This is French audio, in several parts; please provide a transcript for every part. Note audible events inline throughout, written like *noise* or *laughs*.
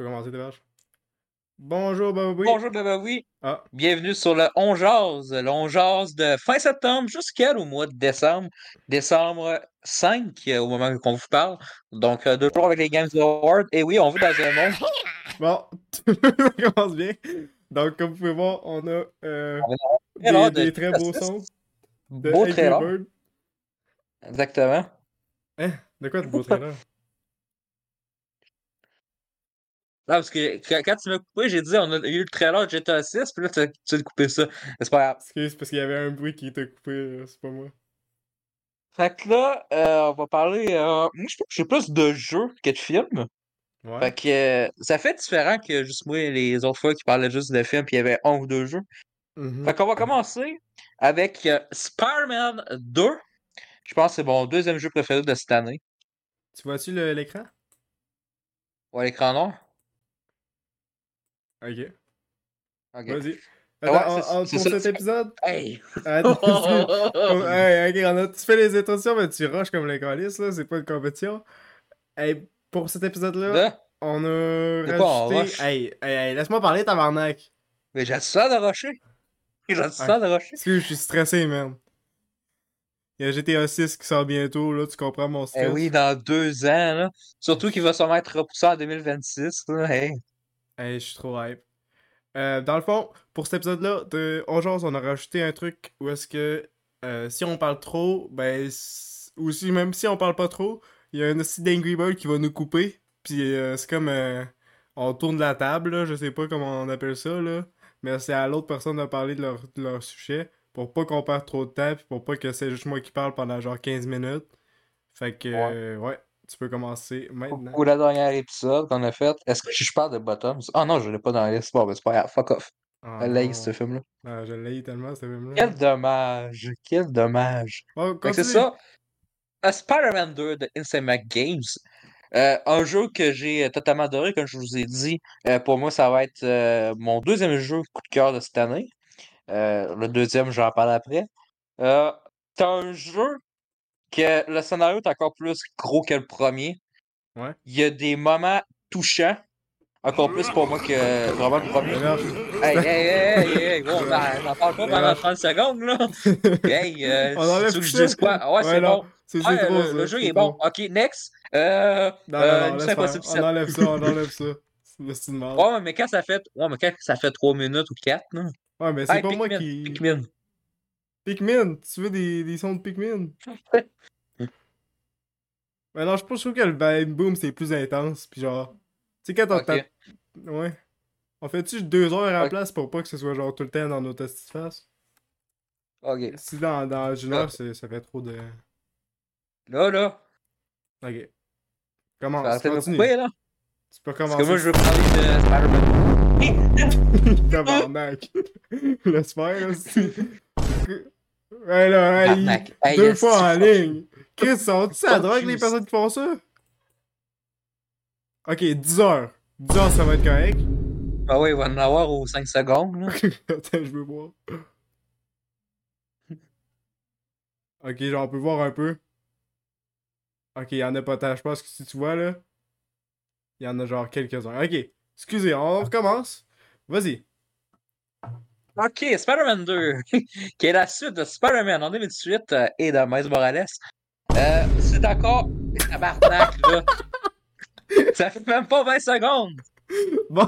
peux commencer, Débarge. Bonjour, Bababoui. Bonjour, Baba oui. Ah, Bienvenue sur le On Jase. Le On Jase de fin septembre jusqu'à au mois de décembre. Décembre 5, euh, au moment qu'on vous parle. Donc, euh, deux jours avec les Games Awards. Et oui, on vit dans un monde. bon, *laughs* ça commence bien. Donc, comme vous pouvez voir, on a euh, des, trailer de des très beaux sons de Beau trailer. Bird. Exactement. Hein? De quoi de beau trailer? Non, parce que quand quand tu m'as coupé, j'ai dit on a eu le trailer de GTA 6, puis là, tu as, tu as coupé ça. C'est pas grave. Excuse, parce qu'il y avait un bruit qui était coupé, euh, c'est pas moi. Fait que là, euh, on va parler. euh, moi, je pense que j'ai plus de jeux que de films. Ouais. Fait que euh, ça fait différent que juste moi les autres fois qui parlaient juste de films puis il y avait un ou deux jeux. Mhm. Fait qu'on va commencer avec euh, Spider-Man 2. Je pense que c'est mon deuxième jeu préféré de cette année. Tu vois-tu le- l'écran? Ouais, l'écran noir. Ok. Vas-y. Ouais, c'est- pour cet épisode. Hey! Attends, *laughs* Oh, hey, ok, on a- tu fais les introductions, mais tu rushes comme les calices, là, c'est pas une compétition. Hey, pour cet épisode-là, Là, on a De quoi, on rajouté. Hey, hey, hey, laisse-moi parler, tabarnak. mais j'ai ça de rocher. J'ai ça de rocher. Excuse, je suis stressé, man. Il y a GTA 6 qui sort bientôt, là, tu comprends mon stress. Eh oui, dans deux ans, là. Surtout qu'il va sûrement être repoussé en 2026. Là. Hey. Hey, je suis trop hype. Euh, dans le fond, pour cet épisode-là de On Jase, on a rajouté un truc où est-ce que euh, si on parle trop, ben, ou si même si on parle pas trop, il y a un aussi d'Angry Bird qui va nous couper. Puis euh, c'est comme euh, on tourne la table, là, je sais pas comment on appelle ça, là. Mais c'est à l'autre personne de parler de leur, de leur sujet pour pas qu'on perde trop de temps, puis pour pas que c'est juste moi qui parle pendant genre 15 minutes. Fait que, Ouais. ouais, tu peux commencer maintenant. Ou la dernière épisode qu'on a fait. Est-ce que je parle de Bottoms? Ah non, je l'ai pas dans la liste. Bon, ben c'est pas grave. Fuck off. Ah, non. ce film-là. Ah, je l'ai tellement, ce film-là. Quel dommage. Quel dommage. Oh, c'est ça. A Spider-Man 2 de Insane Mac Games. Euh, un jeu que j'ai euh, totalement adoré, comme je vous ai dit. Euh, pour moi, ça va être euh, mon deuxième jeu coup de cœur de cette année. Euh, le deuxième, j'en parle après. Euh, c'est un jeu que le scénario est encore plus gros que le premier. Ouais. Il y a des moments touchants. Encore plus pour moi que vraiment le premier. Hey, hey, hey, hey, hey, bon, ben, j'en parle pas pendant 30 secondes, là. *laughs* Hey, euh, On enlève tu veux que tout je ça? dise quoi? Ah ouais, c'est non, bon. Le, jeu est bon. Ok, next. Euh, Non, euh, non, non, Impossible faire. 7. On enlève ça, on enlève ça. *laughs* Ouais, mais quand ça fait, ouais, mais quand ça fait 3 minutes ou 4, là. Ouais, mais c'est pas moi qui... Pikmin. Pikmin, tu veux des, des sons de Pikmin? Mais *laughs* non, je pense que le Vibe Boom, c'est plus intense, pis genre... Tu sais, quand on Ok. tape... Ouais. On fait-tu deux heures à la place pour pas que ce soit genre tout le temps dans nos testes face? Ok. Si dans, dans une heure, ça fait trop de... Là, là. Ok. Continue. couper, là. Tu peux Parce commencer. que moi, je veux parler de Spider-Man. *laughs* Tabarnak. *laughs* Faire, aussi. Ouais, là, hey, deux fois en ligne. Chris, sont-tu à la drogue, les personnes qui font ça? Ok, 10 heures. 10 heures, ça va être correct. Ah ouais, il va en avoir aux 5 secondes, là. *laughs* Attends, je veux voir. Ok, genre, on peut voir un peu. Ok, il y en a pas tant. Je pense que si tu vois, là, il y en a genre quelques-uns. Ok, excusez, on recommence. Vas-y. Ok, Spider-Man 2, *laughs* qui est la suite de Spider-Man en 2018 euh, et de Miles Morales. Euh, c'est encore. Tabarnak, là. *laughs* Ça fait même pas 20 secondes. Bon,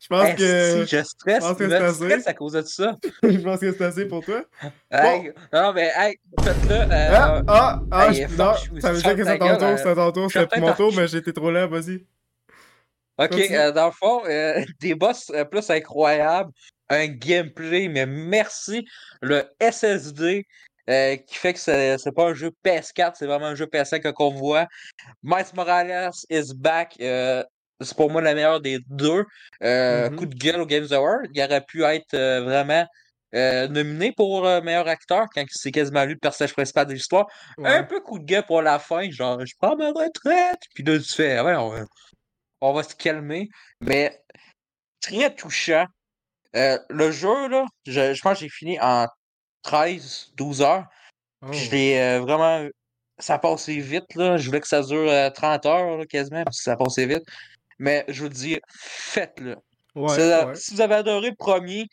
je pense Esti, que... je stresse. pense que je c'est à cause de ça. *laughs* je pense que c'est assez pour toi. Hey, non, non, mais, hey, faites-le. Euh, Ah, ah, ah, hey, je- fuck, non, je- ça veut dire que c'est ta ton tour, euh, c'est ton tour, ta mon tour, mais j'étais trop lent, vas-y. Ok, euh, dans le fond, euh, des boss euh, plus incroyables, un gameplay, mais merci, le SSD euh, qui fait que c'est c'est pas un jeu PS4, c'est vraiment un jeu PS5 qu'on voit. Miles Morales is back. euh, c'est pour moi la meilleure des deux. Euh, Mhm. Coup de gueule au Games Award. Il aurait pu être vraiment nominé pour meilleur acteur quand c'est quasiment lui le personnage principal de l'histoire. Un peu coup de gueule pour la fin, genre je prends ma retraite. Puis là, tu fais, ouais, on va, on va se calmer. Mais très touchant. Euh, le jeu, là, je, je pense que j'ai fini en 13-12 heures. Oh. Puis je l'ai euh, vraiment. Ça a passé vite, là. Je voulais que ça dure euh, 30 heures, là, quasiment, parce que ça passé vite. Mais je vous dis, faites-le. Ouais, C'est- ouais. Si vous avez adoré le premier,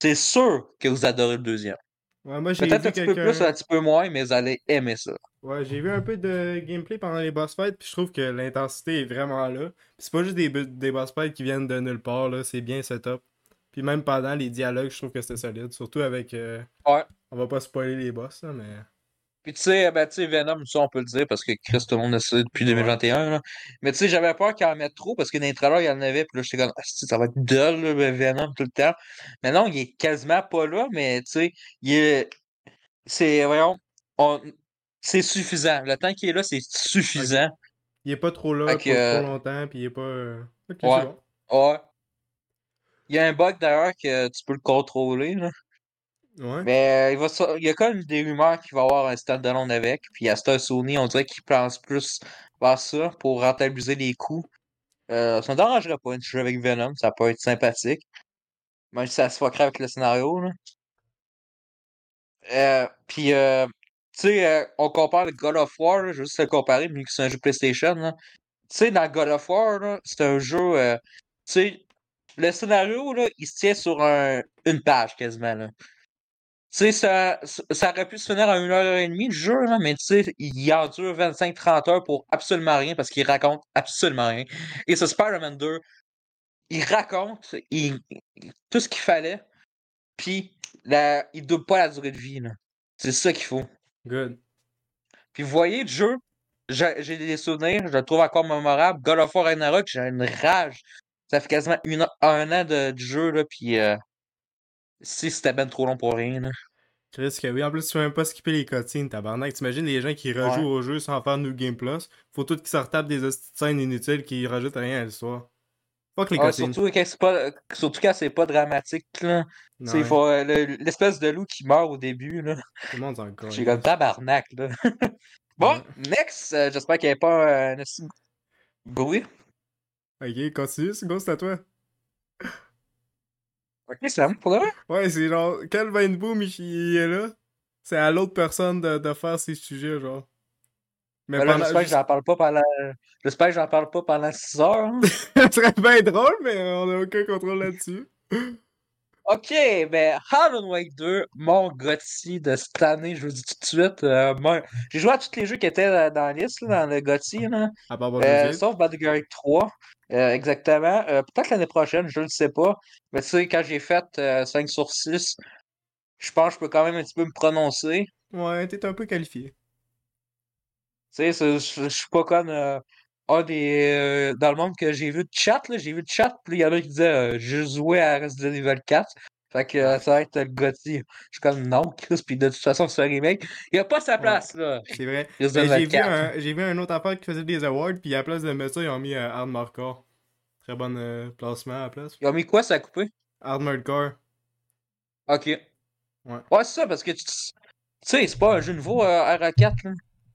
c'est sûr que vous adorez le deuxième. Ouais, moi, j'ai Peut-être un petit peu plus, un petit peu moins, mais vous allez aimer ça. Ouais, j'ai vu un peu de gameplay pendant les boss fights, puis je trouve que l'intensité est vraiment là. Puis c'est pas juste des, des boss fights qui viennent de nulle part, là, c'est bien setup. Puis même pendant les dialogues, je trouve que c'était solide, surtout avec... euh, Ouais. On va pas spoiler les boss, là, mais... Puis tu sais, ben, tu sais, Venom, ça on peut le dire parce que Chris, tout le monde a ça depuis 2021. Là. Mais tu sais, j'avais peur qu'il en mette trop parce que dans les trailers, il y en avait. Puis là, j'étais comme, Ah, ça va être dull, là, ben, Venom tout le temps. Mais non, il est quasiment pas là, mais tu sais, il est. C'est, voyons, on... c'est suffisant. Le temps qu'il est là, c'est suffisant. Il est pas trop là pour que, euh, trop longtemps, puis il est pas... euh, Ok, Ouais. bon. Ouais. Il y a un bug d'ailleurs que tu peux le contrôler. Là. Ouais. Mais euh, il, va so- il y a quand même des rumeurs qu'il va y avoir un standalone avec. Puis à Star Sony, on dirait qu'il pense plus vers ça pour rentabiliser les coûts. Euh, ça ne dérangerait pas un jeu avec Venom, ça peut être sympathique. Même si ça se fuckerait avec le scénario. Là. Euh, puis, euh, tu sais, euh, on compare le God of War, là, je vais juste le comparer, vu que c'est un jeu PlayStation. Tu sais, dans God of War, c'est un jeu. tu sais, le scénario, là, il se tient sur un, une page quasiment. Là. Tu sais, ça, ça aurait pu se finir en une heure et demie le jeu, là, mais tu sais, il en dure 25-30 heures pour absolument rien parce qu'il raconte absolument rien. Et ce Spider-Man 2, il raconte il- tout ce qu'il fallait, puis la, il double pas la durée de vie. C'est ça qu'il faut. Good. Puis vous voyez, le jeu, j'ai j'ai des souvenirs, je le trouve encore mémorable. God of War Ragnarok, j'ai une rage. Ça fait quasiment une, un an de, du jeu, là, puis euh, si c'était ben trop long pour rien. Là. Chris, que oui, en plus, tu peux même pas skipper les cutscenes, tabarnak. T'imagines les gens qui rejouent Ouais. au jeu sans faire New Game Plus? Faut tout qu'ils se retapent des scènes inutiles qui rajoutent rien à l'histoire. Fuck les Ouais, cutscenes. surtout, quand c'est pas, surtout quand c'est pas dramatique. Là. Il faut, euh, le- l'espèce de loup qui meurt au début. Là. Tout le monde s'en. *laughs* J'ai comme tabarnak. Là. *laughs* bon, next, euh, j'espère qu'il n'y ait pas euh, un bruit. Ok, continue, c'est c'est à toi. Ok, c'est à moi pour le? Ouais, c'est genre, quel Van Boom il, il est là? C'est à l'autre personne de, de faire ses sujets, genre. Mais Ben pendant. J'espère que j'en parle pas pendant. J'espère que j'en parle pas pendant 6 heures. hein. *laughs* Ça serait bien drôle, mais on a aucun contrôle là-dessus. Ok, ben Hollow Wake 2, mon GOTY de cette année, je vous dis tout de suite. euh, J'ai joué à tous les jeux qui étaient euh, dans la liste, là, dans le GOTY, là, euh, sauf Gate 3. euh, exactement. Peut-être l'année prochaine, je ne sais pas. Mais tu sais, quand j'ai fait euh, 5 sur 6, je pense que je peux quand même un petit peu me prononcer. Ouais, t'es un peu qualifié. Tu sais, je suis pas comme un des. euh, dans le monde que j'ai vu de chat, là, j'ai vu de chat, puis il y en a qui disaient euh, j'ai joué à Resident Evil 4. Fait que euh, ça va être le GOTY. Je suis comme non, Chris, puis de toute façon, ce remake, il a pas sa place, là. C'est vrai. Mais j'ai vu, 4. un, j'ai vu un autre affaire qui faisait des awards, puis à la place de mettre ça, ils ont mis euh, Hard Hardcore. Très bon euh, placement à la place. Ils ont mis quoi, ça a coupé? Hard Hardcore. Ok. Ouais. Ouais, c'est ça, parce que tu sais, c'est pas un jeu nouveau, euh, RA4, là,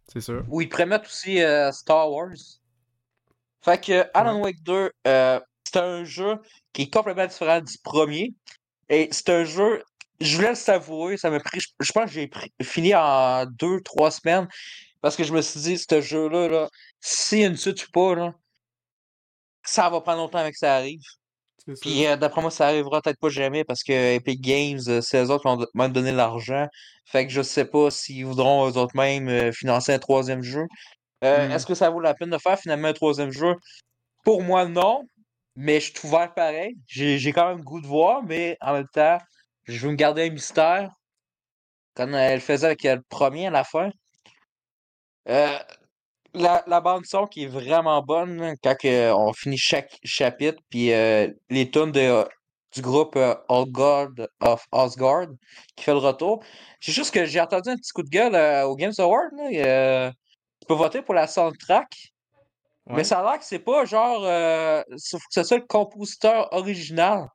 C'est sûr. où ils prémettent aussi Star Wars. Fait que Alan Wake 2, euh, c'est un jeu qui est complètement différent du premier. Et c'est un jeu, je voulais le savourer, ça m'a pris, je, je pense que j'ai fini en deux, trois semaines. Parce que je me suis dit, ce jeu-là, là, a une suite ou pas, là, ça va prendre longtemps avec que ça arrive. Puis euh, d'après moi, ça arrivera peut-être pas jamais parce que Epic Games, euh, c'est eux autres qui vont de- vont donner l'argent. Fait que je sais pas s'ils voudront eux autres mêmes euh, financer un troisième jeu. Euh, Hmm. Est-ce que ça vaut la peine de faire finalement un troisième jeu? Pour moi, non. Mais je suis ouvert pareil. J'ai quand même le goût de voir, mais en même temps, je veux me garder un mystère. Comme elle faisait avec euh, le premier à la fin. Euh, la, la bande son qui est vraiment bonne quand on finit chaque chapitre, puis euh, les tunes de, du groupe All God of Asgard qui fait le retour. C'est juste que j'ai entendu un petit coup de gueule au Games Award. Là, peux voter pour la soundtrack, Ouais. mais ça a l'air que c'est pas genre. Euh, c'est- faut que ce soit le compositeur original.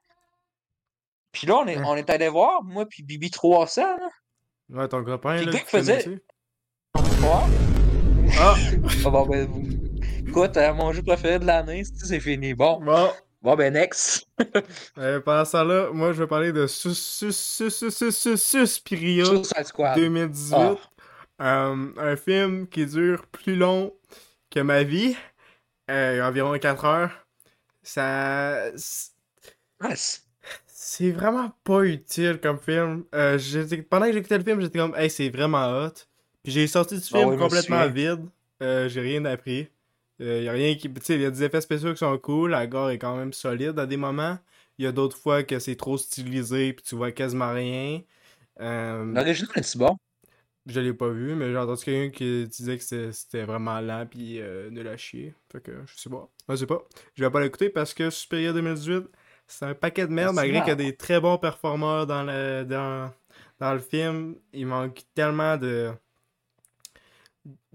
Puis là, on est, on est allé voir, moi, puis Bibi 300. Là. Ouais, ton copain, Puis là, qui faisait-. Ouais. Ah! *laughs* Ah bon, ben, vous- écoute, euh, mon jeu préféré de l'année, c'est fini. Bon, Bon. bon ben, next. *laughs* Euh, pendant ça là, moi, je vais parler de Sus- Sus- Sus- Sus- Sus- Sus- Suspiria Suicide Squad. 2018. Euh, un film qui dure plus long que ma vie, euh, environ 4 heures. Ça. c'est- vraiment pas utile comme film. Euh, pendant que j'écoutais le film, j'étais comme, hey, c'est vraiment hot. Puis j'ai sorti du Ah film oui, complètement vide. J'ai rien appris. Il y a rien qui. Tu sais, il y a des effets spéciaux qui sont cool. La gore est quand même solide à des moments. Il y a d'autres fois que c'est trop stylisé, puis tu vois quasiment rien. L'original est-tu bon? Je l'ai pas vu, mais j'ai entendu quelqu'un qui disait que c'était- vraiment lent, puis euh, nul à chier. Fait que je sais pas. Je sais pas. Je vais pas l'écouter parce que Superior 2018, c'est un paquet de merde, malgré qu'il y a des très bons performeurs dans le, dans, dans le film. Il manque tellement de.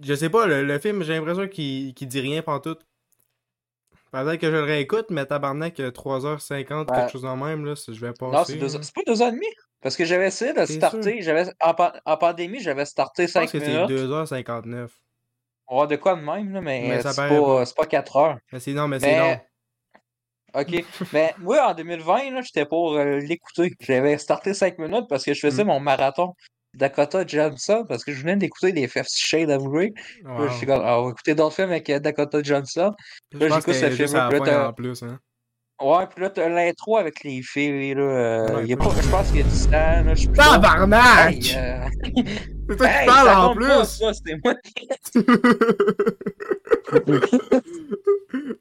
Je sais pas, le, le film, j'ai l'impression qu'il qu'il dit rien pantoute. Peut-être que je le réécoute, mais tabarnak, euh, 3h50, Ouais. quelque chose en même, là, si je vais passer. Non, c'est pas deux ans et demi? Parce que j'avais essayé de starter. J'avais... En, pa- en pandémie, j'avais starté Je pense 5 que c'est minutes. 2h59. On va de quoi de même, là, mais, Mais c'est pas, pas. c'est pas 4 heures. Mais c'est non, mais c'est long. Mais. Ok. mais moi, en 2020, là, j'étais pour euh, l'écouter. J'avais starté 5 minutes parce que je faisais Mm. mon marathon Dakota Johnson parce que je venais d'écouter des Fifty Shades of Grey. Là, Wow. j'étais comme, ah, on va écouter d'autres films avec Dakota Johnson. Je Là, j'écoute ce là, t'as- en plus, hein. Ouais, puis là, t'as l'intro avec les filles, là. euh, Ouais, y a pas- je pense qu'il y a du sang, là. Je. Tabarnak! Hey, euh, *laughs* C'est toi qui parles en pas, plus! ça, c'est moi qui- *laughs*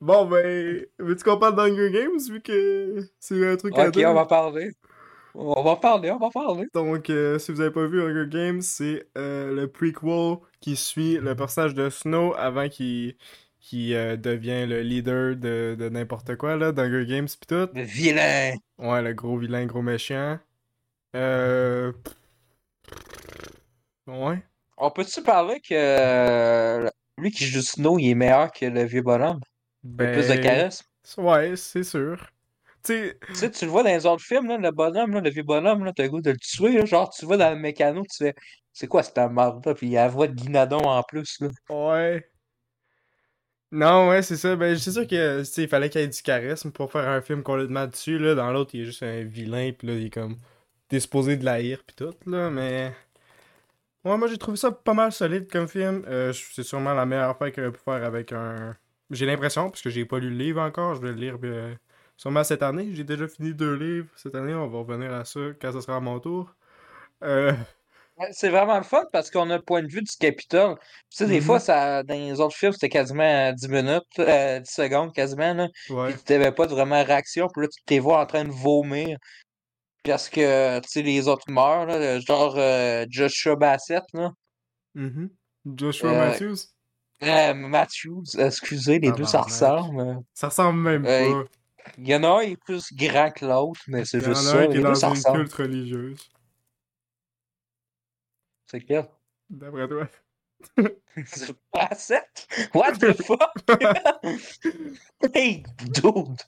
bon, ben, veux-tu qu'on parle d'Hunger Games vu que c'est un truc à Ok, on va parler. On va parler, on va parler. Donc, euh, si vous avez pas vu Hunger Games, c'est euh, le prequel qui suit le personnage de Snow avant qu'il qu'il, euh, devient le leader de, de n'importe quoi, là, Games pis tout. Le vilain. Ouais, le gros vilain, gros méchant. Euh... Ouais. On peut-tu parler que euh, lui qui joue Snow, il est meilleur que le vieux bonhomme? Il a plus de Ben... charisme. Ouais, c'est sûr. Tu sais, Tu le vois dans les autres films, là, le bonhomme, là, le vieux bonhomme, là, t'as le goût de le tuer, là, genre, tu vas dans le mécano, tu fais, c'est quoi cette merde-là? Puis il y a la voix de Guinadon en plus, là. Ouais. Non, ouais, c'est ça. Ben, c'est sûr que, il fallait qu'il y ait du charisme pour faire un film complètement dessus, là. Dans l'autre, il est juste un vilain, pis là, il est comme... T'es supposé de l'haïr, pis tout, là, mais... Ouais, moi, j'ai trouvé ça pas mal solide comme film. Euh, c'est sûrement la meilleure affaire qu'il aurait pu faire avec un... J'ai l'impression, parce que j'ai pas lu le livre encore, je vais le lire euh, sûrement cette année. J'ai déjà fini deux livres cette année, on va revenir à ça quand ce sera mon tour. Euh... C'est vraiment le fun parce qu'on a le point de vue du Capitole. Tu sais, des Mhm. fois, ça, dans les autres films, c'était quasiment 10 minutes, euh, 10 secondes quasiment, là. Ouais. Puis t'avais pas de vraiment réaction, puis là, tu t'es vois en train de vomir. Parce que, tu sais, les autres meurent, là, genre euh, Joshua Bassett, là. Mhm. Joshua Euh, Matthews? Euh, Matthews, excusez, les deux, ça ressemble. Ça ressemble même Euh, pas. Il y en a un qui est plus grand que l'autre, mais c'est Il y en juste a ça. un qui est Les deux, dans ça une ressemble. culte religieuse. C'est quel? D'après toi. *laughs* C'est Bassett? What the fuck? *laughs* hey, dude!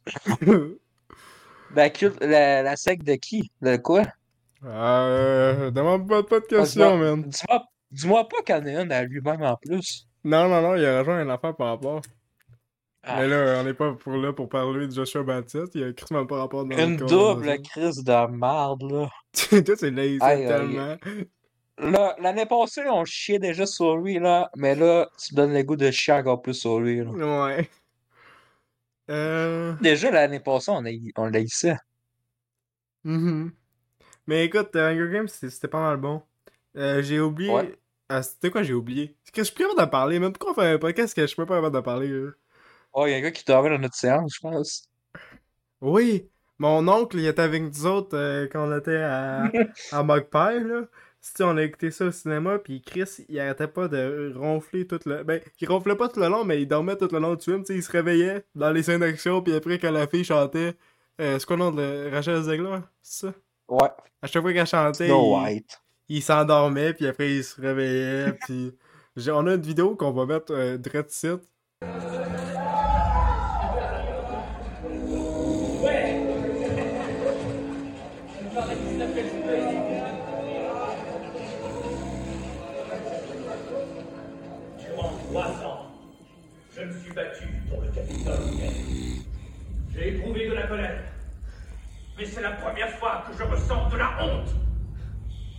La, la, la secte de qui? De quoi? euh, demande pas, pas de Ah, questions, dis-moi- man. Dis-moi dis-moi pas qu'il y en a une à lui-même en plus. Non, non, non, il a rejoint une affaire par rapport. Ah. Mais là, on n'est pas pour là pour parler de Joshua Baptiste. Il y a Christmas par rapport dans Une le double crise de merde, là. *laughs* Toi, c'est lazy tellement. Là, L'année passée, on chiait déjà sur lui, là. Mais là, tu donnes le goût de chier encore plus sur lui, là. Ouais. Euh. Déjà, l'année passée, on, a, on l'haïssait. mhm. Mais écoute, euh, Hunger Games, c'était pas mal bon. Euh, j'ai oublié. Ouais. Ah, c'était quoi j'ai oublié? C'est que je suis capable d'en parler, même pourquoi on fait un podcast que je suis pas capable d'en parler, là? Oh, il y a un gars qui dormait dans notre séance, je pense. Oui, mon oncle, il était avec nous autres euh, quand on était à, *laughs* à Magpie, là. Tu sais, on a écouté ça au cinéma, puis Chris, il arrêtait pas de ronfler tout le... Ben, il ronflait pas tout le long, mais il dormait tout le long du film, tu sais, il se réveillait dans les scènes d'action, puis après, quand la fille chantait... euh, c'est quoi le nom de Rachel Zegler, c'est ça? Ouais, À chaque fois qu'elle chantait, Snow il, White. il s'endormait, puis après, il se réveillait, *laughs* puis... J'ai- On a une vidéo qu'on va mettre euh, direct ici. C'est la première fois que je ressens de la honte.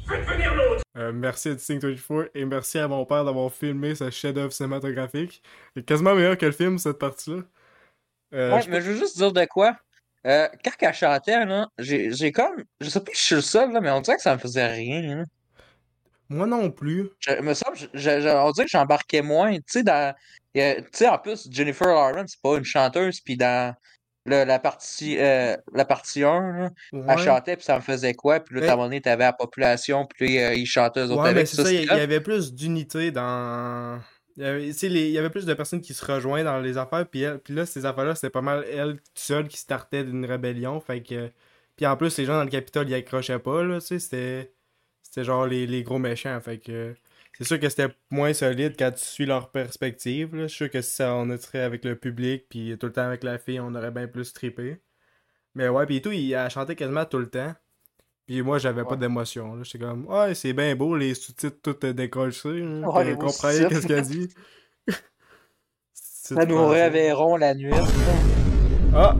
Faites venir l'autre Euh, merci à Distinct24 et merci à mon père d'avoir filmé ce chef-d'œuvre cinématographique. C'est quasiment meilleur que le film, cette partie-là. Euh, Ouais, je- mais je veux juste dire de quoi. Euh, quand elle chantait, là, j'ai j'ai comme. Je sais pas si je suis le seul, là, mais on dirait que ça me faisait rien. là. Moi non plus. Je, me semble, je, je- je- on dirait que j'embarquais moins. Tu sais, dans. il y a- Tu sais, en plus, Jennifer Lawrence, c'est pas une chanteuse, puis dans le- la partie euh, la partie 1, là, elle chantait, puis ça me faisait quoi? Puis là, à un moment donné, t'avais la population, puis là, ils chantaient eux autres Ouais, mais avec. c'est ça, il y, c'était il y avait plus d'unité dans. Il y, avait, tu sais, les- il y avait plus de personnes qui se rejoignaient dans les affaires, puis, elle- puis là, ces affaires-là, c'était pas mal elle seule qui startait d'une rébellion, fait que... Puis en plus, les gens dans le Capitole, ils accrochaient pas, là, tu sais, c'était... C'était genre les, les gros méchants, fait que... C'est sûr que c'était moins solide quand tu suis leur perspective, là. Je suis sûr que si ça, on serait avec le public, puis tout le temps avec la fille, on aurait bien plus trippé. Mais ouais, puis tout, il, elle chantait quasiment tout le temps. Puis moi, j'avais pas d'émotion. J'étais comme, ouais, c'est bien beau, les sous-titres tout euh, décollés. Hein, Ouais, sous-titres. qu'est-ce qu'elle dit? Ça nous français. réveilleront la nuit. Ah!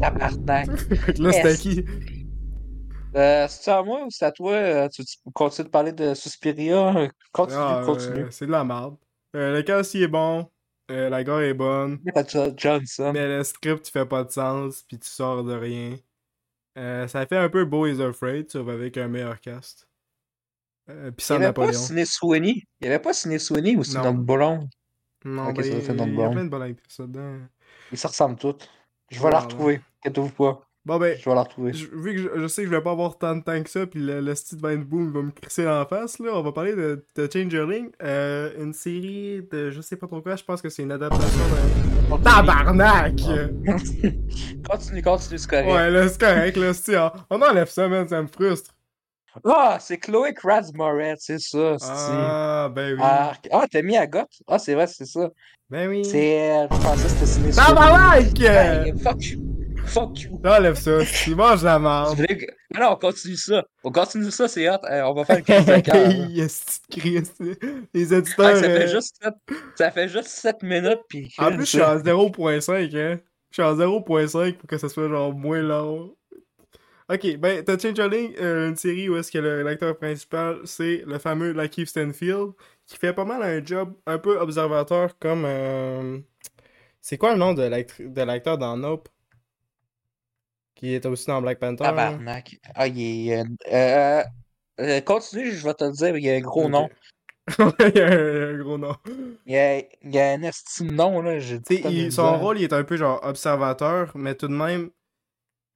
Tabarnak. *laughs* Que là, c'était qui? Euh, c'est à moi ou c'est à toi? Euh, Tu, tu continues de parler de Suspiria? Continue, Ah, continue. euh, c'est de la merde. Euh, le cast, il est bon. La gare est bonne. Il Johnson. Mais le script, il fait pas de sens, puis tu sors de rien. Ça fait un peu Beau is Afraid, sauf avec un meilleur cast. Puis Il sans n'y avait pas Napoléon. Ciné Sweeney. Il n'y avait pas Ciné Sweeney ou c'est notre blonde. Non, ben, il y a plein de bonnes là-dedans. Ils se ressemblent toutes. Je vais la retrouver. Inquiétez-vous pas. Bon, ben, Je vais la retrouver. Je- vu que je, je sais que je vais pas avoir tant de temps que ça, puis le, le style Van Boom va me crisser en face, là, on va parler de, de Changeling, euh, une série de je sais pas trop quoi, je pense que c'est une adaptation de... Continue. Tabarnak! *laughs* continue, continue, c'est correct. Ouais, là, c'est correct, là, c'est- on, on enlève ça, man, ça me frustre. Ah, c'est Chloé Kratz Moretz, c'est ça. c'est- Ah, ben oui. Ah, ah, t'as mis à goth? Ah, c'est vrai, c'est ça. Ben oui. C'est elle. Je pensais que c'était. Tabarnak! Hey, fuck you. Fuck you. Enlève ça, tu manges la voulais que- Ah non, on continue ça. On continue ça, c'est hot. Euh, on va faire une crise de *laughs* cœur. Christ. Les Ah, éditeurs... ça, fait euh, juste 7... ça fait juste 7 minutes. Puis En plus, je suis en 0.5, hein. Je suis en 0.5 pour que ça soit genre moins long. Ok, ben, t'as Changeling, euh, une série où est-ce que l'acteur principal, c'est le fameux Lakeith Stanfield, qui fait pas mal un job un peu observateur comme... euh, C'est quoi le nom de l'acteur dans Nope? Qui est aussi dans Black Panther. hein? Tabarnak. Ah, il est. Euh, euh, continue, je vais te le dire. Il y a un gros nom. *laughs* Il y a un, un gros nom. Il y a, il y a un estime nom, là. Il- son rôle, il est un peu genre observateur, mais tout de même,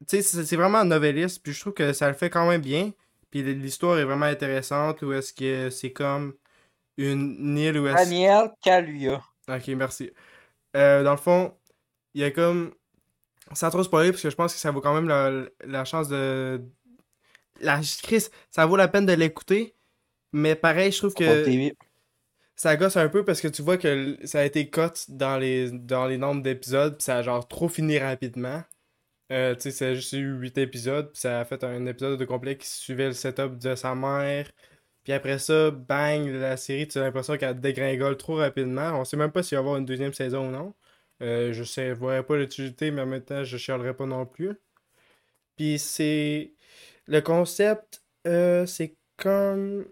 tu sais, c'est c'est vraiment un novelliste, puis je trouve que ça le fait quand même bien. Puis l'histoire est vraiment intéressante, où est-ce que c'est comme une île où est-ce... Daniel Kaluuya. Ok, merci. Euh, dans le fond, il y a comme... Sans trop spoiler, parce que je pense que ça vaut quand même la, la chance de... La Chris, ça vaut la peine de l'écouter, mais pareil, je trouve que ça gosse un peu parce que tu vois que ça a été cut dans les, dans les nombres d'épisodes, puis ça a genre trop fini rapidement. Euh, tu sais, c'est juste eu 8 épisodes, puis ça a fait un épisode de complet qui suivait le setup de sa mère. Puis après ça, bang, la série, tu as l'impression qu'elle dégringole trop rapidement. On sait même pas s'il va y avoir une deuxième saison ou non. Euh, je sais, je voyais pas l'utilité, mais en même temps, je chialerais pas non plus. Puis c'est. Le concept, euh, c'est comme.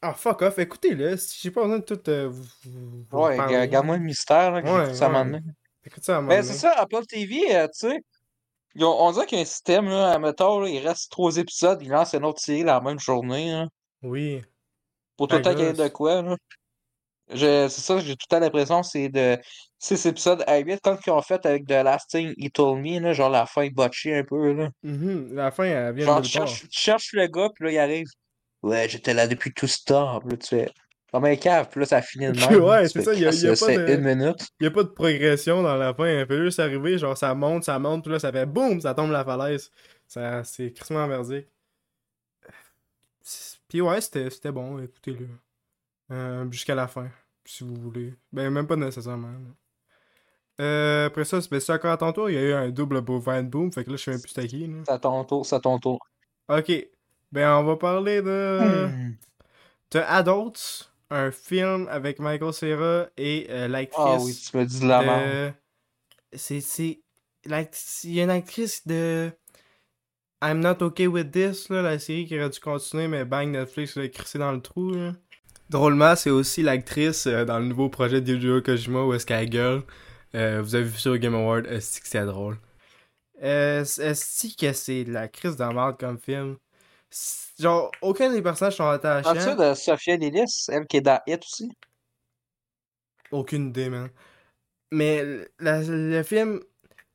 Ah, fuck off, écoutez-le. si J'ai pas besoin de tout euh, vous, vous- vous Ouais, parler. ga- garde-moi le mystère, là, que Ouais, ça à ouais. Écoute ça à Ben, c'est ça, Apple TV, euh, tu sais. On dirait qu'il y a un système, là, admettons, là, il reste trois épisodes, ils lancent une autre série la même journée, là, Oui. pour tout le temps qu'il y ait de quoi, là. C'est ça, j'ai tout temps l'impression que c'est de 6 épisodes à 8, comme qu'ils ont fait avec The Last Thing He Told Me, là, genre la fin botchée un peu, là. Mhm, La fin, elle vient Genre, de tu cherches, tu cherches le gars, puis là, il arrive. Ouais, j'étais là depuis tout ce temps. Puis là, tu fais. Comme un cave, puis là, ça finit de *laughs* même. Ouais, c'est ça, il y a- y a pas de- une minute. Y a pas de progression dans la fin. Elle fait juste arriver, genre ça monte, ça monte, puis là ça fait boum, ça tombe la falaise. Ça, c'est crissement merdique. C'est- Puis ouais, c'était c'était bon, écoutez-le. Euh, Jusqu'à la fin, si vous voulez. Ben, même pas nécessairement. Euh, après ça, c'est ben, c'est encore à ton tour, il y a eu un double bovine boom, fait que là je sais même plus qui. là. C'est à ton tour, c'est à ton tour. Ok, ben on va parler de... Hmm. The Adults, un film avec Michael Cera et euh, l'actrice... Ah oui, tu me dis de la merde. de- C'est. Il y a une actrice de. I'm Not Okay With This, là, la série qui aurait dû continuer, mais bang, Netflix l'a crissé dans le trou. Là. Drôlement, c'est aussi l'actrice euh, dans le nouveau projet de Hideo Kojima où est-ce qu'elle gueule. Euh, vous avez vu ça au Game Award, est-ce que c'est drôle? Est-ce que c'est de la crise de merde comme film? Genre, aucun des personnages sont En dessous de Sophia Lillis, elle qui est dans Hit aussi? Aucune idée, man. Mais la- le film,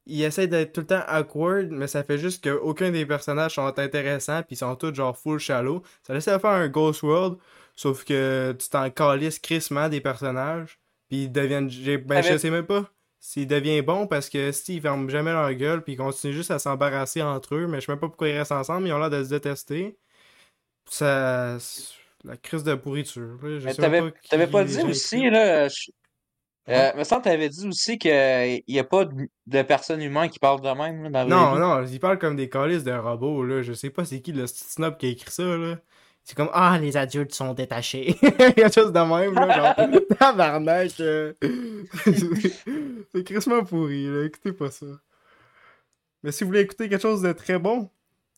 il essaie d'être tout le temps awkward, mais ça fait juste qu'aucun des personnages sont intéressants, puis ils sont tous genre full shallow. Ça laisse faire un Ghost World, sauf que tu t'en calisses crissement des personnages, puis ils deviennent. Ben, je sais même pas s'ils deviennent bons, parce que si ils ferment jamais leur gueule, puis ils continuent juste à s'embarrasser entre eux, mais je sais même pas pourquoi ils restent ensemble, ils ont l'air de se détester. Ça. La crise de pourriture. Je t'avais pas dit aussi, là. je- Euh, me semble que t'avais dit aussi qu'il n'y a pas de, de personnes humaines qui parlent de même là, dans Non, non, ils parlent comme des calices de robots, là. Je sais pas c'est qui le snob qui a écrit ça, là. C'est comme, ah, les adultes sont détachés. *laughs* Quelque chose de même, là, genre, *laughs* tabarnak. euh. *laughs* c'est crissement pourri, là. Écoutez pas ça. Mais si vous voulez écouter quelque chose de très bon,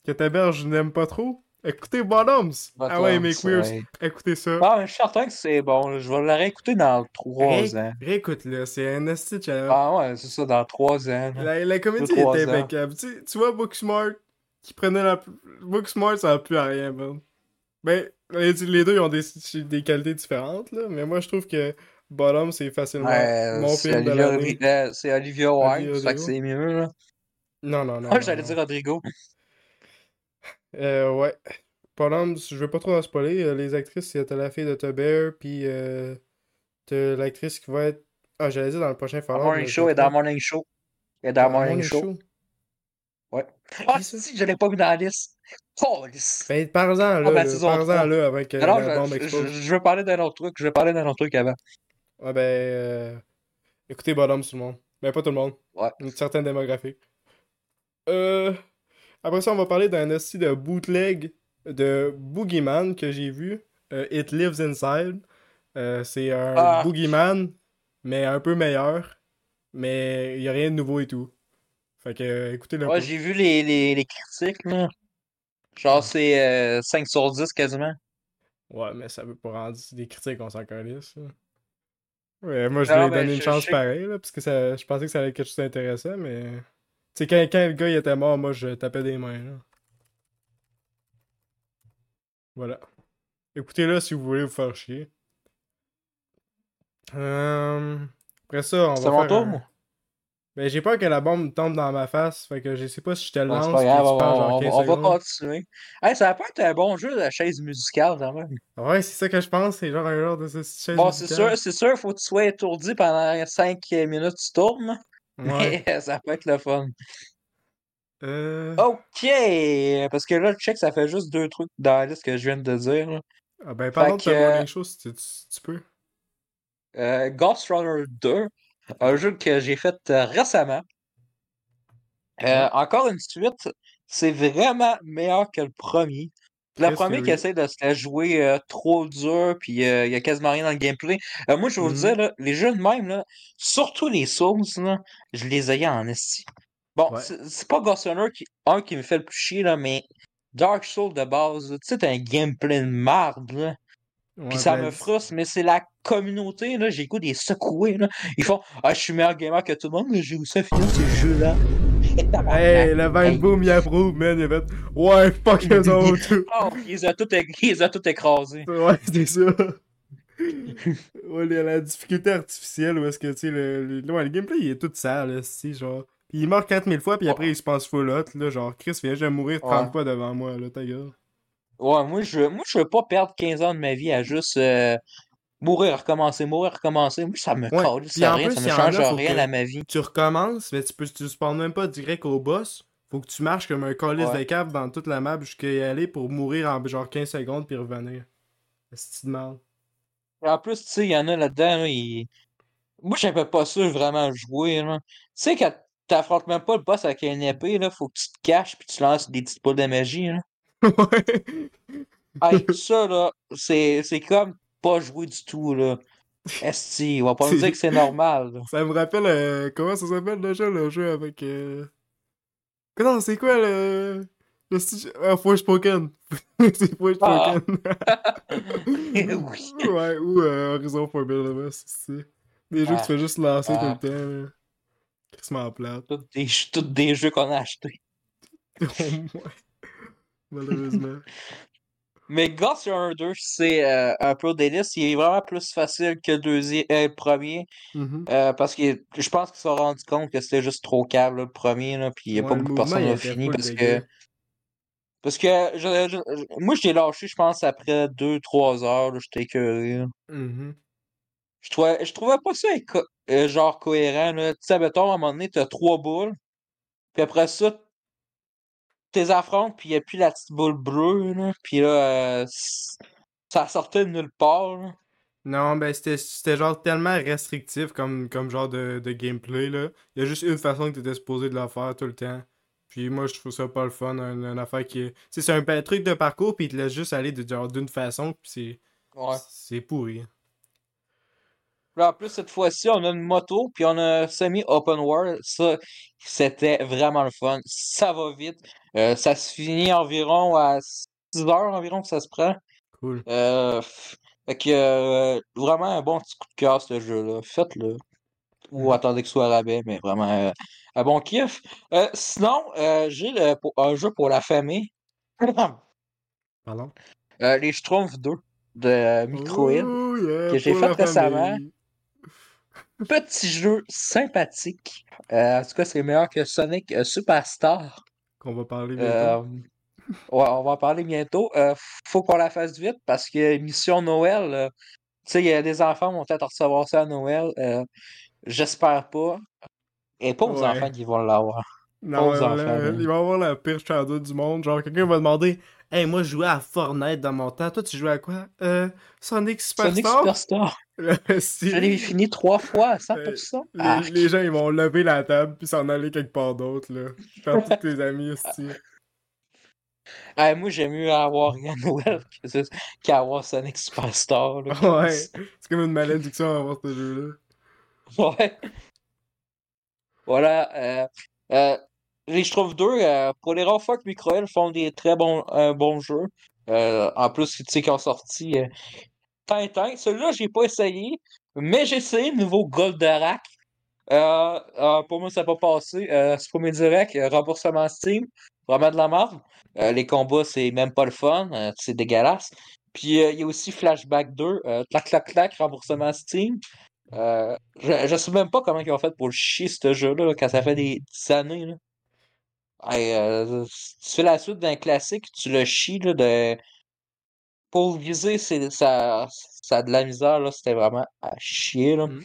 que ta berge n'aime pas trop, écoutez Bottoms. Ah ouais, mais queers, ouais. écoutez ça. Ah, mais je suis certain que c'est bon. Je vais le réécouter dans trois Ré- ans. Réécoute-le, c'est un esti challenge. Ah ouais, c'est ça, dans trois ans. La, la comédie était impeccable. Tu, tu vois, Booksmart, qui prenait la. Booksmart, ça a plus à rien, man. Ben, les, les deux ils ont des, des qualités différentes, là, mais moi je trouve que Bottom, c'est facilement Ouais, mon film de l'année. Euh, c'est Olivia Wilde, fait que c'est mieux, là. Non, non, non. *laughs* Non, j'allais dire Rodrigo. Euh, ouais. Bottom, je veux pas trop en spoiler. euh, Les actrices, c'est t'as la fille de Bear, puis euh, l'actrice qui va être. Ah, j'allais dire dans le prochain Dans Fallout. Morning Show et dans. Morning Show. Et dans Dans Morning Show. Ouais. Ah, ça? si, je l'ai pas mis dans la liste. Ben, parle-en là, Ah, ben, là, parle-en trois. là avant que Alors, la bombe je, je, veux parler d'un autre truc. Je vais parler d'un autre truc avant. Ah ben, euh, écoutez Bottom tout le monde. Ben pas tout le monde. Ouais. Une certaine démographie. Euh, après ça, on va parler d'un hostie de bootleg de Boogeyman que j'ai vu. Euh, It Lives Inside. Euh, c'est un Ah. Boogeyman, mais un peu meilleur. Mais il y a rien de nouveau et tout. Fait que, euh, écoutez-le Ouais, j'ai vu les, les, les critiques, là. Genre, c'est euh, 5 sur 10 quasiment. Ouais, mais ça veut pas rendre des critiques, on s'en calisse. Ouais, moi je Non, lui ai mais donné une chance pareille, là, parce que ça, je pensais que ça allait être quelque chose d'intéressant, mais. Tu sais, quand, quand le gars il était mort, moi je tapais des mains, là. Voilà. Écoutez-le si vous voulez vous faire chier. Euh, Après ça, on va C'est mon tour, un- moi. Ben, j'ai peur que la bombe tombe dans ma face, fait que je sais pas si je te le Ouais, lance, c'est pas grave, tu on, on- 15 on va continuer. Hey, ça va pas être un bon jeu, la chaise musicale, quand même. Ouais, c'est ça que je pense, c'est genre un genre de ce chaise Bon, c'est musicale. sûr, c'est sûr, faut que tu sois étourdi pendant 5 minutes, tu tournes. Ouais. Mais *laughs* ça peut être le fun. Euh... Ok! Parce que là, check, ça fait juste deux trucs dans la liste que je viens de dire. là. Ah ben, parlons de que, ta euh, morning show si tu, tu- tu peux. Euh, Ghost Runner 2, un jeu que j'ai fait euh, récemment. Euh, encore une suite, c'est vraiment meilleur que le premier. Le premier qui essaie de se la jouer euh, trop dur, puis euh, il y a quasiment rien dans le gameplay. Moi, je vais vous Mhm. dire, là, les jeux de même, là, surtout les Souls, là, je les ai en esti. Bon, Ouais. c'est pas Ghost Runner qui, un qui me fait le plus chier, là, mais Dark Souls de base, tu sais, t'as un gameplay de marde, là. Ouais, Puis ça ben, me frustre, mais c'est la communauté, là, j'ai des secouer, là. Ils font Ah, je suis meilleur gamer que tout le monde, mais j'ai aussi à finir ce jeu-là. Hey, le Hey. Boom, il approuve, man. Il fait Ouais, fuck eux autres. Oh, ils les ont tout, *laughs* ils ont tout écrasés. *laughs* ouais, c'est ça. *laughs* ouais, la, la difficulté artificielle, où est-ce que, tu sais, le, le, ouais, le gameplay, il est tout sale, là, si, genre. Puis il meurt 4000 fois, puis après, il se passe full hot, là. Genre, Chris vient de mourir 30 Ouais. fois devant moi, là, ta gueule. Ouais, moi, je, moi, je veux pas perdre 15 ans de ma vie à juste euh, mourir, recommencer, mourir, recommencer. Moi, ça me Ouais, puis en rien, ça il me change rien à ma vie. Tu recommences, mais tu peux, tu spawns même pas direct au boss. Faut que tu marches comme un calice Ouais. de cave dans toute la map jusqu'à y aller pour mourir en genre 15 secondes puis revenir. C'est mal. En plus, tu sais, il y en a là-dedans, là, ils- moi, j'avais pas sûr vraiment jouer. Tu sais, quand t'affrontes même pas le boss avec une épée, là, faut que tu te caches puis tu lances des petites boules de magie. Là. *laughs* ouais. Hey, ça, là, c'est c'est comme pas jouer du tout, là. Esti, on va pas me dire que c'est normal. là. Ça me rappelle, euh, comment ça s'appelle déjà le jeu avec. Euh... Non, c'est quoi le. Le style. Ah, *laughs* c'est Forspoken. *laughs* oui. ouais, ou euh, Horizon Forbidden West, c'est. Des jeux que tu fais juste lancer Ah. tout le temps. là. Crissement plate? Tous des, tous des jeux qu'on a achetés. Au moins. Malheureusement. *laughs* Mais Ghost Runner 2, c'est euh, un Pro Dennis. Il est vraiment plus facile que le, deuxième, euh, premier. Mhm. euh, parce que je pense qu'ils se sont rendus compte que c'était juste trop câble, là, le premier. Là, puis il n'y a Ouais, pas beaucoup de personnes qui ont fini. Parce que, parce que je- je- moi, je l'ai lâché, je pense, après 2-3 heures. J'étais écœuré. là. Mhm. Je trouvais, je trouvais pas ça éco- genre cohérent. Tu sais, mettons, à un moment donné, t'as trois boules. Puis après ça, tes affrontes, puis il n'y a plus la petite boule bleue. Là, puis là, euh, ça sortait de nulle part. là. Non, ben c'était genre tellement restrictif comme, comme genre de, de gameplay là. Il y a juste une façon que t'étais supposé de le faire tout le temps. Puis moi je trouve ça pas le fun, une, une affaire qui est. tu C'est un truc de parcours puis il te laisse juste aller de, genre d'une façon puis c'est. Ouais. C'est pourri. En plus, cette fois-ci, on a une moto, puis on a un semi-open world. Ça, c'était vraiment le fun. Ça va vite. Euh, ça se finit environ à 6 heures environ que ça se prend. Cool. Euh, fait que euh, vraiment un bon petit coup de cœur, ce jeu-là. Faites-le. Ou attendez que ce soit rabais, mais vraiment un bon kiff. Sinon, j'ai le- un jeu pour la famille. *coughs* Pardon? Les Schtroumpfs 2 de Microïd. Oh yeah, que j'ai fait récemment. famille. Petit jeu sympathique. Euh, en tout cas, c'est meilleur que Sonic euh, Superstar. Qu'on va parler bientôt. Euh, ouais, on va en parler bientôt. Faut qu'on la fasse vite parce que mission Noël, tu sais, il y a des enfants qui vont peut-être recevoir ça à Noël. J'espère pas. Et pas aux Ouais. enfants qui vont l'avoir. Non, là. il va avoir la pire shadow du monde. Genre, quelqu'un va demander Hey, moi, je jouais à Fortnite dans mon temps. Toi, tu jouais à quoi Euh, Sonic Sonic Superstar Superstar. *laughs* Si. Je l'ai fini trois fois à 100%. Les, Ah, les gens, ils vont lever la table puis s'en aller quelque part d'autre, là. Faire tous tes amis, aussi. *laughs* ah, moi, j'aime mieux avoir Noël qu'avoir Sonic Superstar. là. *laughs* Ouais. C'est comme une malédiction à avoir ce jeu-là. Ouais. Voilà. Euh, euh, je trouve deux, euh, pour les rares fois que Microel font des très bons, jeux. Euh, en plus, tu sais, qui ont sorti euh, Tintin. Celui-là, j'ai pas essayé, mais j'ai essayé le nouveau Goldorak. Pour moi, ça n'a pas passé. C'est directs. euh, remboursement Steam. Vraiment de la merde. Les combats, c'est même pas le fun. c'est dégueulasse. Puis il y a aussi Flashback 2. euh, clac, clac, clac, remboursement Steam. Je, je sais même pas comment ils ont fait pour le chier ce jeu-là là, quand ça fait des, années. Hey, euh, tu fais la suite d'un classique, tu le chies là, de. Pour viser, c'est ça, ça a de la misère, là, c'était vraiment à chier. Là. Mm.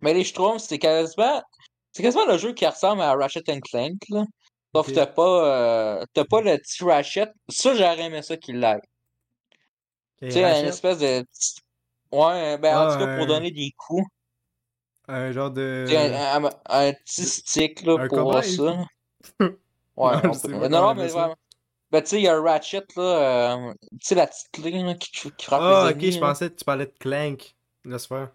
Mais les Schtroumpfs, c'est quasiment. C'est quasiment le jeu qui ressemble à Ratchet Clank. Là. Sauf que t'as pas, euh, t'as pas le petit Ratchet. Ça, j'aurais aimé ça qu'il l'ait. Et Tu sais, une espèce de. petit- Ouais, ben en Ah, tout cas, pour donner des coups. un genre de. Un, un- un petit stick là, un pour ça. Ouais, Non, *laughs* on peut- non, mais vraiment. Ben, tu sais, il y a un Ratchet, là. euh, tu sais, la petite clé là, qui, qui frappe Ah, ok, je là. pensais que tu parlais de Clank. Laisse faire.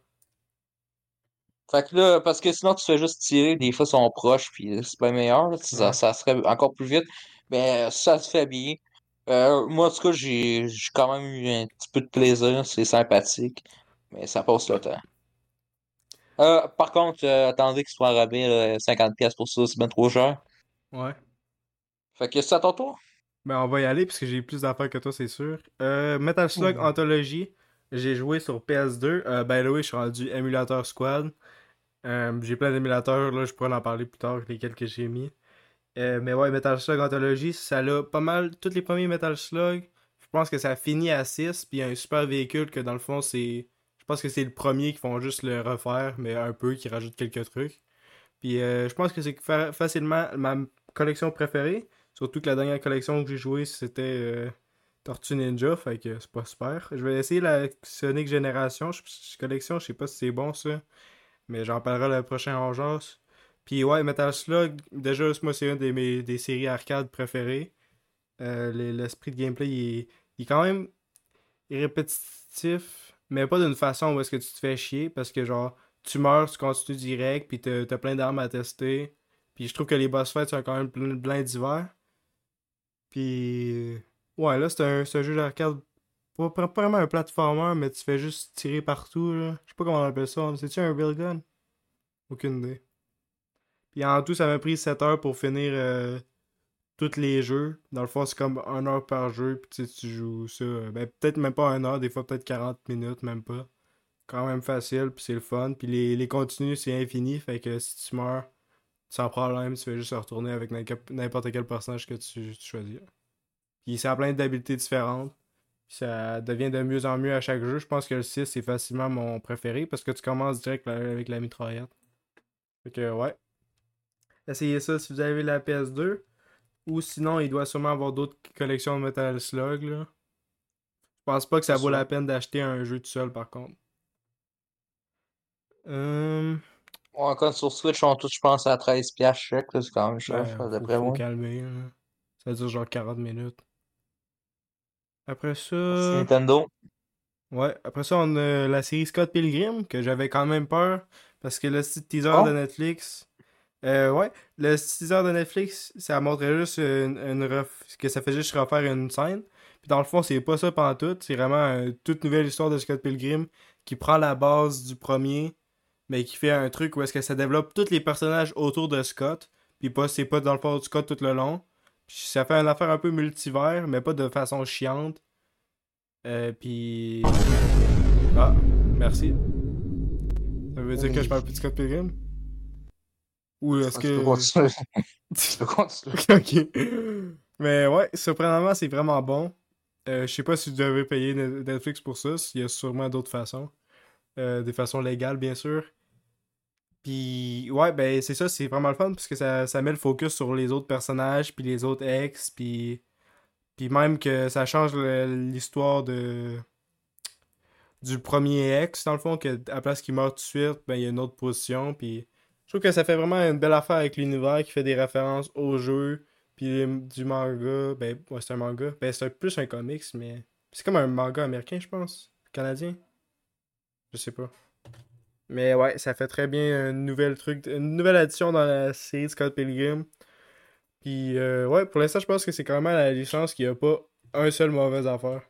Fait que là, parce que sinon, tu fais juste tirer, des fois, ils sont proches, puis c'est pas meilleur, là, ça, Ouais. ça serait encore plus vite. Mais euh, ça se fait bien. Euh, moi, en tout cas, j'ai quand même eu un petit peu de plaisir, c'est sympathique, mais ça passe le temps. Euh, par contre, attendez qu'il soit rabais, là, 50$ pour ça, c'est bien trop cher. Ouais. Fait que c'est à ton tour. Ben, on va y aller parce que j'ai plus d'affaires que toi, c'est sûr. Euh, Metal Slug Ouh. Anthology. J'ai joué sur PS2. Euh, by the way, je suis rendu émulateur Squad. Euh, j'ai plein d'émulateurs, là, je pourrais en parler plus tard, lesquels que j'ai mis. Euh, mais ouais, Metal Slug Anthology, ça a pas mal. Tous les premiers Metal Slug, je pense que ça finit à 6. Puis il y a un super véhicule que dans le fond, c'est. Je pense que c'est le premier qui font juste le refaire, mais un peu, qui rajoute quelques trucs. Puis euh, je pense que c'est fa- facilement ma collection préférée. Surtout que la dernière collection que j'ai jouée, c'était euh, Tortue Ninja, fait que c'est pas super. Je vais essayer la Sonic Génération. Je, collection, je sais pas si c'est bon ça. Mais j'en parlerai le prochain en jase. Puis ouais, Metal Slug, déjà, moi, c'est une des, mes, des séries arcade préférées. Euh, le- L'esprit de gameplay, il est, quand même répétitif, mais pas d'une façon où est-ce que tu te fais chier, parce que genre, tu meurs, tu continues direct, puis t'as t'as plein d'armes à tester. Puis je trouve que les boss fights sont quand même plein, divers. Puis ouais, là, c'est un, un jeu d'arcade, pas, pas vraiment un platformer, mais tu fais juste tirer partout. Je sais pas comment on appelle ça. C'est-tu un railgun? Aucune idée. Puis en tout, ça m'a pris 7 heures pour finir euh, tous les jeux. Dans le fond, c'est comme 1 heure par jeu, puis tu tu joues ça. euh, Ben, peut-être même pas 1 heure, des fois peut-être 40 minutes, même pas. Quand même facile, puis c'est le fun. Puis les, les continues, c'est infini, fait que si tu meurs, sans problème, tu fais juste retourner avec n'importe quel personnage que tu, tu choisis. Puis ça a plein d'habiletés différentes. Puis ça devient de mieux en mieux à chaque jeu. Je pense que le 6 c'est facilement mon préféré parce que tu commences direct avec la mitraillette. Fait que ouais. Essayez ça si vous avez la PS2. Ou sinon, il doit sûrement avoir d'autres collections de Metal Slug. Là. Je pense pas que ça vaut la peine d'acheter un jeu tout seul par contre. Euh, Ouais, encore sur Switch, on touche, je pense, à 13$ piastres chaque, c'est quand même cher, ouais, d'après moi. calmer. Ça dure genre 40 minutes. Après Merci ça. Nintendo. Ouais, après ça, on a la série Scott Pilgrim, que j'avais quand même peur, parce que le petit teaser Oh. de Netflix... Euh, ouais, le teaser de Netflix, ça montrait juste une, une ref- que ça fait juste refaire une scène. Puis dans le fond, c'est pas ça pendant tout, c'est vraiment une toute nouvelle histoire de Scott Pilgrim qui prend la base du premier, mais qui fait un truc où est-ce que ça développe tous les personnages autour de Scott, puis pas c'est pas dans le fond de Scott tout le long. Puis ça fait une affaire un peu multivers, mais pas de façon chiante. Euh, puis. Ah, merci. Ça veut dire que je parle plus de Scott Pilgrim? Ou est-ce Tu peux continuer. *laughs* Tu peux continuer. ok. Mais ouais, surprenamment, c'est vraiment bon. Euh, je sais pas si vous devez payer Ne- Netflix pour ça. Il y a sûrement d'autres façons. Euh, des façons légales, bien sûr. Puis, ouais, ben, c'est ça, c'est vraiment le fun parce que ça, ça met le focus sur les autres personnages, puis les autres ex, puis. Puis même que ça change l'histoire de. Du premier ex, dans le fond, que à la place qu'il meurt tout de suite, ben, il y a une autre position, puis. Je trouve que ça fait vraiment une belle affaire avec l'univers qui fait des références au jeu, puis du manga. Ben, ouais, c'est un manga. Ben, c'est plus un comics, mais. C'est comme un manga américain, je pense. Canadien. Je sais pas. Mais ouais, ça fait très bien une nouvelle truc, une nouvelle addition dans la série de Scott Pilgrim. Puis euh, ouais, pour l'instant, je pense que c'est quand même la licence qui a pas un seul mauvais affaire.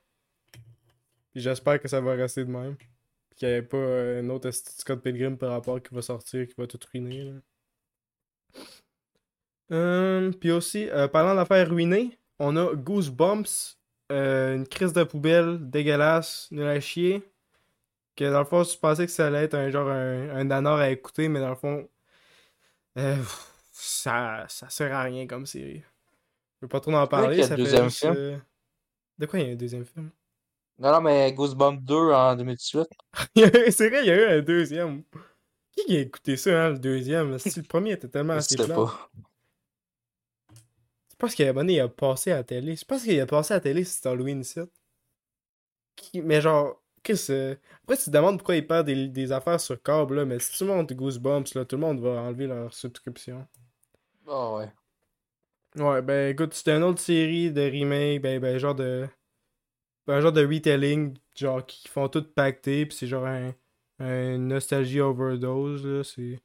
Puis j'espère que ça va rester de même. Puis qu'il n'y ait pas euh, un autre Scott Pilgrim par rapport qui va sortir, qui va tout ruiner. Euh, puis aussi, euh, parlant d'affaires ruinées, on a Goosebumps, euh, une crise de poubelle dégueulasse, nul à chier. Que dans le fond, je pensais que ça allait être un genre un, un à écouter, mais dans le fond, euh, ça, ça sert à rien comme série. Je veux pas trop en parler, ça fait deuxième juste, film? euh, De quoi il y a un deuxième film? Non, non, mais Goosebumps 2 en 2018. *laughs* C'est vrai, il y a eu un deuxième. Qui a écouté ça, hein, le deuxième? Si le premier était tellement Je assez plat. pas. Je pense qu'il a abonné, il a passé à la télé. Je pense qu'il a passé à la télé, c'est Halloween 7. Qui... Mais genre, qu'est-ce que Après, tu te demandes pourquoi il perd des, des affaires sur câble, là, mais si tu montes Goosebumps, là, tout le monde va enlever leur subscription. Ah ouais. Ouais, ben écoute, c'était une autre série de remake, ben, ben genre de. Un genre de retelling, genre qui font tout pacter, pis c'est genre un, un nostalgie overdose, là. C'est.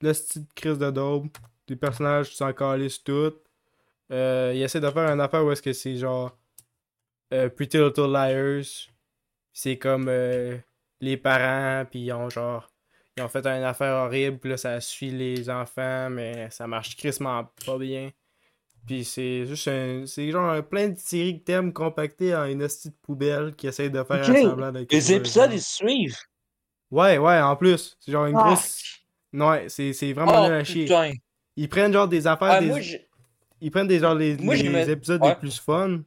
Le style crise de daube. Les personnages, tu s'en calisses tout. Euh, il essaie de faire une affaire où est-ce que c'est genre. euh, Pretty Little Liars. C'est comme euh, les parents, puis ils ont genre. Ils ont fait une affaire horrible, puis là ça suit les enfants, mais ça marche crissement pas bien. Puis c'est juste un. C'est genre un- plein de séries que t'aimes compactées en une hostie de poubelle qui essaye de faire Ok. un semblant d'être. Les épisodes, ils se suivent. Ouais, ouais, en plus. C'est genre une Ah. grosse. Ouais, c'est vraiment Oh, chier. Ils prennent genre des affaires. Ah, des... moi, j'ai- Ils prennent des, genre, les, Moi, les j'aimais- épisodes ouais. les plus fun.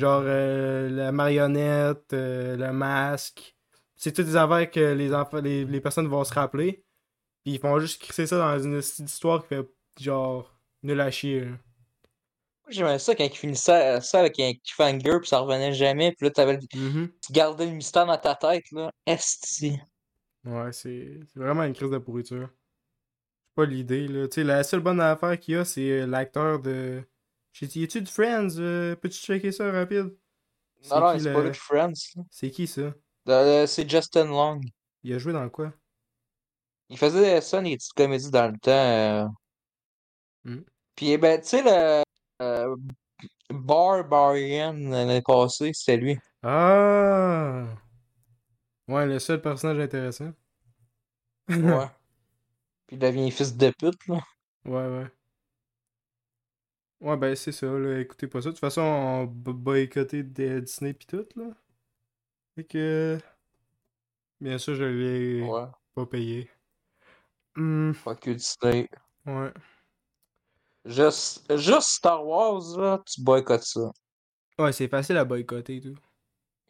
Genre euh, la marionnette, euh, le masque. C'est toutes des affaires que les, enfants, les, les personnes vont se rappeler. Puis ils font juste crisser ça dans une histoire qui fait genre nul à chier. là. moi, j'aimais ça quand ils finissaient ça avec un cliffhanger, puis ça revenait jamais, puis là, t'avais le- Mhm. tu gardais le mystère dans ta tête, là. Esti. Ouais, c'est vraiment une crise de pourriture. C'est pas l'idée, là. Tu sais, la seule bonne affaire qu'il y a, c'est euh, l'acteur de. J'ai dit, y a-tu de Friends Euh, Peux-tu checker ça rapide? Non, non, c'est le- pas que Friends. C'est qui ça? Euh, c'est Justin Long. Il a joué dans quoi? Il faisait ça, des petites comédies dans le temps. euh. Hmm. Puis, eh ben, tu sais, le euh, Barbarian l'année passée, c'était lui. Ah Ouais, le seul personnage intéressant. Ouais. *laughs* Puis il devient fils de pute, là. Ouais, ouais. Ouais, ben c'est ça, là. Écoutez pas ça. De toute façon, on des Disney pis tout, là. Fait que. Bien sûr, je l'ai Ouais. pas payé. Hmm, Fuck you, Disney. ouais. Juste, juste Star Wars, là, tu boycottes ça. Ouais, c'est facile à boycotter et tout.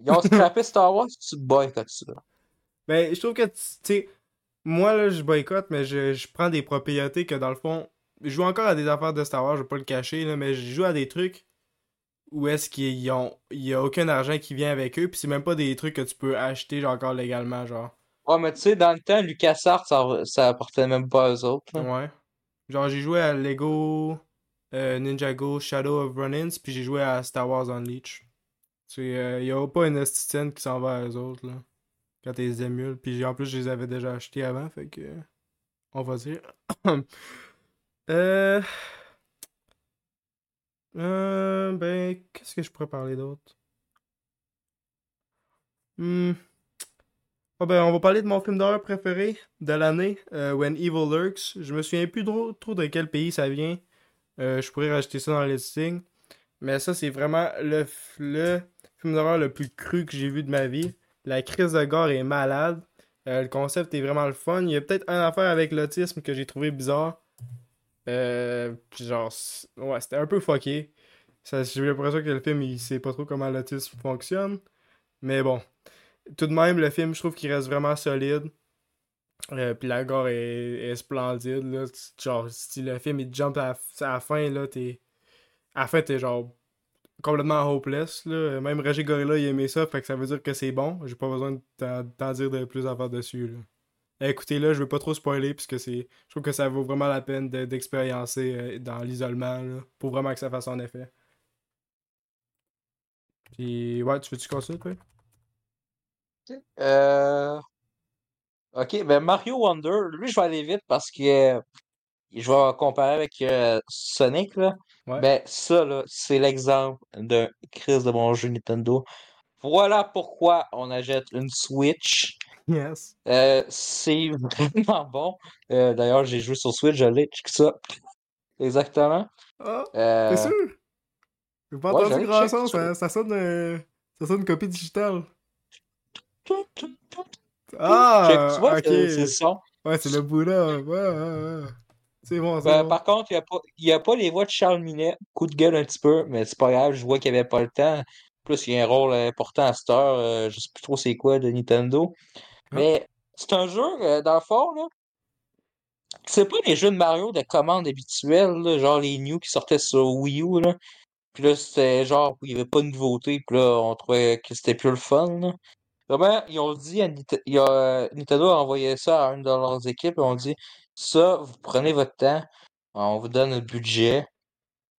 Ils ont *laughs* scrappé Star Wars, tu boycottes ça. Ben, je trouve que, tu sais, moi, là, je boycotte, mais je, je prends des propriétés que, dans le fond, je joue encore à des affaires de Star Wars, je vais pas le cacher, là, mais je joue à des trucs où est-ce qu'il y a, il y a aucun argent qui vient avec eux, puis c'est même pas des trucs que tu peux acheter, genre, encore légalement, genre. Ouais, mais tu sais, dans le temps, LucasArts, ça, ça appartenait même pas aux autres. là. Ouais. Genre, j'ai joué à Lego euh, Ninjago Shadow of Run-Ins, puis j'ai joué à Star Wars Unleashed. Tu sais, euh, y a pas une esthétienne qui s'en va à eux autres, là. Quand t'es les émules. Puis en plus, je les avais déjà achetés avant, fait que. On va dire. *clears throat* euh. Euh. Ben, qu'est-ce que je pourrais parler d'autre? Hmm. Ah ben, on va parler de mon film d'horreur préféré de l'année, euh, When Evil Lurks. Je me souviens plus trop, trop de quel pays ça vient. Euh, je pourrais rajouter ça dans le listing. Mais ça, c'est vraiment le film d'horreur le plus cru que j'ai vu de ma vie. La crise de gore est malade. Euh, le concept est vraiment le fun. Il y a peut-être un affaire avec l'autisme que j'ai trouvé bizarre. Euh, puis genre, ouais, c'était un peu fucké. J'ai l'impression que le film, il sait pas trop comment l'autisme fonctionne. Mais bon. Tout de même, le film, je trouve qu'il reste vraiment solide. Euh, puis la gore est, splendide, là. Genre, si le film, il jump à, à la fin, là, t'es... À la fin, t'es genre complètement hopeless, là. Même Roger Gorilla, il aimait ça, fait que ça veut dire que c'est bon. J'ai pas besoin de t'en dire de plus à faire dessus. Écoutez, là, je veux pas trop spoiler, puisque c'est... Je trouve que ça vaut vraiment la peine de- d'expériencer euh, dans l'isolement, pour vraiment que ça fasse son effet. Puis, ouais, tu veux-tu continuer, toi? Euh... Ok, ben Mario Wonder, lui, je vais aller vite parce que euh, je vais comparer avec euh, Sonic, là. Ouais. Ben, ça, là, c'est l'exemple d'un crise de bon jeu Nintendo. Voilà pourquoi on achète une Switch. Yes. Euh, c'est *laughs* vraiment bon. Euh, d'ailleurs, j'ai joué sur Switch, je l'ai, check ça. Exactement. Ah, Euh, t'es sûr? J'ai pas ouais, entendu j'allais grand sur- ça, ça sonne... euh, ça sonne copie digitale. Ah, Check, tu vois, ok. c'est c'est ça. Ouais, c'est le Bouddha. Ouais, ouais, ouais. C'est bon, Ben, bon. par contre, il n'y a pas les voix de Charles Minet. Coup de gueule un petit peu, mais c'est pas grave. Je vois qu'il n'y avait pas le temps. Plus, il y a un rôle important à cette heure. euh, je sais plus trop c'est quoi de Nintendo. Ah. Mais c'est un jeu, euh, dans le fond, là. C'est pas les jeux de Mario de commande habituels, là, genre les New qui sortaient sur Wii U, là. Puis là, c'était genre, il n'y avait pas de nouveauté. Puis là, on trouvait que c'était plus le fun, là. Vraiment, ils ont dit à il a, euh, Nintendo a envoyé ça à une de leurs équipes et on dit ça, vous prenez votre temps, on vous donne le budget,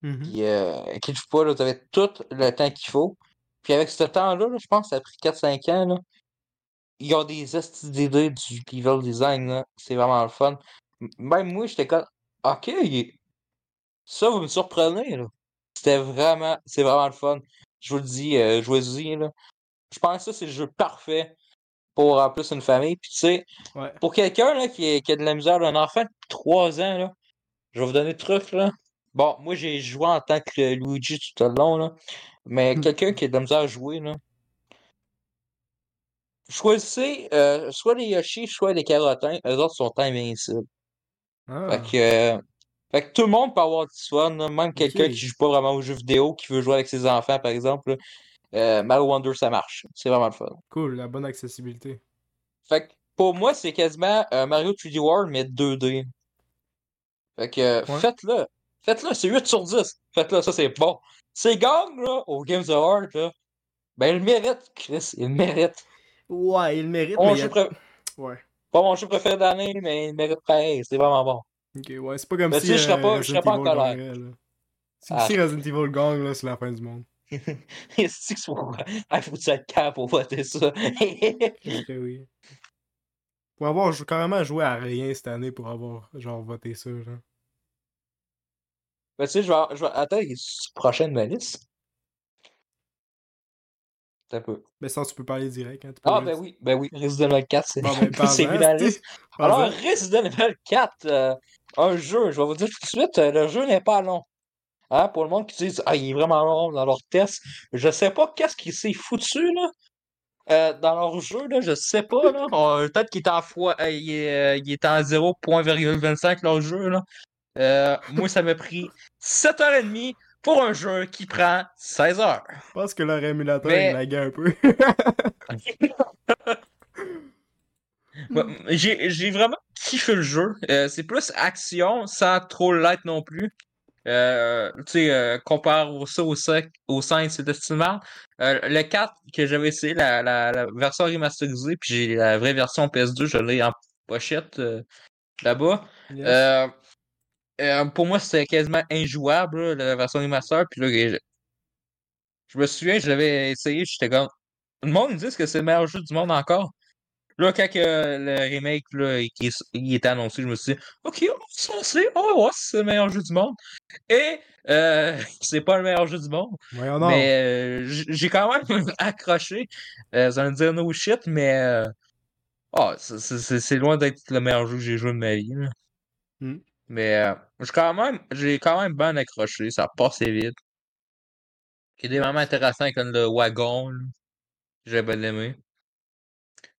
Mhm. puis euh, inquiétez-vous pas, là, vous avez tout le temps qu'il faut. Puis avec ce temps-là, là, je pense que ça a pris 4-5 ans, là, ils ont des d'idées du level design. C'est vraiment le fun. Même moi, j'étais comme, ok, ça, vous me surprenez, là. C'était vraiment, c'est vraiment le fun. Je vous le dis, euh, jouez-y, là. Je pense que ça, c'est le jeu parfait pour en plus une famille. Puis tu sais, Ouais. pour quelqu'un là, qui, a de la misère d'un enfant depuis 3 ans, là, je vais vous donner le truc là. Bon, moi j'ai joué en tant que Luigi tout le long, là. Mais Hmm. quelqu'un qui a de la misère à jouer, là. Choisissez euh, soit les Yoshi, soit les carottins. Eux autres sont invincibles. Ah, Fait que, euh, fait que tout le monde peut avoir du fun, là, même quelqu'un qui joue pas vraiment aux jeux vidéo, qui veut jouer avec ses enfants, par exemple. Euh, Mario Wonder, ça marche. C'est vraiment le fun. cool, la bonne accessibilité. Fait que pour moi, c'est quasiment euh, Mario 3D World, mais 2D. Fait que Ouais. faites-le. Faites-le, c'est 8 sur 10. Faites-le, ça c'est bon. C'est gang, là, au Games Award, là. Ben, il mérite, Chris, il le mérite. Ouais, il mérite, Pas mais a- Ouais. pas mon jeu préféré d'année, mais il mérite pareil. C'est vraiment bon. Ok, ouais, c'est pas comme Mais si tu sais, je serais euh, pas- je serais pas en colère. gagnerait. Si, Ah. si Resident Evil gagne, là, c'est la fin du monde. *laughs* C'est que. Ah, faut que tu aies le cœur pour voter ça? Oui. Pour avoir carrément joué à rien cette année pour avoir, genre, voté ça, genre. Ben, tu sais, je vais, je vais. Attends, il est prochaine ma liste? Attends Un peu. Mais ça, tu peux parler direct, hein. tu peux Ah, ben oui, ben oui, Resident Evil 4, c'est Bon, *laughs* ben, la liste. Alors. Resident Evil 4, euh, un jeu, je vais vous dire tout de suite, euh, le jeu n'est pas long. Hein, pour le monde qui dit Ah, il est vraiment long dans leur test. Je sais pas qu'est-ce qui s'est foutu là. euh, dans leur jeu, là, je sais pas, là. *laughs* On- Peut-être qu'il est en fois. euh, il, est, euh, il est en 0.25 leur jeu, là. Euh, moi, ça m'a pris 7h30 pour un jeu qui prend 16 heures. Je pense que leur émulateur, Mais- il laguait un peu. *laughs* J'ai vraiment kiffé le jeu. Euh, c'est plus action sans trop l'être non plus. Euh, tu sais, euh, compare au- ça au 5, au 5 c'est estimable. Euh, le 4 que j'avais essayé, la, la, la version remasterisée, puis j'ai la vraie version PS2, je l'ai en pochette euh, là-bas. Yes. Euh, pour moi, c'était quasiment injouable, là, la version remaster. Puis là, je, je me souviens, je l'avais essayé, j'étais comme. Le monde me dit que c'est le meilleur jeu du monde encore. Là, quand le remake là, il, est- il était annoncé, je me suis dit, OK, on va se lancer. Oh, ouais, c'est le meilleur jeu du monde. Et euh, *laughs* c'est pas le meilleur jeu du monde. Mais euh, j'ai quand même *laughs* accroché. Ça veut dire no shit, mais. ah, c'est- loin d'être le meilleur jeu que j'ai joué de ma vie. là. Hmm. Mais euh, j'ai quand même, j'ai quand même bien accroché, ça passait vite. Il y a des moments intéressants comme le wagon, j'ai bien aimé.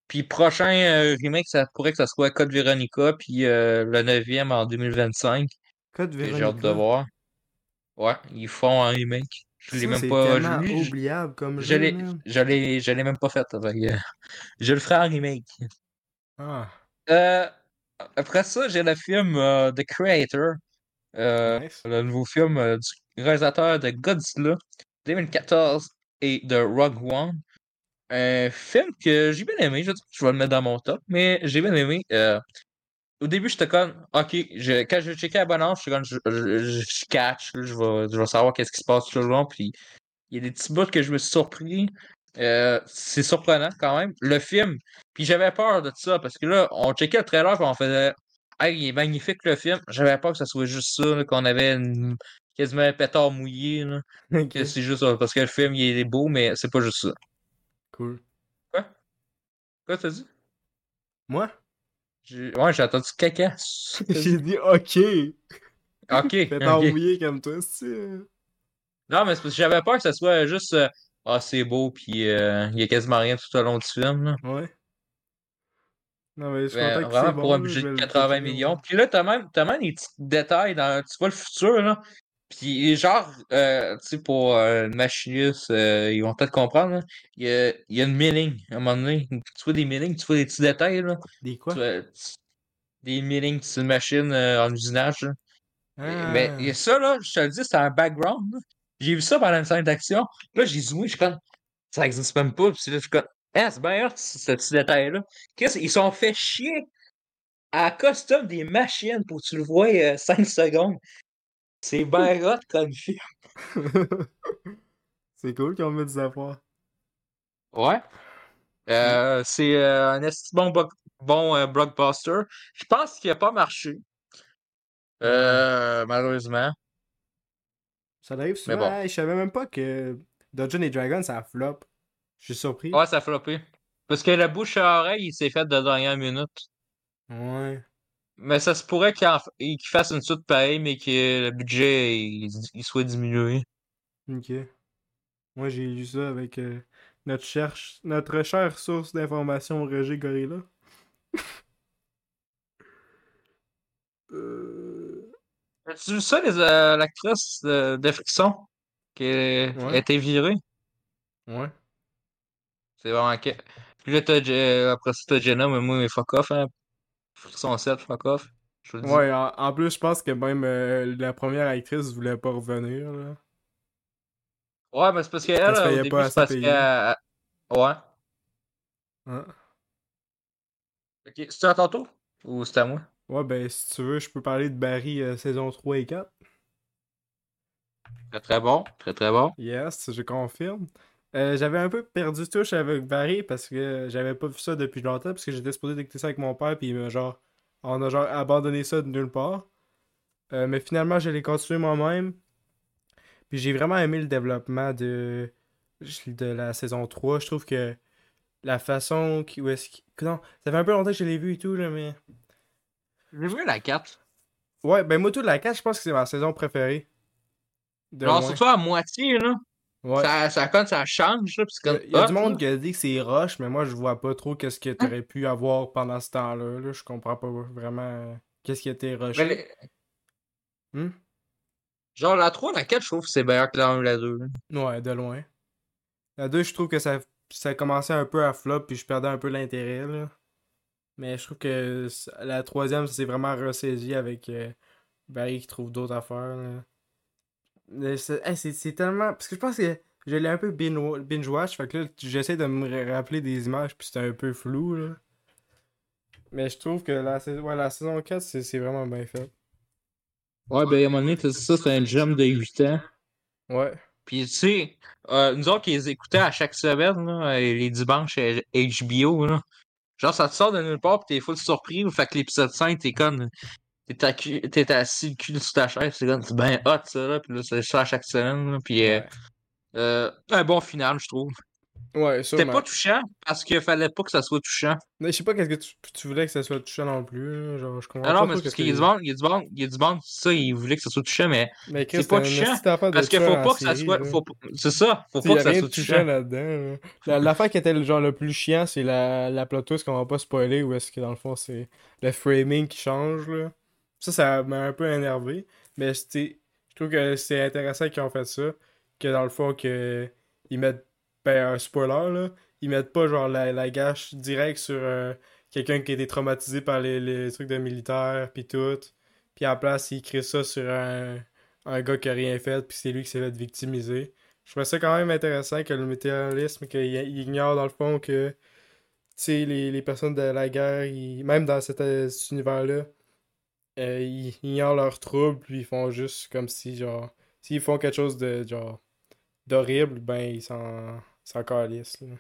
Puis prochain euh, remake, ça pourrait que ça soit Code Veronica, puis euh, le 9e en 2025. Code Veronica. J'ai hâte de voir. Ouais, ils font un remake. Je l'ai même pas. je- oubliable comme je l'ai, je l'ai, même pas fait. je le ferai en remake. Ah, Euh, après ça, j'ai le film euh, The Creator. Euh, nice. le nouveau film euh, du réalisateur de Godzilla 2014 et de Rogue One. Un film que j'ai bien aimé, je, je vais le mettre dans mon top, mais j'ai bien aimé. au début, j'étais comme, ok, je, quand je checkais la comme, je, je, je, je catch, je vais, je vais savoir qu'est-ce qui se passe tout le long, puis il y a des petits bouts que je me suis surpris. Euh, c'est surprenant quand même. Le film, puis j'avais peur de ça, parce que là, on checkait le trailer, puis on faisait, hey, il est magnifique le film. J'avais peur que ça soit juste ça, qu'on avait une- quasiment un pétard mouillé, là, que c'est juste ça, parce que le film, il est beau, mais c'est pas juste ça. cool. Quoi, t'as dit? Moi? J'ai- Ouais, j'ai entendu caca. *laughs* J'ai dit OK. Ok. Pétard mouillé comme toi, c'est. euh. Non, mais c'est parce que j'avais peur que ça soit juste euh, Ah, c'est beau, puis euh, il y a quasiment rien tout au long du film. Là. Ouais. Non, mais je suis Mais content que vraiment pour bon, un budget de le 80 checker, millions. Puis là, t'as même, t'as même des petits détails dans. Tu vois le futur, là. Puis genre, euh, tu sais, pour euh, le machiniste, euh, ils vont peut-être comprendre. Il y y a une milling, à un moment donné. Tu vois des millings, tu vois des petits détails, là. Des Tu quoi? vois, tu- des millings, c'est une machine en usinage, là. Mais Ah. et ça, là, je te le dis, c'est un background. J'ai vu ça pendant une scène d'action. Là, j'ai zoomé, je suis comme, ça existe même pas. Puis là, je suis comme, ah, c'est bien hot, ce petit détail-là. Qu'est-ce ils sont fait chier à custom des machines pour que tu le vois 5 secondes. C'est bien hot comme film. *laughs* c'est cool qu'on mette des affaires. Ouais. Euh, c'est euh, un bon, bo- bon euh, blockbuster. Je pense qu'il a pas marché. Euh, malheureusement. Ça arrive souvent. bon. Hey, je savais même pas que Dungeons et Dragons, ça flop. Je suis surpris. Ouais, ça a floppé. Parce que la bouche à oreille, il s'est fait de dernière minute. Ouais. Mais ça se pourrait qu'il f- fasse une suite pareille, mais que le budget il, il soit diminué. Ok. Moi, j'ai lu ça avec euh, notre, cherche... notre chère source d'information, Roger Gorilla. *laughs* euh... Tu vu ça, les, euh, l'actrice de, de Frisson, qui a, Ouais. a été virée? Ouais. C'est vraiment que. Puis là, t'as, Je- après ça, t'as Jenna, mais moi, fuck off, hein. Frisson 7, fuck off. Je le. Ouais, en, en plus, je pense que même euh, la première actrice voulait pas revenir. Là. Ouais, mais c'est parce qu'elle, au début, pas c'est assez parce qu'elle. Ouais. Hein? Ok, c'est à ton tour? Ou c'est à moi? Ouais, ben, si tu veux, je peux parler de Barry euh, saison 3 et 4. Très très bon, très très bon. Yes, je confirme. Euh, j'avais un peu perdu touche avec Barry parce que j'avais pas vu ça depuis longtemps parce que j'étais supposé d'écouter ça avec mon père puis genre on a genre abandonné ça de nulle part. Euh, mais finalement, je l'ai continué moi-même. Puis j'ai vraiment aimé le développement de de la saison 3. Je trouve que la façon qui où est-ce non, ça fait un peu longtemps que je l'ai vu et tout là mais J'ai vu la 4. Ouais, ben moi, tout la 4, je pense que c'est ma saison préférée. De Genre, surtout à moitié, là. Ouais. Ça, ça, comme ça change, là. pis Il y a, comme il y a hot, du monde là. qui a dit que c'est rush, mais moi, je vois pas trop qu'est-ce que t'aurais pu avoir pendant ce temps-là. Là. Je comprends pas vraiment qu'est-ce qui rushé. Mais les- Hmm? Genre, la 3, la 4, je trouve que c'est meilleur que la 1 ou la 2. là. Ouais, de loin. La 2, je trouve que ça, ça commençait un peu à flop, puis je perdais un peu l'intérêt, là. Mais je trouve que la troisième, c'est vraiment ressaisi avec euh, Barry qui trouve d'autres affaires, c'est hey, tellement... Parce que je pense que je l'ai un peu bin- binge-watch, fait que là, j'essaie de me ra- rappeler des images, puis c'était un peu flou, là. Mais je trouve que la, sais- ouais, la saison 4, c'est c'est vraiment bien fait. Ouais, ben à un moment donné, ça, c'est un jump de 8 ans. Ouais. Puis, tu sais, euh, nous autres qui les écoutait à chaque semaine, là, euh, les dimanches HBO, là, genre, ça te sort de nulle part, pis t'es full surpris. Fait que l'épisode 5, t'es comme. T'es assis le cul sur ta chaise, c'est comme. C'est bien hot, ça, là. Pis là, c'est ça à chaque semaine, là. Pis, euh, euh, un bon final, je trouve. Ouais C'était pas touchant, parce qu'il fallait pas que ça soit touchant. Mais je sais pas qu'est-ce que tu, tu voulais que ça soit touchant non plus. Genre, je comprends Ah pas non, mais trop c'est parce ce qu'il y a du monde, il y a du monde, il y a du monde, ça, il voulait que ça soit touchant, mais Mais c'est pas touchant, parce qu'il faut pas que ça soit, pas- c'est ça, faut pas que ça soit touchant là-dedans. là. La- L'affaire qui était le genre le plus chiant, c'est la, la plot twist qu'on va pas spoiler, ou est-ce que dans le fond c'est le framing qui change, là. Ça, ça m'a un peu énervé. Mais. Je trouve que c'est intéressant qu'ils ont fait ça. Que dans le fond, que ils mettent. Ben, un spoiler, là. Ils mettent pas genre la, la gâche direct sur euh, quelqu'un qui a été traumatisé par les, les trucs de militaire, puis tout. Puis à la place, ils créent ça sur un, un gars qui a rien fait, puis c'est lui qui s'est fait victimiser. Je trouvais ça quand même intéressant que le météorisme, qu'il il ignore dans le fond que, tu les, les personnes de la guerre, même dans cet, euh, univers-là, euh, ils ignorent leurs troubles, puis ils font juste comme si, genre, s'ils font quelque chose de, genre, d'horrible, ben, ils s'en, ils s'en calissent, là.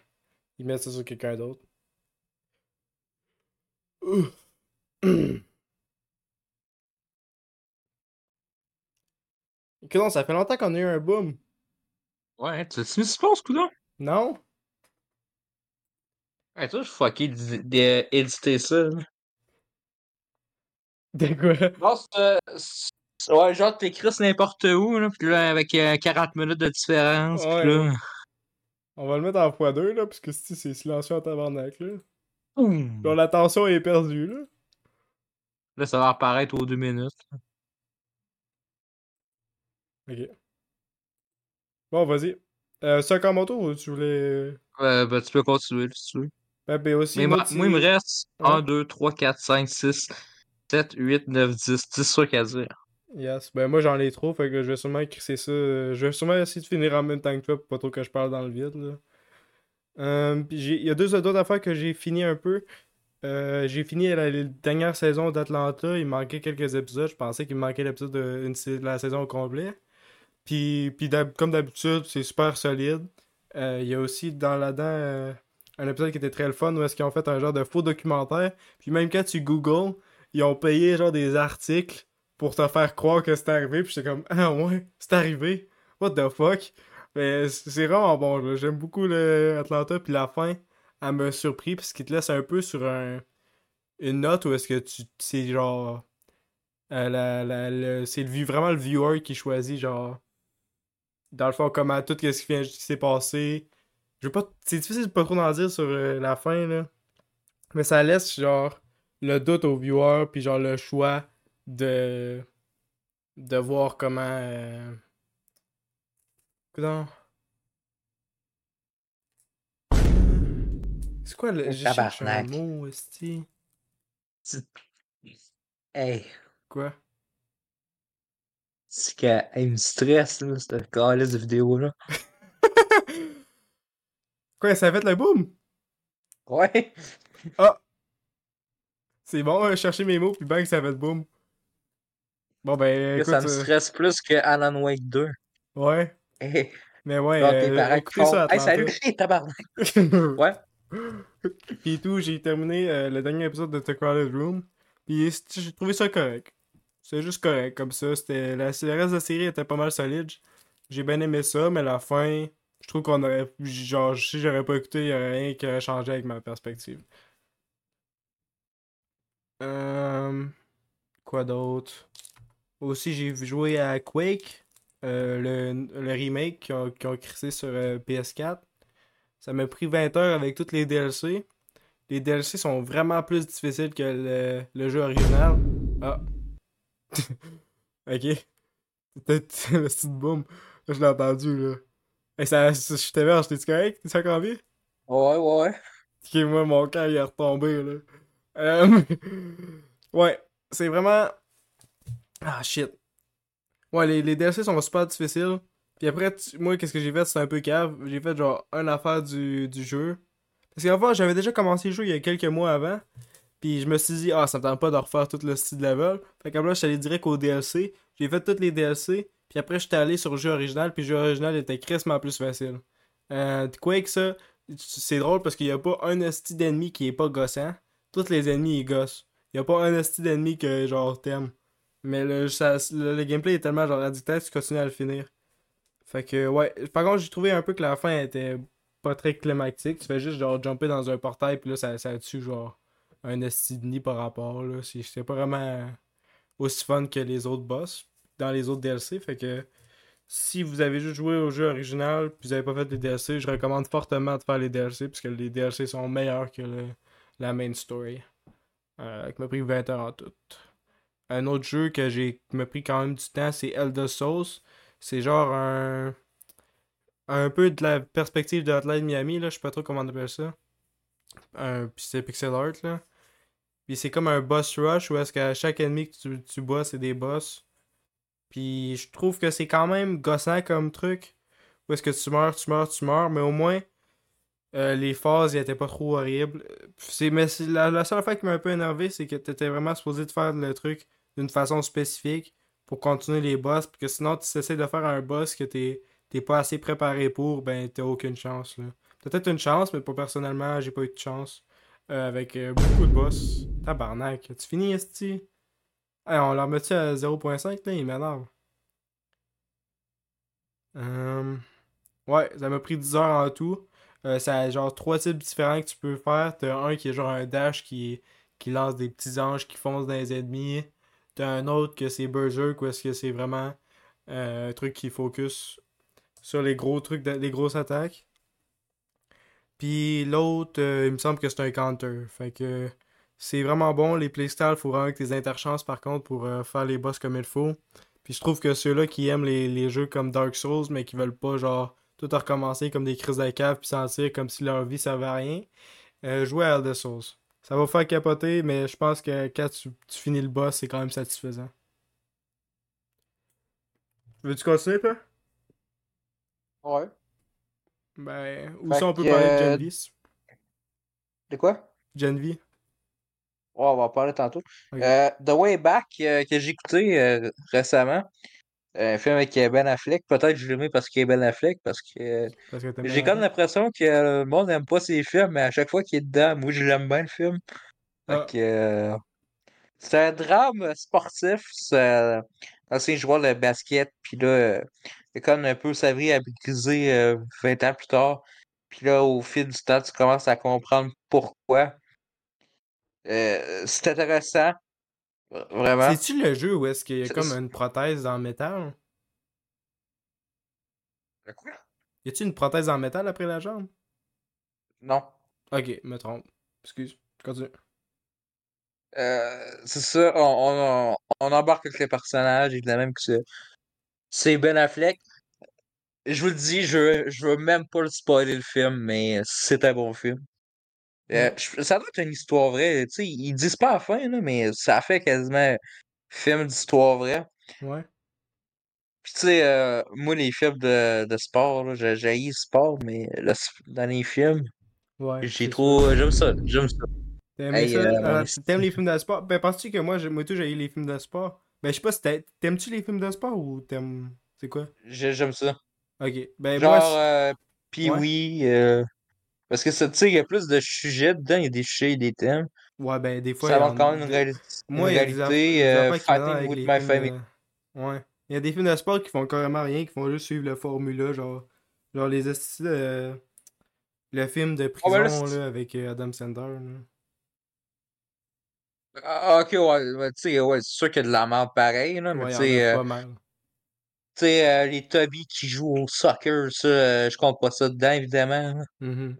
Ils mettent ça sur quelqu'un d'autre. *clears throat* Ouh. Écoute, ça fait longtemps qu'on a eu un boom. Ouais, tu l'as-tu mis sur pause, coudonc? Non? Ouais, toi, je suis fucké d'éditer ça. De quoi? Non, c'est, c'est- ouais, genre, t'écris n'importe où, là, pis là, avec euh, 40 minutes de différence, pis Ouais. là... On va le mettre en x2, là, parce que si c'est silencieux en tabarnak, là. boum. Genre, la tension est perdue, là. Là, ça va apparaître aux deux minutes. Ok. Bon, vas-y. Euh, c'est encore mon tour ou tu voulais. Euh, ben, tu peux continuer, si tu veux. Ben, ben aussi. Mais moi, moi, tu- moi, il me reste Ouais. 1, 2, 3, 4, 5, 6, 7, 8, 9, 10, 10 trucs à dire. Yes. Ben, moi, j'en ai trop, fait que je vais sûrement écrire ça. euh, Je vais sûrement essayer de finir en même temps que toi pour pas trop que je parle dans le vide, là. Euh, il y a deux autres affaires que j'ai fini un peu. Euh, j'ai fini la, dernière saison d'Atlanta. Il manquait quelques épisodes. Je pensais qu'il manquait l'épisode de une la saison au complet. Puis, puis comme d'habitude, c'est super solide. Euh, Il y a aussi dans là-dedans un épisode qui était très le fun où est-ce qu'ils ont fait un genre de faux documentaire. Puis même quand tu googles, ils ont payé genre des articles pour te faire croire que c'est arrivé. Puis j'étais comme, ah ouais, c'est arrivé. What the fuck? Mais c'est vraiment bon. J'aime beaucoup le Atlanta. Puis la fin, elle m'a surpris parce qu'il te laisse un peu sur un, une note où est-ce que tu. C'est genre. euh, c'est vraiment le viewer qui choisit, genre. Dans le fond, comment tout ce qui qui s'est passé. Je veux pas. C'est difficile de pas trop en dire sur euh, la fin, là. Mais ça laisse, genre, le doute au viewer, puis genre le choix de. de voir comment. Euh... C'est quoi le. Je cherche un mot, esti? Hey, Quoi? c'est qu'elle me stresse, là, cette calice de vidéo-là. *laughs* Quoi, ça a fait le boom? Ouais. C'est bon, euh, chercher mes mots, puis bang, ça a fait le boom. Bon, ben, écoute. ça me euh, stresse plus que Alan Wake 2. ouais, Hey, mais ouais, tes euh, parents font, ça, Hey, salut, tabarnak. *laughs* Ouais. Puis tout, j'ai terminé euh, le dernier épisode de The Crowded Room. Puis j'ai trouvé ça correct. C'est juste correct comme ça. C'était la, le reste de la série était pas mal solide. J'ai bien aimé ça, mais la fin, je trouve qu'on aurait. Genre, si j'aurais pas écouté, il y aurait rien qui aurait changé avec ma perspective. Euh, quoi d'autre? Aussi, j'ai joué à Quake, euh, le, le remake qu'ils ont, ont crissé sur euh, PS4. Ça m'a pris 20 heures avec toutes les DLC. Les DLC sont vraiment plus difficiles que le, le jeu original. Ah. *laughs* ok. Peut-être le petit boom. Je l'ai entendu, là. Et ça, je t'héberge, t'es-tu correct? T'es encore en vie? Ouais, ouais, ouais. Ok, moi, mon cœur, il est retombé, là. Euh, *laughs* ouais, c'est vraiment... Ah, shit. Ouais, les, DLC sont super difficiles. Puis après, moi, qu'est-ce que j'ai fait? C'est un peu cave. J'ai fait, genre, une affaire du, du jeu. Parce qu'en fait, j'avais déjà commencé le jeu il y a quelques mois avant. Puis je me suis dit, ah, ça me tente pas de refaire tout le style level. Fait là, je suis allé direct au DLC. J'ai fait toutes les DLC. Puis après, j'étais allé sur le jeu original. Puis le jeu original était crissement plus facile. Euh, Quake, ça, c'est drôle parce qu'il y a pas un esti d'ennemi qui est pas gossant. Tous les ennemis, ils gossent. Il y a pas un esti d'ennemi que, genre, t'aimes. Mais le, ça- le, gameplay est tellement, genre, addictif, tu continues à le finir. Fait que, ouais. Par contre, j'ai trouvé un peu que la fin était pas très climatique. Tu fais juste, genre, jumper dans un portail. Puis là, ça, ça tue, genre, un esti par rapport, là. C'est pas vraiment aussi fun que les autres boss dans les autres DLC. Fait que si vous avez juste joué au jeu original puis vous avez pas fait les DLC, je recommande fortement de faire les DLC puisque les DLC sont meilleurs que le- la main story. Euh, qui m'a pris 20 heures en tout. Un autre jeu que j'ai m'a pris quand même du temps, c'est Elder Souls. C'est genre un un peu de la perspective de Hotline Miami là, je sais pas trop comment on appelle ça. Puis c'est pixel art là. Puis c'est comme un boss rush où est-ce qu'à chaque ennemi que tu, tu bats, c'est des boss. Puis je trouve que c'est quand même gossant comme truc. Où est-ce que tu meurs, tu meurs, tu meurs, mais au moins euh, les phases, ils étaient pas trop horribles. Mais la, la seule fois qui m'a un peu énervé, c'est que t'étais vraiment supposé de faire le truc d'une façon spécifique pour continuer les boss. Parce que sinon, tu essaies de faire un boss que t'es, t'es pas assez préparé pour, ben t'as aucune chance. Là. Peut-être une chance, mais pas personnellement, j'ai pas eu de chance. Euh, avec euh, beaucoup de boss. Tabarnak. Tu finis, Esti? Hey, on leur met-tu à 0.5 là? Il m'énerve. Euh, Ouais, ça m'a pris 10 heures en tout. Euh, ça a genre trois types différents que tu peux faire. T'as un qui est genre un dash qui, qui lance des petits anges qui foncent dans les ennemis. T'as un autre que c'est Berserk où est-ce que c'est vraiment euh, un truc qui focus sur les gros trucs, les grosses attaques. Puis l'autre, euh, il me semble que c'est un counter. Fait que c'est vraiment bon. Les playstyles, faut vraiment que tes interchances par contre pour euh, faire les boss comme il faut. Puis je trouve que ceux-là qui aiment les, les jeux comme Dark Souls, mais qui veulent pas genre tout recommencer comme des crises de cave puis sentir comme si leur vie servait à rien, jouez à Elder Souls. Ça va vous faire capoter, mais je pense que quand tu, tu finis le boss, c'est quand même satisfaisant. Veux-tu continuer, toi? Ouais. Ben, où ça on peut que, parler de euh, Genvi? De quoi? Genvi? Ouais, on va en parler tantôt. Euh, The Way Back, euh, que j'ai écouté euh, récemment. Un film avec Ben Affleck. Peut-être que je l'ai aimé parce qu'il est Ben Affleck, parce que Parce que j'ai bien comme l'impression que le monde n'aime pas ses films, mais à chaque fois qu'il est dedans, moi je l'aime bien le film. Ah. euh, c'est un drame sportif. C'est un ancien joueur de basket, puis là, euh, il est comme un peu sa vie à briser euh, 20 ans plus tard. Puis là, au fil du temps, tu commences à comprendre pourquoi. Euh, c'est intéressant, vraiment? C'est-tu le jeu où est-ce qu'il y a comme une prothèse en métal? Le quoi? Y a-tu une prothèse en métal après la jambe? Non. Ok, me trompe. Excuse, continue. Euh, c'est ça, on, on, on embarque avec les personnages, évidemment que c'est c'est Ben Affleck. Je vous le dis, je, je veux même pas le spoiler le film, mais c'est un bon film. Euh, ça doit être une histoire vraie, tu sais, ils disent pas à la fin, là, mais ça fait quasiment film d'histoire vraie. Ouais. Puis tu sais, euh, moi les films de, de sport, là, j'ai le sport, mais le dans les films, Ouais. j'ai trop. J'aime ça, j'aime ça. T'aimes Hey, ça? euh. T'aimes les films de sport? Ben, penses-tu que moi, j'ai- moi tout, j'ai les films de sport? Ben, je sais pas si t'aimes-tu les films de sport ou t'aimes. C'est quoi? J'ai- J'aime ça. Ok. Ben, Genre, moi, euh, Ouais. Euh, parce que ça, tu sais, il y a plus de sujets dedans, il y a des sujets et des thèmes. ouais, ben, des fois. Ça en- quand même une, Moi, réalité. des euh, Fighting with my family. de- Ouais. Il y a des films de sport qui font carrément rien, qui font juste suivre le formula, genre. Genre les de- Le film de Oh, ben là, prison, là, avec euh, Adam Sandler. Ah, ok, ouais, tu sais, ouais, c'est sûr qu'il y a de la merde pareil, là, mais Ouais, tu sais, euh, pas mal. tu sais, euh, les Toby qui jouent au soccer, ça, euh, je compte pas ça dedans, évidemment. là. Mhm.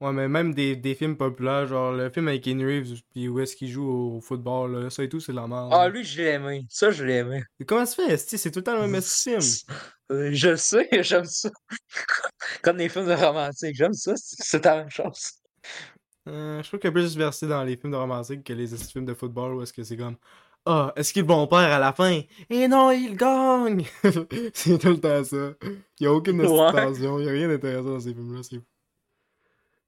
Ouais, mais même des, des films populaires, genre le film avec Keanu Reeves, puis où est-ce qu'il joue au football, là, ça et tout, c'est de la merde. Ah, lui, je l'ai aimé. Ça, je l'ai aimé. Et comment ça fait, esti? C'est tout le temps le même film. Euh, *laughs* Je le sais, *laughs* j'aime ça. Comme les films de romantique, j'aime ça, c'est la même chose. Euh, je trouve qu'il y a plus versé dans les films de romantique que les films de football où est-ce que c'est comme Ah, est-ce qu'ils vont perdre à la fin? Et non, ils gagnent! *laughs* c'est tout le temps ça. Il y a aucune tension, il y a rien d'intéressant dans ces films-là, c'est fou.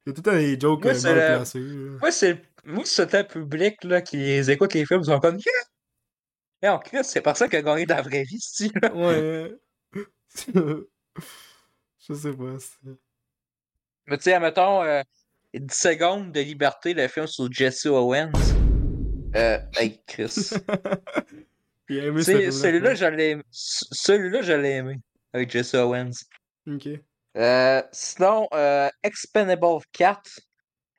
Il y a tout le temps des jokes Moi, euh, c'est mal le- placés. Moi, c'est moi, public là, qui les écoute les films, ils sont comme! Mais en Christ, c'est pas ça qui a gagné dans la vraie vie, style. Ouais. *laughs* Je sais pas. c'est- Mais tu sais, admettons, euh, 10 secondes de liberté, le film sur Jesse Owens. Euh, hey, Chris. *laughs* Aimé ce film-là. celui-là, je l'ai aimé. Ce- Celui-là, je l'ai aimé. Avec Jesse Owens. Ok. Euh, sinon, euh, Expendable 4.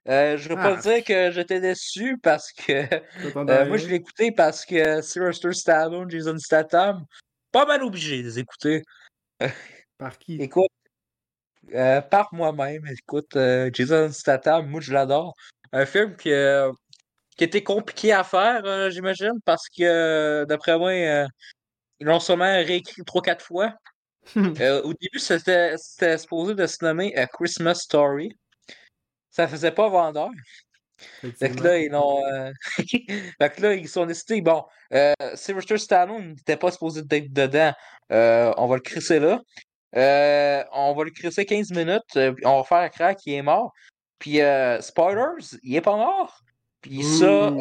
Euh, je vais pas Ah. dire que j'étais déçu parce que euh, moi je l'ai écouté parce que Sylvester Stallone, Jason Statham, pas mal obligé de les écouter. Par qui? *laughs* Écoute, par moi-même, écoute, Jason Statham, moi je l'adore. Un film qui, qui était compliqué à faire, j'imagine, parce que d'après moi, ils l'ont sûrement réécrit 3-4 fois. Euh, *laughs* au début, c'était c'était supposé de se nommer A Christmas Story. Ça faisait pas vendeur. Fait que là, ils l'ont. euh, *laughs* fait que là, ils sont décidés. Bon, euh, Sylvester Stallone n'était pas supposé d'être dedans. Euh, on va le crisser là. Euh, on va le crisser 15 minutes. on va faire crack, il est mort. Puis, euh, spoilers, il est pas mort. Puis ça,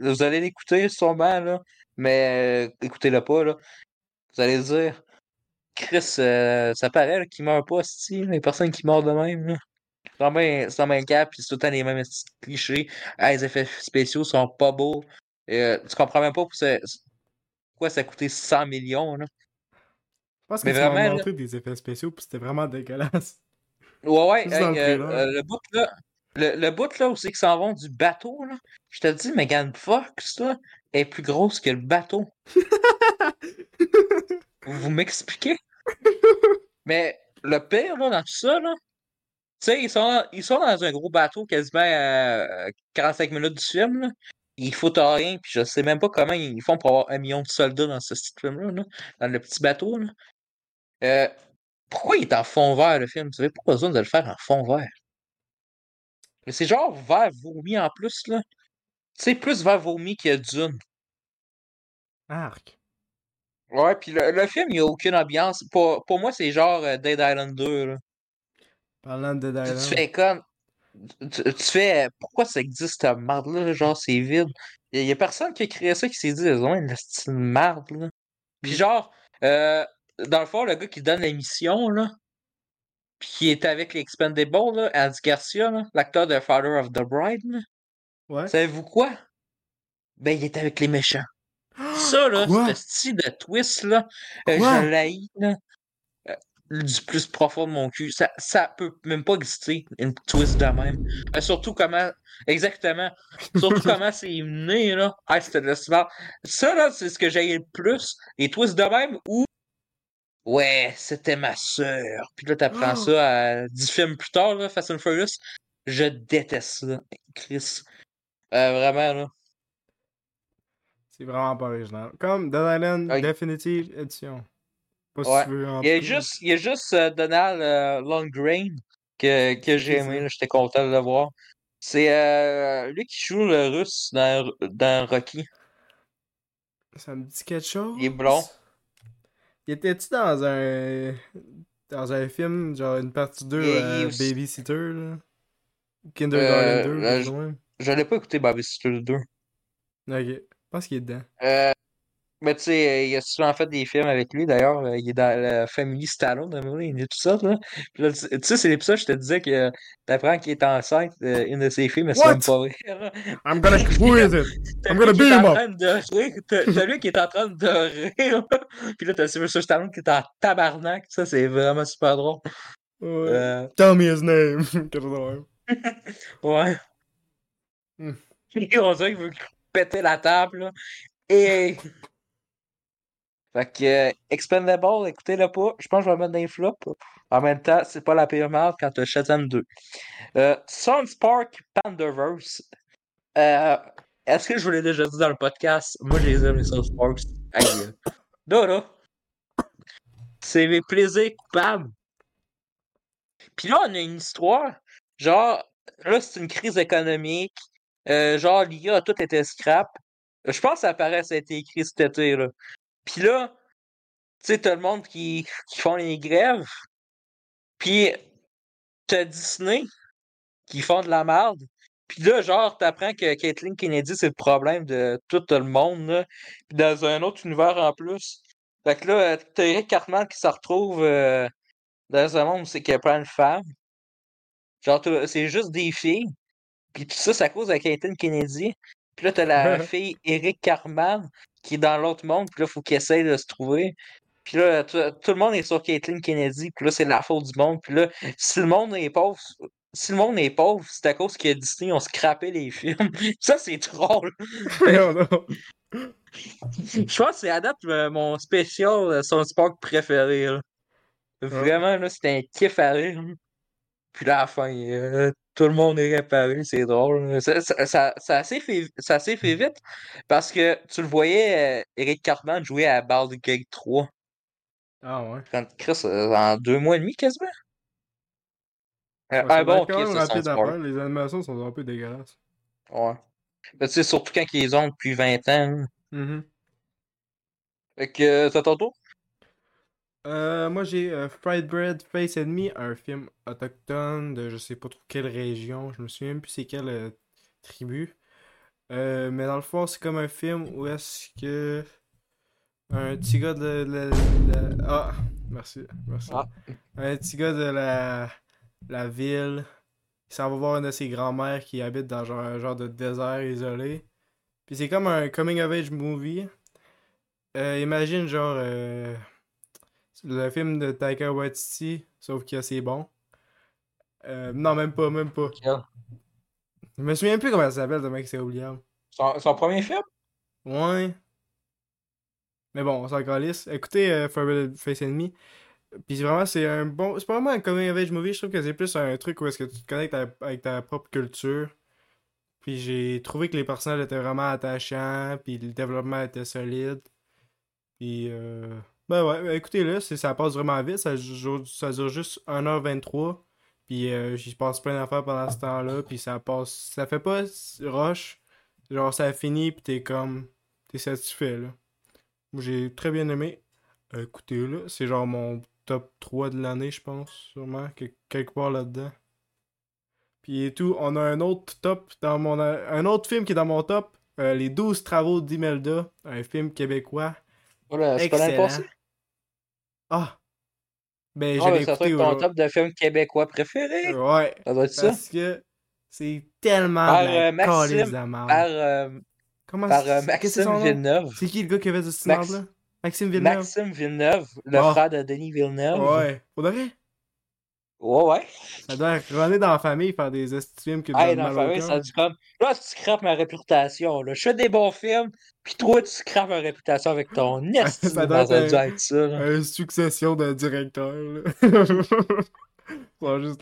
vous allez l'écouter sûrement, là. Mais écoutez-le pas, là. Vous allez dire, Chris, euh, ça paraît là, qu'il meurt pas, si les personnes qui meurent de même, là. C'est dans le même cap, puis c'est tout le temps les mêmes clichés. Ah, les effets spéciaux sont pas beaux. Euh, tu comprends même pas ça- pourquoi ça a coûté 100 millions, là. Je pense que Mais tu vraiment, là- montré des effets spéciaux, puis c'était vraiment dégueulasse. Ouais, ouais, hey, euh, euh, le bout là, le, le bout là où c'est qu'ils s'en vont du bateau, là, je te dis, Megan Fox, là, est plus grosse que le bateau. *laughs* Vous m'expliquez? Mais le pire, là, dans tout ça, là, ils sont, ils sont dans un gros bateau quasiment à 45 minutes du film, là. Ils foutent rien, puis je sais même pas comment ils font pour avoir un million de soldats dans ce petit film-là, là, dans le petit bateau, là. Euh, pourquoi il est en fond vert, le film? Tu savez pourquoi besoin de le faire en fond vert? Mais c'est genre vert vomi en plus, là. Tu sais, plus vert vomi que Dune. Arc. Ouais, puis le, le film, il n'y a aucune ambiance. Pour, pour moi, c'est genre euh, Dead Island 2, là. Parlant de Dead Tu, tu Island. fais comme. Tu, tu fais. Pourquoi ça existe, cette marde-là? Genre, c'est vide? Il y, a personne qui a créé ça qui s'est dit, ouais, une petite marde, là. Puis genre, euh, dans le fond, le gars qui donne l'émission, là, puis qui est avec les Expendables, là, Andy Garcia, l'acteur de Father of the Bride, là, Ouais. savez-vous quoi? Ben, il est avec les méchants. Ça, là, ce style de twist-là, euh, Quoi? je l'haïs, là, euh, du plus profond de mon cul. Ça, ça peut même pas exister, une twist de même. Euh, surtout comment, exactement, surtout *laughs* comment c'est mené, là. Ah, c'était de la. Ça, là, c'est ce que j'ai le plus. Les twists de même où, ouais, c'était ma sœur. Puis là, t'apprends Oh! ça à 10 films plus tard, là, Fast and Furious. Je déteste ça, Chris. Euh, vraiment, là. C'est vraiment pas original. Comme Island Ouais. Definitive Edition. Pas si tu veux en Il y a juste, il y a juste euh, Donald euh, Lundgren que, que j'ai aimé, j'étais content de le voir. C'est euh, lui qui joue le russe dans, dans Rocky. Ça me dit quelque chose? Il est blond. Il était-tu dans un. Dans un film, genre une partie 2 Il est- il est euh, aussi- Babysitter, là? Kindergarten Euh, 2, là, plus je-. Je l'ai pas écouté Babysitter 2. Ok. Pense qu'il est dedans. Euh, mais tu sais, il a souvent fait des films avec lui. D'ailleurs, euh, il est dans la Family Stallone, tout ça, là. Puis là, tu sais, c'est l'épisode, je te disais que t'apprends qu'il est enceinte, euh, une de ses filles, mais c'est même pas vrai. I'm gonna. *laughs* Who is it? I'm gonna beat him en up. train de rire. T'as lui qui est en train de rire. Puis là, t'as Sylvester Stallone qui est en tabarnak. Ça, c'est vraiment super drôle. Ouais. Euh, Tell me his name. *laughs* *laughs* Ouais. Hmm. On dirait qu'il veut péter la table. Et. Fait que, euh, Expendable, écoutez-le pas. Je pense que je vais mettre les flops. En même temps, c'est pas la pire merde quand t'as Shazam 2. Euh, Sunspark Pandaverse. Euh, Est-ce que je vous l'ai déjà dit dans le podcast? Moi, je les aime, les Sunsparks. Aïe. C'est mes plaisirs coupables. Puis là, on a une histoire. Genre, là, c'est une crise économique. Euh, genre, l'IA a tout été scrap. Je pense que ça paraît ça a été écrit cet été, là. Puis là, tu sais, t'as le monde qui, qui font les grèves. Puis t'as Disney qui font de la merde. Puis là, genre, t'apprends que Caitlyn Kennedy, c'est le problème de tout le monde, là. Puis dans un autre univers en plus. Fait que là, t'as Eric Cartman qui se retrouve euh, dans un monde où c'est a plein de femmes. Genre, c'est juste des filles. Puis tout ça, c'est à cause de Caitlyn Kennedy. Puis là, t'as la *laughs* fille Eric Carman qui est dans l'autre monde. Puis là, faut qu'il essaye de se trouver. Puis là, tout, le monde est sur Caitlyn Kennedy. Puis là, c'est la faute du monde. Puis là, si le monde est pauvre, si le monde est pauvre, c'est à cause que Disney ont scrappé les films. *laughs* Ça, c'est drôle. *laughs* Je pense que c'est à date euh, mon spécial euh, South Park préféré. là. Vraiment, là, c'était un kiff à rire. Puis là, à la fin, euh, tout le monde est réparé, c'est drôle. Ça, ça, ça, ça a assez fait, ça assez fait vite parce que tu le voyais, euh, Eric Cartman jouer à Baldur's Gate 3. Ah ouais. Quand Chris, euh, en deux mois et demi quasiment. Ouais, doit bon ça. Les animations sont un peu dégueulasses. Ouais. Mais tu sais, surtout quand ils ont depuis 20 ans. Mhm. Fait que, c'est ton tour? Euh, moi j'ai euh, Fried Bread Face Enemy, un film autochtone de je sais pas trop quelle région, je me souviens même plus c'est quelle euh, tribu. Mais dans le fond, c'est comme un film où est-ce que un petit gars de la, la- Ah, merci, merci. Ah. Un petit gars de la, la ville, il s'en va voir une de ses grands-mères qui habite dans genre, un genre de désert isolé. Puis c'est comme un coming of age movie. Imagine genre le film de Taika Waititi, sauf que c'est bon. Euh, non, même pas, même pas. Je me souviens plus comment ça s'appelle, le mec, c'est oubliable. Son, son premier film? Ouais. Mais bon, on s'en calisse. Écoutez euh, Forbidden Face Enemy. Puis vraiment, c'est un bon. C'est pas vraiment un coming of age movie, je trouve que c'est plus un truc où est-ce que tu te connectes à- avec ta propre culture. Puis j'ai trouvé que les personnages étaient vraiment attachants, puis le développement était solide. Puis euh... Ben ouais, ben écoutez-le, c'est- ça passe vraiment vite, ça, ça dure juste 1h23. Puis euh, j'y passe plein d'affaires pendant ce temps-là, puis ça passe. Ça fait pas rush. Genre ça finit, puis t'es comme. T'es satisfait, là. Moi j'ai très bien aimé. Euh, écoutez-le, c'est genre mon top 3 de l'année, je pense, sûrement, que- quelque part là-dedans. Puis et tout, on a un autre top dans mon. Un autre film qui est dans mon top, euh, Les 12 travaux d'Imelda, un film québécois. Voilà, c'est pas l'année passée? Ah! Ben, Ah, ça doit être ton top de films québécois préférés. Ouais, Ça doit être ça. parce que c'est tellement Par, euh, Maxime. Par, euh, Comment par euh, Maxime nom? Villeneuve. C'est qui le gars qui avait ce Max- là? Maxime Villeneuve? Maxime Villeneuve, le Ah. frère de Denis Villeneuve. Ouais. Vrai? Ouais, ouais. Ça doit runner dans la famille faire des films qui Hey, dans la famille, ça dit comme. Là, tu scrapes ma réputation. Là. Je fais des bons films, puis toi, tu scrapes ma réputation avec ton *laughs* esti. Ça doit être doit un- être ça. Une succession de directeurs, *laughs*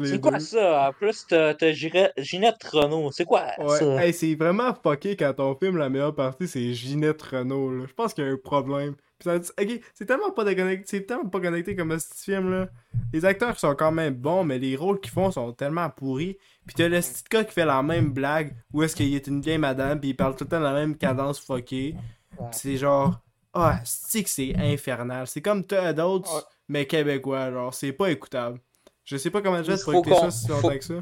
C'est quoi deux. ça? En plus, t'as Ginette Renault. C'est quoi Ouais, ça? hey, c'est vraiment fucké quand ton film, la meilleure partie, c'est Ginette Renault. Je pense qu'il y a un problème. Ok, c'est tellement pas déconnecté, c'est tellement pas connecté comme ce film, là. Les acteurs sont quand même bons, mais les rôles qu'ils font sont tellement pourris. Puis t'as le petit gars qui fait la même blague, où est-ce qu'il est une vieille madame, puis il parle tout le temps de la même cadence fuckée. C'est genre, ah, c'est que c'est infernal. C'est comme Adults, Ouais. mais québécois, genre, c'est pas écoutable. Je sais pas comment je vais pour écouter ça si longtemps que ça.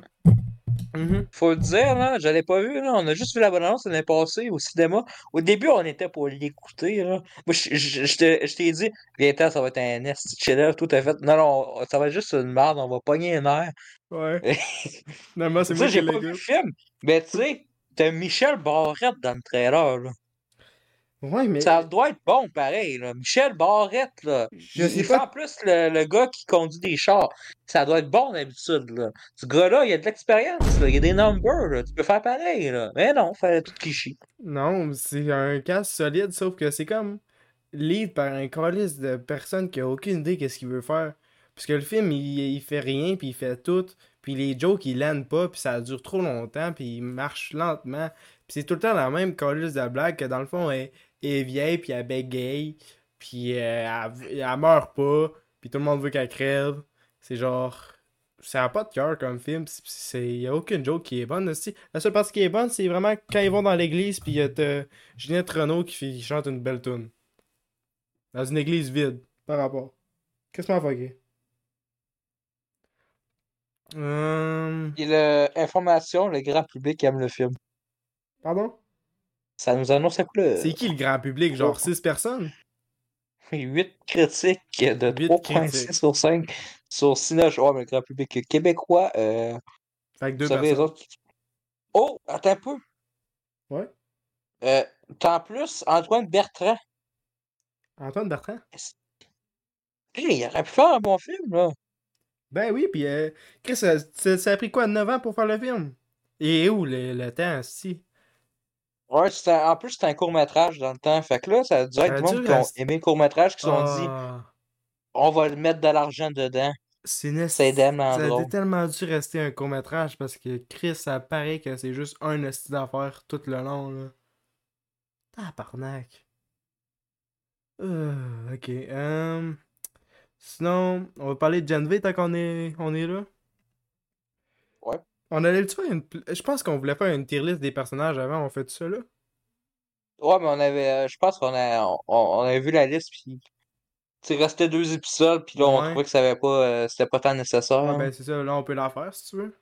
Mhm. Faut le dire, là, je l'ai pas vu, là. On a juste vu la bonne annonce l'année passée au cinéma. Au début, on était pour l'écouter, là. Moi, je, je- je te- je t'ai dit, viens ça va être un de chef tout à fait. Non, non, ça va être juste une merde, on va pogner un air. Ouais. *laughs* Finalement, c'est Ça, moi qui j'ai pas vu le film. Mais tu sais, t'as Michel Barrette dans le trailer, là. Ouais, mais. Ça doit être bon, pareil, là. Michel Barrette, là. Je il, sais il pas. fait en plus le, le gars qui conduit des chars. Ça doit être bon d'habitude, là. Ce gars-là, il a de l'expérience. Il a des numbers, là. Tu peux faire pareil, là. Mais non, fallait tout cliché. Non, c'est un casque solide, sauf que c'est comme lead par un calice de personne qui a aucune idée qu'est-ce qu'il veut faire. Parce que le film, il, il fait rien, puis il fait tout. Puis les jokes, ils landent pas, puis ça dure trop longtemps, puis il marche lentement. Puis c'est tout le temps la même calice de blague que dans le fond, elle, elle est vieille, puis elle bégaye, puis euh, elle, elle meurt pas, puis tout le monde veut qu'elle crève. C'est genre... Ça a pas de cœur comme film, c'est- c'est y a aucune joke qui est bonne aussi. La seule partie qui est bonne, c'est vraiment quand ils vont dans l'église puis il y a euh, Ginette Renault qui, fait- qui chante une belle tune. Dans une église vide, par rapport. Qu'est-ce qu'on a fucké? Euh... Et l'information, le grand public aime le film. Pardon? Ça nous annonce à quoi, C'est qui le grand public? Genre 6 personnes? 8 critiques de Huit 3.6 critiques. sur 5 sur Cinoche. Ouais, mais le grand public québécois, euh, Fait que deux vous savez, les personnes. autres. qui- Oh, attends un peu. Ouais. Euh, en plus Antoine Bertrand. Antoine Bertrand? Hey, il aurait pu faire un bon film, là? Ben oui, pis euh, Chris, ça, ça- ça a pris quoi, 9 ans pour faire le film? Et où le, le temps, si? Ouais, en plus, c'était un court-métrage dans le temps. Fait que là, ça Ça être du monde qui ont aimé le court-métrage, qui se sont dit, Ah, on va mettre de l'argent dedans. c'est tellement Ça a tellement dû rester un court-métrage parce que Chris, ça paraît que c'est juste un esti d'affaires tout le long, là. Tabarnak. Euh, ok. euh, Sinon, on va parler de Gen V tant qu'on est, on est là. On allait faire une. Je pense qu'on voulait faire une tier list des personnages avant, on fait tout ça là? Ouais, mais on avait, euh, je pense qu'on a, on, on avait vu la liste, puis il restait deux épisodes, puis là, on Ouais. trouvait que ça avait pas, euh, c'était pas tant nécessaire. Ouais, ben c'est ça, là on peut la faire si tu veux.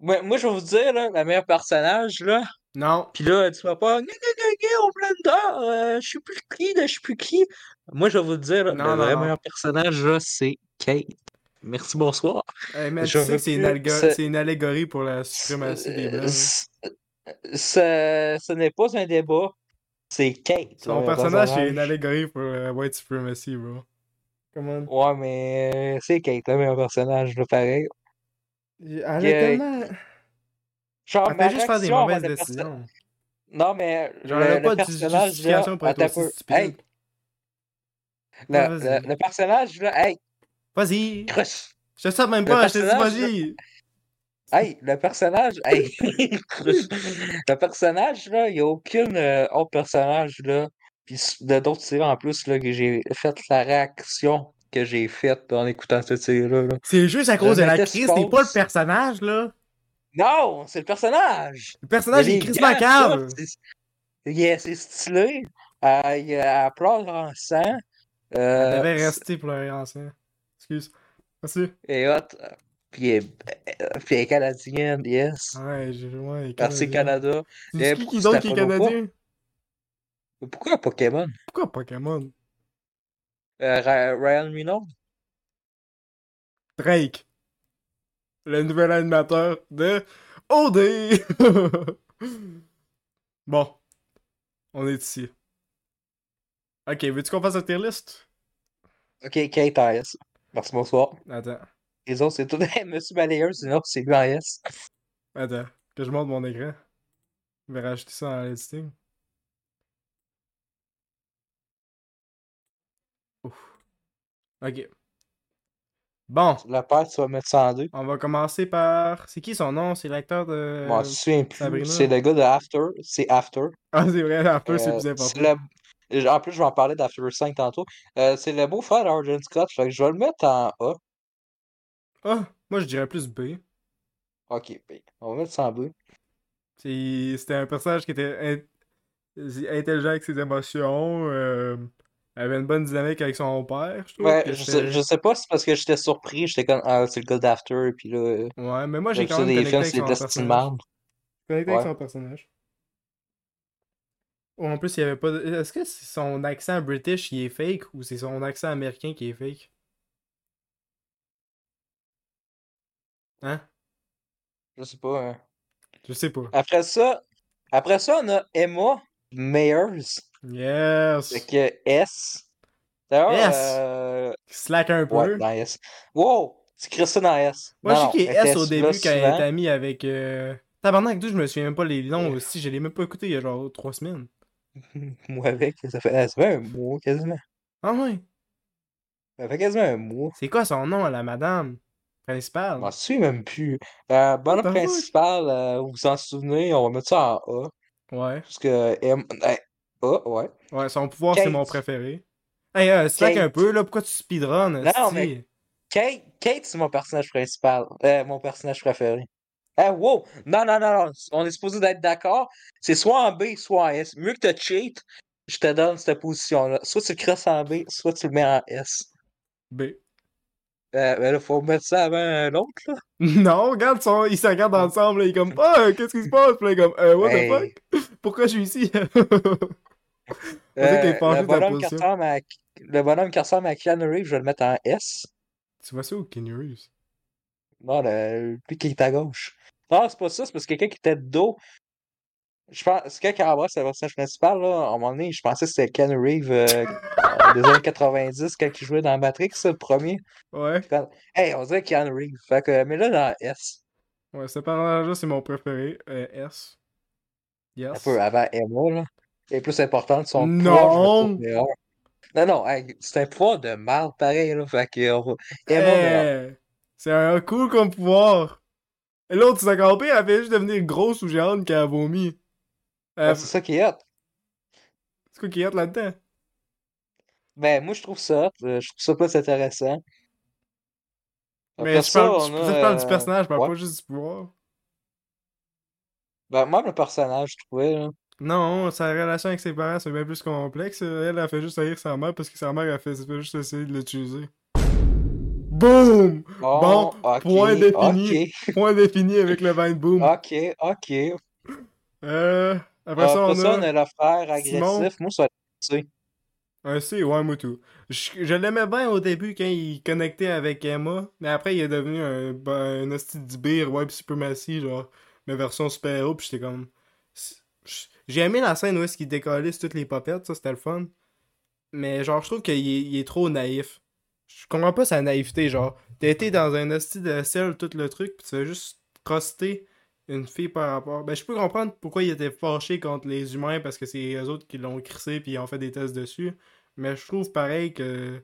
Ouais, moi, je vais vous dire, là, le meilleur personnage, là, Non. puis là, tu vas pas, au blender, euh, je suis plus qui, je suis plus qui. Moi, je vais vous dire, là, Non, le non, vrai non. meilleur personnage, là, c'est Kate. Merci, bonsoir. Hey, man, Je tu sais que c'est une, allégorie pour la suprématie des blancs. hein. Ce, ce n'est pas un débat, c'est Kate. Son personnage, c'est une allégorie pour la white supremacy, bro. Come on. Ouais, mais euh, c'est Kate, le meilleur personnage, là, pareil. Elle a Que- tellement. Genre, Elle fait juste faire des mauvaises décisions. Non, mais Genre, le, elle pas de justification pour être un aussi stupide. Hey, le, le- le personnage, là, hey, Vas-y! crush. Je sens même pas, je te dis vas-y! Hey, le personnage, hey, *laughs* crush. Le personnage, là, il n'y a aucun euh, autre personnage, là. Puis de d'autres séries en plus, là, que j'ai fait la réaction que j'ai faite en écoutant cette série-là. là. C'est juste à cause de la crise, c'est pas le personnage, là! Non, c'est le personnage! Le personnage, il est cave! ça, c'est- stylé. Euh, il a pleure en sang. Elle Euh, devait rester pour le ancien. Excuse. Merci. et hot. Puis elle, euh, puis elle est canadienne, yes. Ouais, j'ai ouais, Merci. Canada. Dis qui d'autre c'était qui est canadien? Pourquoi Pokémon? Pourquoi Pokémon? Euh, Ryan Reynolds? Drake. Le nouvel animateur de OD! *laughs* bon. On est ici. Ok, veux-tu qu'on fasse un tier list? Ok, S. Merci, bonsoir. Attends. Les autres, c'est tout. *laughs* Monsieur Balayeur, sinon, c'est lui en S. Attends. Que je monte mon écran. Je vais rajouter ça en editing. Ouf. Ok. Bon. Le père, tu vas mettre ça en deux. On va commencer par. C'est qui son nom? C'est l'acteur de. Moi, je me souviens plus. C'est le gars de After. C'est After. Ah, c'est vrai, After, c'est Euh, plus important. En plus, je vais en parler d'After 5 tantôt. Euh, c'est le beau-frère d'Argent Scott. Fait que je vais le mettre en A. Ah, moi je dirais plus B. Ok, ben, on va mettre ça en B. C'était un personnage qui était in- intelligent avec ses émotions, euh, avait une bonne dynamique avec son père, je trouve. Ouais, je sais, je sais pas si c'est parce que j'étais surpris. J'étais comme, ah, c'est le gars d'After. Puis là, Ouais, mais moi j'ai quand même des films, c'est merde. Connecté avec son personnage. En plus, il y avait pas de... Est-ce que c'est son accent british qui est fake ou c'est son accent américain qui est fake? Hein? Je sais pas. hein. Je sais pas. Après ça, après ça, on a Emma Meyers. Yes! Que S. D'ailleurs, S? euh, Slack un peu. ouais, dans S. Wow! Crées ça dans S. Moi, je sais qu'il est S au début quand souvent. est ami avec. Euh... Tabarnak, d'où je me souviens même pas les noms aussi. Je l'ai même pas écouté il y a genre trois semaines. Moi avec, ça fait, ça fait un mois quasiment. Ah ouais? Ça fait quasiment un mois. C'est quoi son nom la madame principale? Je m'en souviens même plus. Euh, bonhomme What the fuck? principal, euh, vous vous en souvenez, on va mettre ça en A. Ouais. Parce que M. eh, A, ouais. Ouais, son pouvoir, c'est mon préféré. Hey, euh, slack un peu, là. Pourquoi tu speedrun? Non, mais- Kate, Kate c'est mon personnage principal. Euh, mon personnage préféré. Eh, wow! Non, non, non, non. On est supposé d'être d'accord. C'est soit en B, soit en S. Mieux que tu cheat, je te donne cette position-là. Soit tu le crosses en B, soit tu le mets en S. B. Euh, mais là, faut mettre ça avant l'autre, là. *laughs* Non, regarde, son- ils se regardent ensemble, là, il est comme, ah, qu'est-ce qui se passe? Puis là, comme, euh, what Hey. the fuck? Pourquoi je suis ici? *laughs* Euh, le, bonhomme qui ressemble à... le bonhomme qui ressemble à Keanu Reeves, je vais le mettre en S. tu vois ça au Kenny Reeves? Non, le... lui qui est à gauche. Non, c'est pas ça, c'est parce que quelqu'un qui était de dos. Je pense, c'est quelqu'un qui embrasse le personnage principal, là. À un moment donné, je pensais que c'était Keanu Reeves euh, des années 90 quand il jouait dans Matrix, le premier. Ouais. Quand- Hey, on dirait Keanu Reeves. Fait que, mais là, dans S, Ouais, ce personnage-là, c'est mon préféré. Euh, S. un Yes. peu avant Emma, là. Est plus importante, son Non! Non, non, hey, c'est un pouvoir de mal pareil, là. Fait que, Emma. Eh, c'est un cool comme pouvoir. Et l'autre, encore pire, elle fait juste devenir grosse ou géante quand elle vomit. Euh, Ouais, c'est ça qui est hot. c'est quoi qui est là-dedans? Ben, moi, je trouve ça hot. euh, Je trouve ça plus intéressant. Mais je parle, on je, a, je parle du euh, personnage, je parle ouais. pas juste du pouvoir. Ben, même le personnage, je trouvais, là. Non, sa relation avec ses parents, c'est bien plus complexe. Elle, elle fait juste haïr sa mère parce que sa mère, elle fait, elle fait juste essayer de l'utiliser. Boom! Bon, point défini. *laughs* Point défini avec le vin de boom. ok, ok. Euh, après ça, on ça, a... on a le frère Simon. agressif. Moi, ça Un C, ouais, moi tout. Je, je l'aimais bien au début quand il connectait avec Emma, mais après il est devenu un, ben, un hostie d'Ibir, Web Supremacy, genre, mais version super-héros, pis j'étais comme. J'ai aimé la scène où est-ce qu'il décollait sur toutes les popettes, ça c'était le fun. Mais genre, je trouve qu'il est, il est trop naïf. Je comprends pas sa naïveté, genre. T'as été dans un hostie de sel, tout le truc, pis tu juste croster une fille par rapport. Ben, je peux comprendre pourquoi il était fâché contre les humains parce que c'est eux autres qui l'ont crissé puis ils ont fait des tests dessus. Mais je trouve pareil que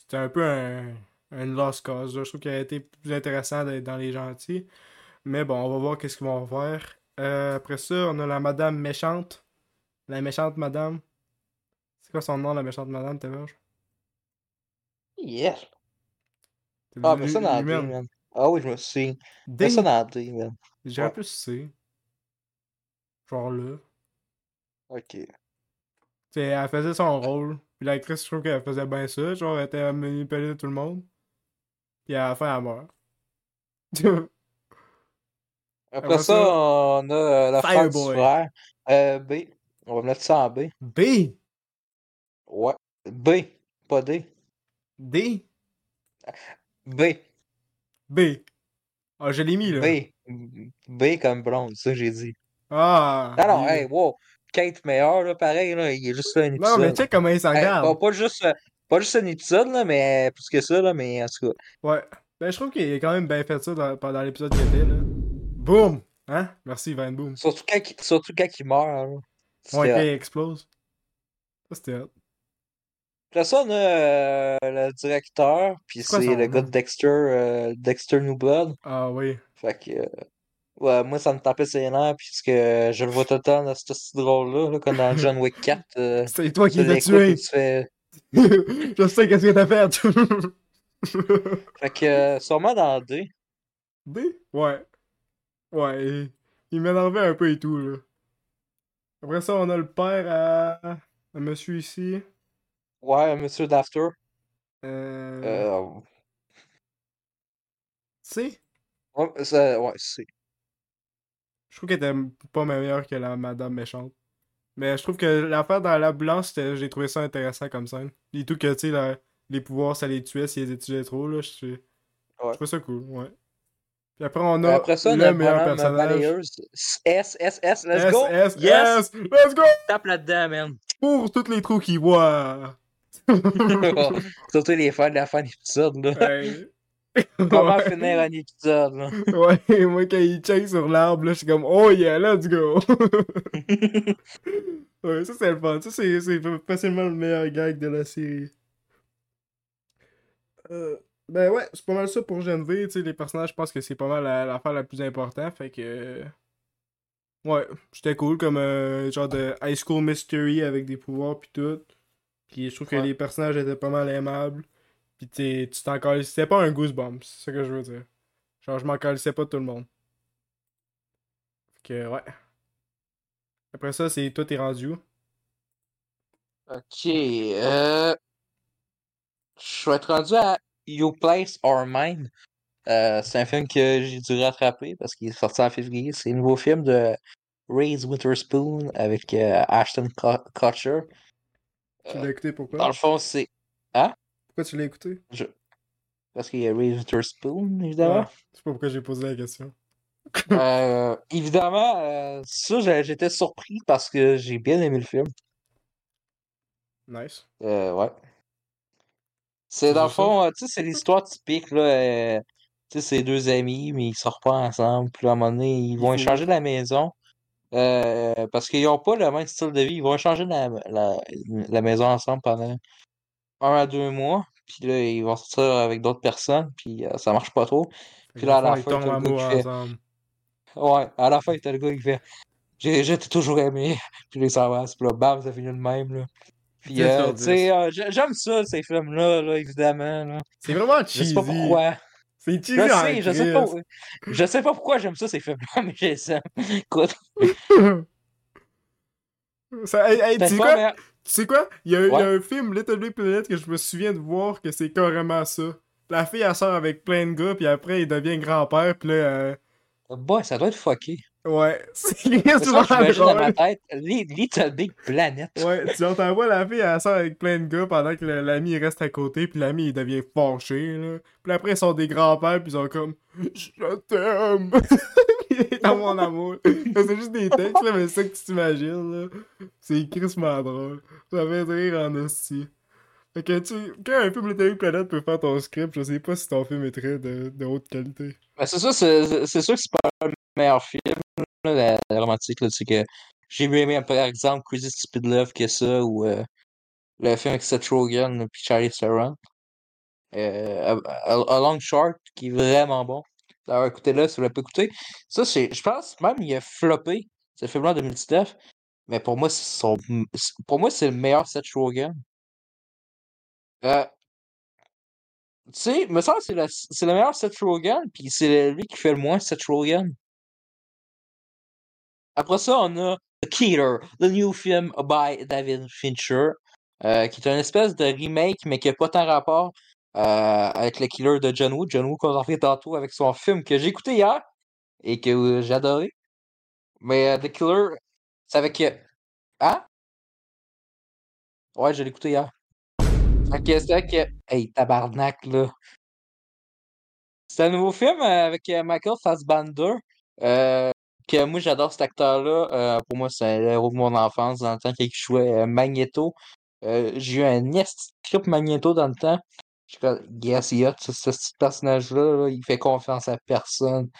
c'était un peu un, un lost cause. Je trouve qu'il a été plus intéressant d'être dans les gentils. Mais bon, on va voir qu'est-ce qu'ils vont faire. Euh, après ça, on a la madame méchante. La méchante madame. C'est quoi son nom, la méchante madame, t'es verge? Yes. Ah, mais ça dans D, humaine. man. Ah oui, je me suis. Mets ça dans D, man. J'irais plus C. Genre là. Ok. Tu sais, elle faisait son rôle. Puis l'actrice, je trouve qu'elle faisait bien ça. Genre, elle était à manipuler tout le monde. Puis à la fin, elle meurt. *laughs* Après Après ça, ça, on a euh, le frère du frère. Euh, B. On va mettre ça en B. B? Ouais. B. Pas D. D. B. B. Ah, je l'ai mis là. B. B comme blonde, c'est ça j'ai dit. Ah. Non, non, hey, wow. Kate meilleur, là, pareil, là, il est juste là un épisode. Non, mais check comment il s'en Hey, garde. pas, pas juste, euh, pas juste un épisode, là, mais plus que ça, là, mais en tout cas. Ouais. Ben, je trouve qu'il a quand même bien fait ça dans- pendant l'épisode qu'il était là. Boum. Hein? Merci, Van Boom. Surtout quand, il- surtout quand il meurt, là. Ouais, C'était quand il explose. Ça, c'était hot. Après ça, on a euh, le directeur, puis C'est le gars de Dexter, euh, Dexter New Blood. Ah oui. Fait que, euh, ouais, moi, ça me tapait ses nerfs, puisque je le vois tout le temps dans ce petit drôle-là, là, comme dans John Wick 4. euh, *laughs* C'est toi qui l'as tué. et tu fais... *laughs* je sais qu'est-ce que t'as fait. *laughs* Fait que, euh, sûrement dans D. D? Ouais. Ouais, il, il m'énervait un peu et tout, là. Après ça, on a le père à, à monsieur ici. Ouais, Monsieur Dafter. Euh... Euh, C? ouais, c'est... Je trouve qu'elle était pas meilleure que la madame méchante. Mais je trouve que l'affaire dans l'ambulance, c'était- j'ai trouvé ça intéressant comme scène. Et tout que, tu sais, la- les pouvoirs, ça les tuait s'ils les utilisaient trop, là. Je Ouais. je trouvais ça cool, ouais. Puis après, on a Après ça, le meilleur bonhomme personnage. balayeuse. S, S, S, let's S, go! S, Yes! S, let's go! Tape là-dedans, man. Pour tous les trous qu'il voit. *laughs* *laughs* Surtout les fans de la fin d'épisode, là. Ouais. Comment Ouais. finir un épisode, là? Ouais, moi quand il check sur l'arbre, là, je suis comme Oh yeah, let's go! *laughs* ouais, ça c'est le fun. Ça c'est c'est facilement le meilleur gag de la série. Euh, ben ouais, c'est pas mal ça pour Gen V. Tu sais, les personnages, je pense que c'est pas mal la- l'affaire la, plus importante. Fait que. Ouais, c'était cool comme euh, genre de high school mystery avec des pouvoirs pis tout. Puis je trouve que les personnages étaient pas mal aimables. T'es- tu t'en. C'était pas un goosebump, c'est ça que je veux dire. Genre, je m'en calissais pas de tout le monde. Fait que, ouais. Après ça, c'est toi, t'es rendu où? Ok, euh... Je vais être rendu à You Place or Mine. Euh, c'est un film que j'ai dû rattraper parce qu'il est sorti en février. C'est le nouveau film de Reese Witherspoon avec euh, Ashton Co- Kutcher. Tu Euh, l'as écouté pourquoi? Dans le fond, c'est Pourquoi tu l'as écouté? parce qu'il y a Reese Witherspoon, évidemment. Ah, je sais pas pourquoi j'ai posé la question. Euh, évidemment, euh, ça, j'étais surpris parce que j'ai bien aimé le film. Nice. Euh, ouais. C'est dans le fond, tu sais, c'est l'histoire typique, là. tu sais, c'est deux amis, mais ils sortent pas ensemble. Puis à un moment donné, ils vont échanger la maison. Euh, parce qu'ils ont pas le même style de vie. Ils vont échanger la, la, la maison ensemble pendant un à deux mois. Puis là, ils vont sortir avec d'autres personnes. Puis euh, ça marche pas trop. Puis là, à le la fin, t'as le gars qui fait. Ouais, à la fin, t'as le gars qui fait. J'ai toujours aimé. Puis là, ils s'embrassent. Puis là, bam, ça finit de même, là. Puis, 10 euh, sur tu sais, 10. euh, j'ai- j'aime ça, ces films-là, là, évidemment, là. C'est vraiment Je sais cheesy. pas pourquoi. C'est Je en sais, je sais pas. Je sais pas pourquoi j'aime ça, ces films-là, *laughs* mais j'ai ça. Écoute, *laughs* Ça, hey, hey, tu sais quoi? Tu sais quoi? Il y, a, il y a Ouais. un film, Little Big Planet, que je me souviens de voir que c'est carrément ça. La fille, elle sort avec plein de gars, puis après, il devient grand-père, puis là, euh, Boy, ça doit être fucké. Ouais, *laughs* c'est j'imagine dans ma drôle. tête, Li- Little Big Planet. Ouais, tu entends voir la fille, elle sort avec plein de gars pendant que l'ami il reste à côté, puis l'ami il devient fâché, là. Puis après, ils sont des grands-pères, puis ils sont comme Je t'aime! *laughs* il est dans mon amour. c'est juste des textes, là, mais c'est ça que tu t'imagines, là. C'est crissement drôle. Ça fait rire en hostie. Fait que tu, quand un film Little Big Planet peut faire ton script, je sais pas si ton film est très de, de haute qualité. Ben, c'est ça, c'est c'est sûr que c'est pas meilleur film, la, romantique, là, que j'ai aimé, par exemple, Crazy Stupid Love que ça, ou euh, le film avec Seth Rogen puis Charlie Theron. Euh, A, Long Short, qui est vraiment bon. D'ailleurs, écoutez-le si vous l'avez pas écouté. Ça, je pense même il a floppé, ce film-là en 2019. Mais pour moi, son, pour moi, c'est le meilleur Seth Rogen. Euh, tu sais, me semble que c'est le meilleur Seth Rogen, puis c'est lui qui fait le moins Seth Rogen. Après ça, on a The Killer, le new film by David Fincher, euh, qui est une espèce de remake, mais qui n'a pas tant rapport euh, avec le Killer de John Woo. John Woo qu'on a fait tantôt avec son film que j'ai écouté hier et que euh, j'ai adoré. Mais euh, The Killer, c'est avec. Hein? Ouais, je l'ai écouté hier. Que c'est vrai que. Hey, tabarnak, là. C'est un nouveau film avec Michael Fassbender. Que moi j'adore cet acteur-là. Euh, pour moi, c'est le de mon enfance dans le temps qu'il jouait euh, Magneto. Euh, j'ai eu un esti de trip Magneto dans le temps. Je yes, a ce, ce personnage-là, là, il fait confiance à personne.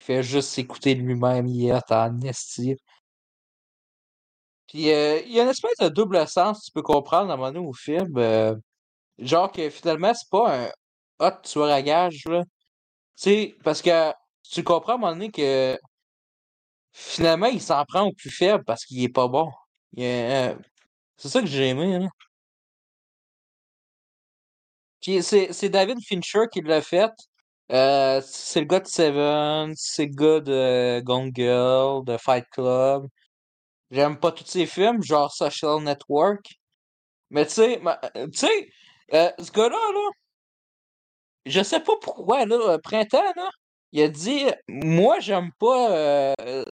Il fait juste s'écouter lui-même, il est en esti. Puis euh, il y a une espèce de double sens, tu peux comprendre à un moment donné au film. euh, genre que finalement, c'est pas un hot tueur à gage, là. Tu sais, parce que tu comprends à un moment donné que finalement, il s'en prend au plus faible parce qu'il est pas bon. Euh, C'est ça que j'ai aimé. Puis c'est David Fincher qui l'a fait. Euh, c'est le gars de Seven, c'est le gars de Gone Girl, de Fight Club. J'aime pas tous ses films, genre Social Network. Mais tu sais, euh, tu sais, euh, ce gars-là, là, je sais pas pourquoi, là, Printemps, là, il a dit, moi, j'aime pas, euh, euh,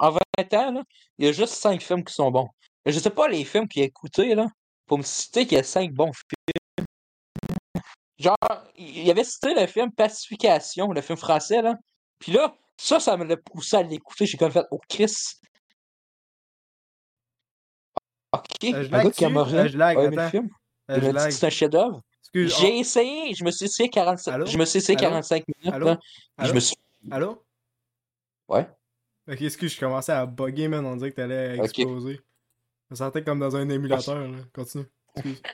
en 20 ans, là, il y a juste 5 films qui sont bons. Je sais pas les films qu'il a écoutés, là, pour me citer qu'il y a 5 bons films. Genre, il avait cité le film Pacification, le film français, là. Puis là, ça, ça me l'a poussé à l'écouter. J'ai comme fait, oh Chris, Ok, Euh, je un gars qui a Euh, je lag, a attends. Euh, Il je lag. que c'est un chef-d'œuvre. Excuse, J'ai on- essayé, je me suis essayé 45, Allô? je me suis essayé Allô? 45 minutes, Allô? là. puis Je Allô? me suis. Allô? Ouais. Ok, excuse, je commençais à bugger, man. On dirait que t'allais exploser. Je me sentais comme dans un émulateur, là. Continue. *laughs*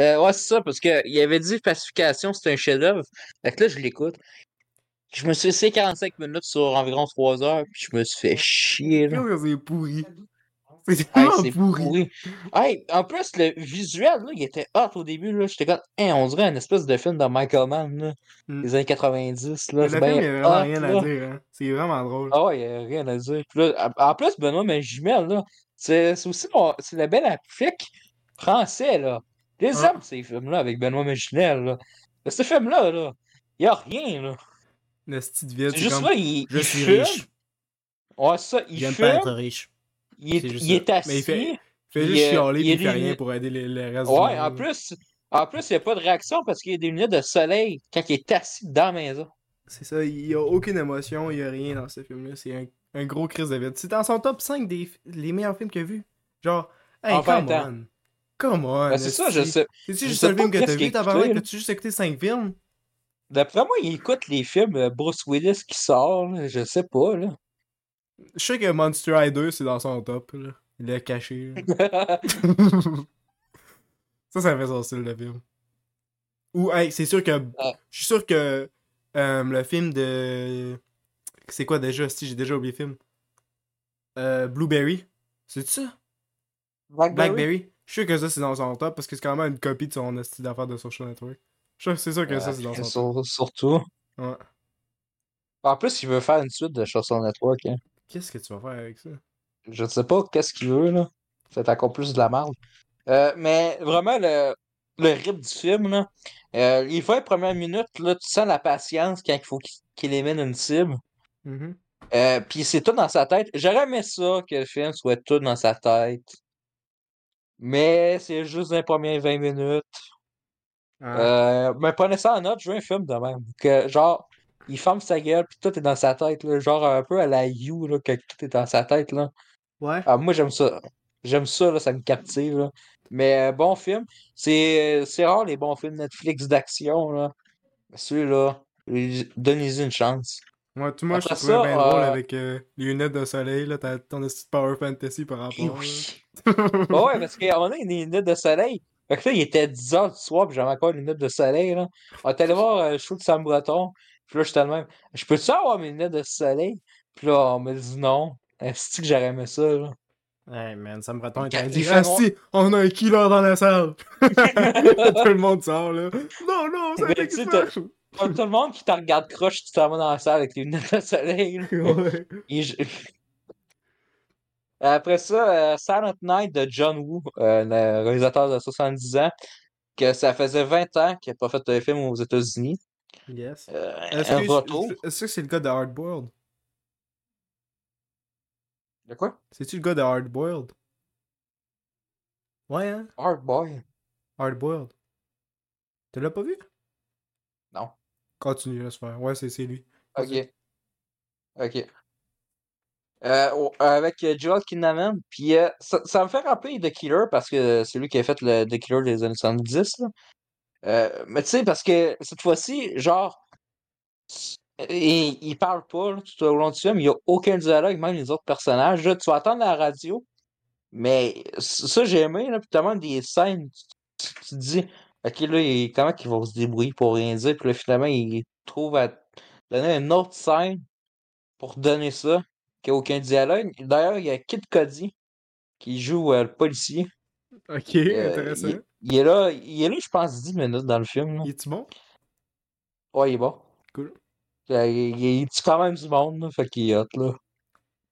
Euh, ouais, c'est ça, parce qu'il avait dit pacification, c'était un chef-d'œuvre. Fait que là, je l'écoute. Je me suis essayé 45 minutes sur environ 3 heures, puis je me suis fait chier, là. C'est pourri? C'est Hey, tellement pourri. pourri. Hey, en plus, le visuel, là, il était hot au début, là. J'étais comme, Hein, on dirait une espèce de film de Michael Mann, là. Mm. Des années 90, là. C'est le bien film, il y a vraiment hot, rien là. à dire, hein. C'est vraiment drôle. Ah ouais, il y a rien à dire. Là, en plus, Benoît Magimel, là, c'est c'est aussi mon, c'est le bel flic français, là. Les Ah. aime, ces films-là, avec Benoît Magimel, là. Mais ce film-là, là, il y a rien, là. Le style vide, C'est juste comme... là, il, Je il suis riche. Ouais, ça, il J'aime pas être riche. Il est, C'est juste il est assis. Mais il fait- Il fait Il, juste euh, chialer il il fait rien pour aider les- le reste du Ouais, en plus, en plus, il n'y a pas de réaction parce qu'il y a des lunettes de soleil quand il est assis dans la maison. C'est ça, il y a aucune émotion, il y a rien dans ce film-là. C'est un, un gros crise de vide. C'est dans son top 5 des les meilleurs films qu'il a vu. Genre, hey, come on. Come on. Ben, c'est ça, je sais. C'est-tu je juste un film que t'as vu, tabarnak? écouté, là. T'as-tu juste écouté 5 films? D'après moi, il écoute les films euh, Bruce Willis qui sort, là, je sais pas, là. Je sais que Monster High 2, c'est dans son top, là. Il l'a caché, là. *laughs* *laughs* ça, ça fait son style de film. Ou, hey, c'est sûr que. Je suis sûr que euh, le film de. C'est quoi déjà? Si j'ai déjà oublié le film. Euh, Blueberry. C'est ça? Blackberry? Blackberry. Je suis sûr que ça, c'est dans son top parce que c'est quand même une copie de son style d'affaires de Social Network. Je suis sûr- que ça, c'est dans son top. sur- surtout. Ouais. En plus, il veut faire une suite de Chanson Network. Hein. Qu'est-ce que tu vas faire avec ça? Je ne sais pas qu'est-ce qu'il veut, là? C'est encore plus de la merde. Euh, mais vraiment, le, le rythme du film, là, euh, les 20 premières minutes, là, tu sens la patience quand il faut qu'il élimine une cible. Mhm. Euh, puis c'est tout dans sa tête. J'aurais aimé ça que le film soit tout dans sa tête. Mais c'est juste dans les premières 20 minutes. Ah. Euh, mais prenez ça en note, je veux un film de même. Que genre, il ferme sa gueule, puis tout est dans sa tête, là. Genre un peu à la You, là, que tout est dans sa tête, là. Ouais. Ah, moi, j'aime ça. J'aime ça, là, ça me captive, là. Mais euh, bon film. C'est rare les bons films Netflix d'action, là. Les- donnez-y une chance. Ouais, tout moi, je Après te trouvais ça, bien drôle euh, avec euh, les lunettes de soleil, là. T'as ton de Power Fantasy par rapport. Là. oui. *laughs* Bah ouais, parce qu'on a des lunettes de soleil. Fait que là, il était 10h du soir, puis j'avais encore les lunettes de soleil, là. On est allé *laughs* voir euh, le show de Sam Breton. Puis là, j'étais le même. Je peux-tu avoir mes lunettes de soleil? Puis là, on m'a dit non. Est-ce que j'aurais aimé ça, là? Hey man, ça me retombe. Quand Il dit, Asti, on a un killer dans la salle. *laughs* *laughs* Tout le monde sort, là. Non, non, ça fait. Tout le monde qui te regarde croche, tu t'en vas dans la salle avec les lunettes de soleil, là. *laughs* Ouais. Et je- Après ça, euh, Silent Night de John Woo, euh, le réalisateur de 70 ans, que ça faisait 20 ans qu'il n'a pas fait de film aux États-Unis. Yes. Euh, Est-ce un que, retour. est-ce que c'est le gars de Hardboiled? De quoi? C'est-tu le gars de Hardboiled? Ouais, hein? Hard Boy. Hardboiled. Tu l'as pas vu? Non. Continue, laisse faire. Ouais, c'est c'est lui. Ok. Ok. Euh, avec euh, Joel Kinnaman, puis euh, ça, ça me fait rappeler The Killer parce que c'est lui qui a fait le The Killer des années 70. là. Euh, mais tu sais, parce que cette fois-ci, genre, il, il parle pas là, tout au long du film, il n'y a aucun dialogue, même les autres personnages. Là, tu vas entendre la radio, mais ça, j'ai aimé, là, puis tellement des scènes, tu, tu te dis, ok, là, il- comment ils vont se débrouiller pour rien dire, puis là, finalement, il trouve à donner une autre scène pour donner ça, qu'il n'y a aucun dialogue. D'ailleurs, il y a Kid Cody qui joue euh, le policier. Ok, Euh, intéressant. il, il est là, il est là, je pense, 10 minutes dans le film. Il est-tu bon? Ouais, il est bon. Cool. Euh, Il, il, tue quand même du monde, là, fait qu'il est hot, là.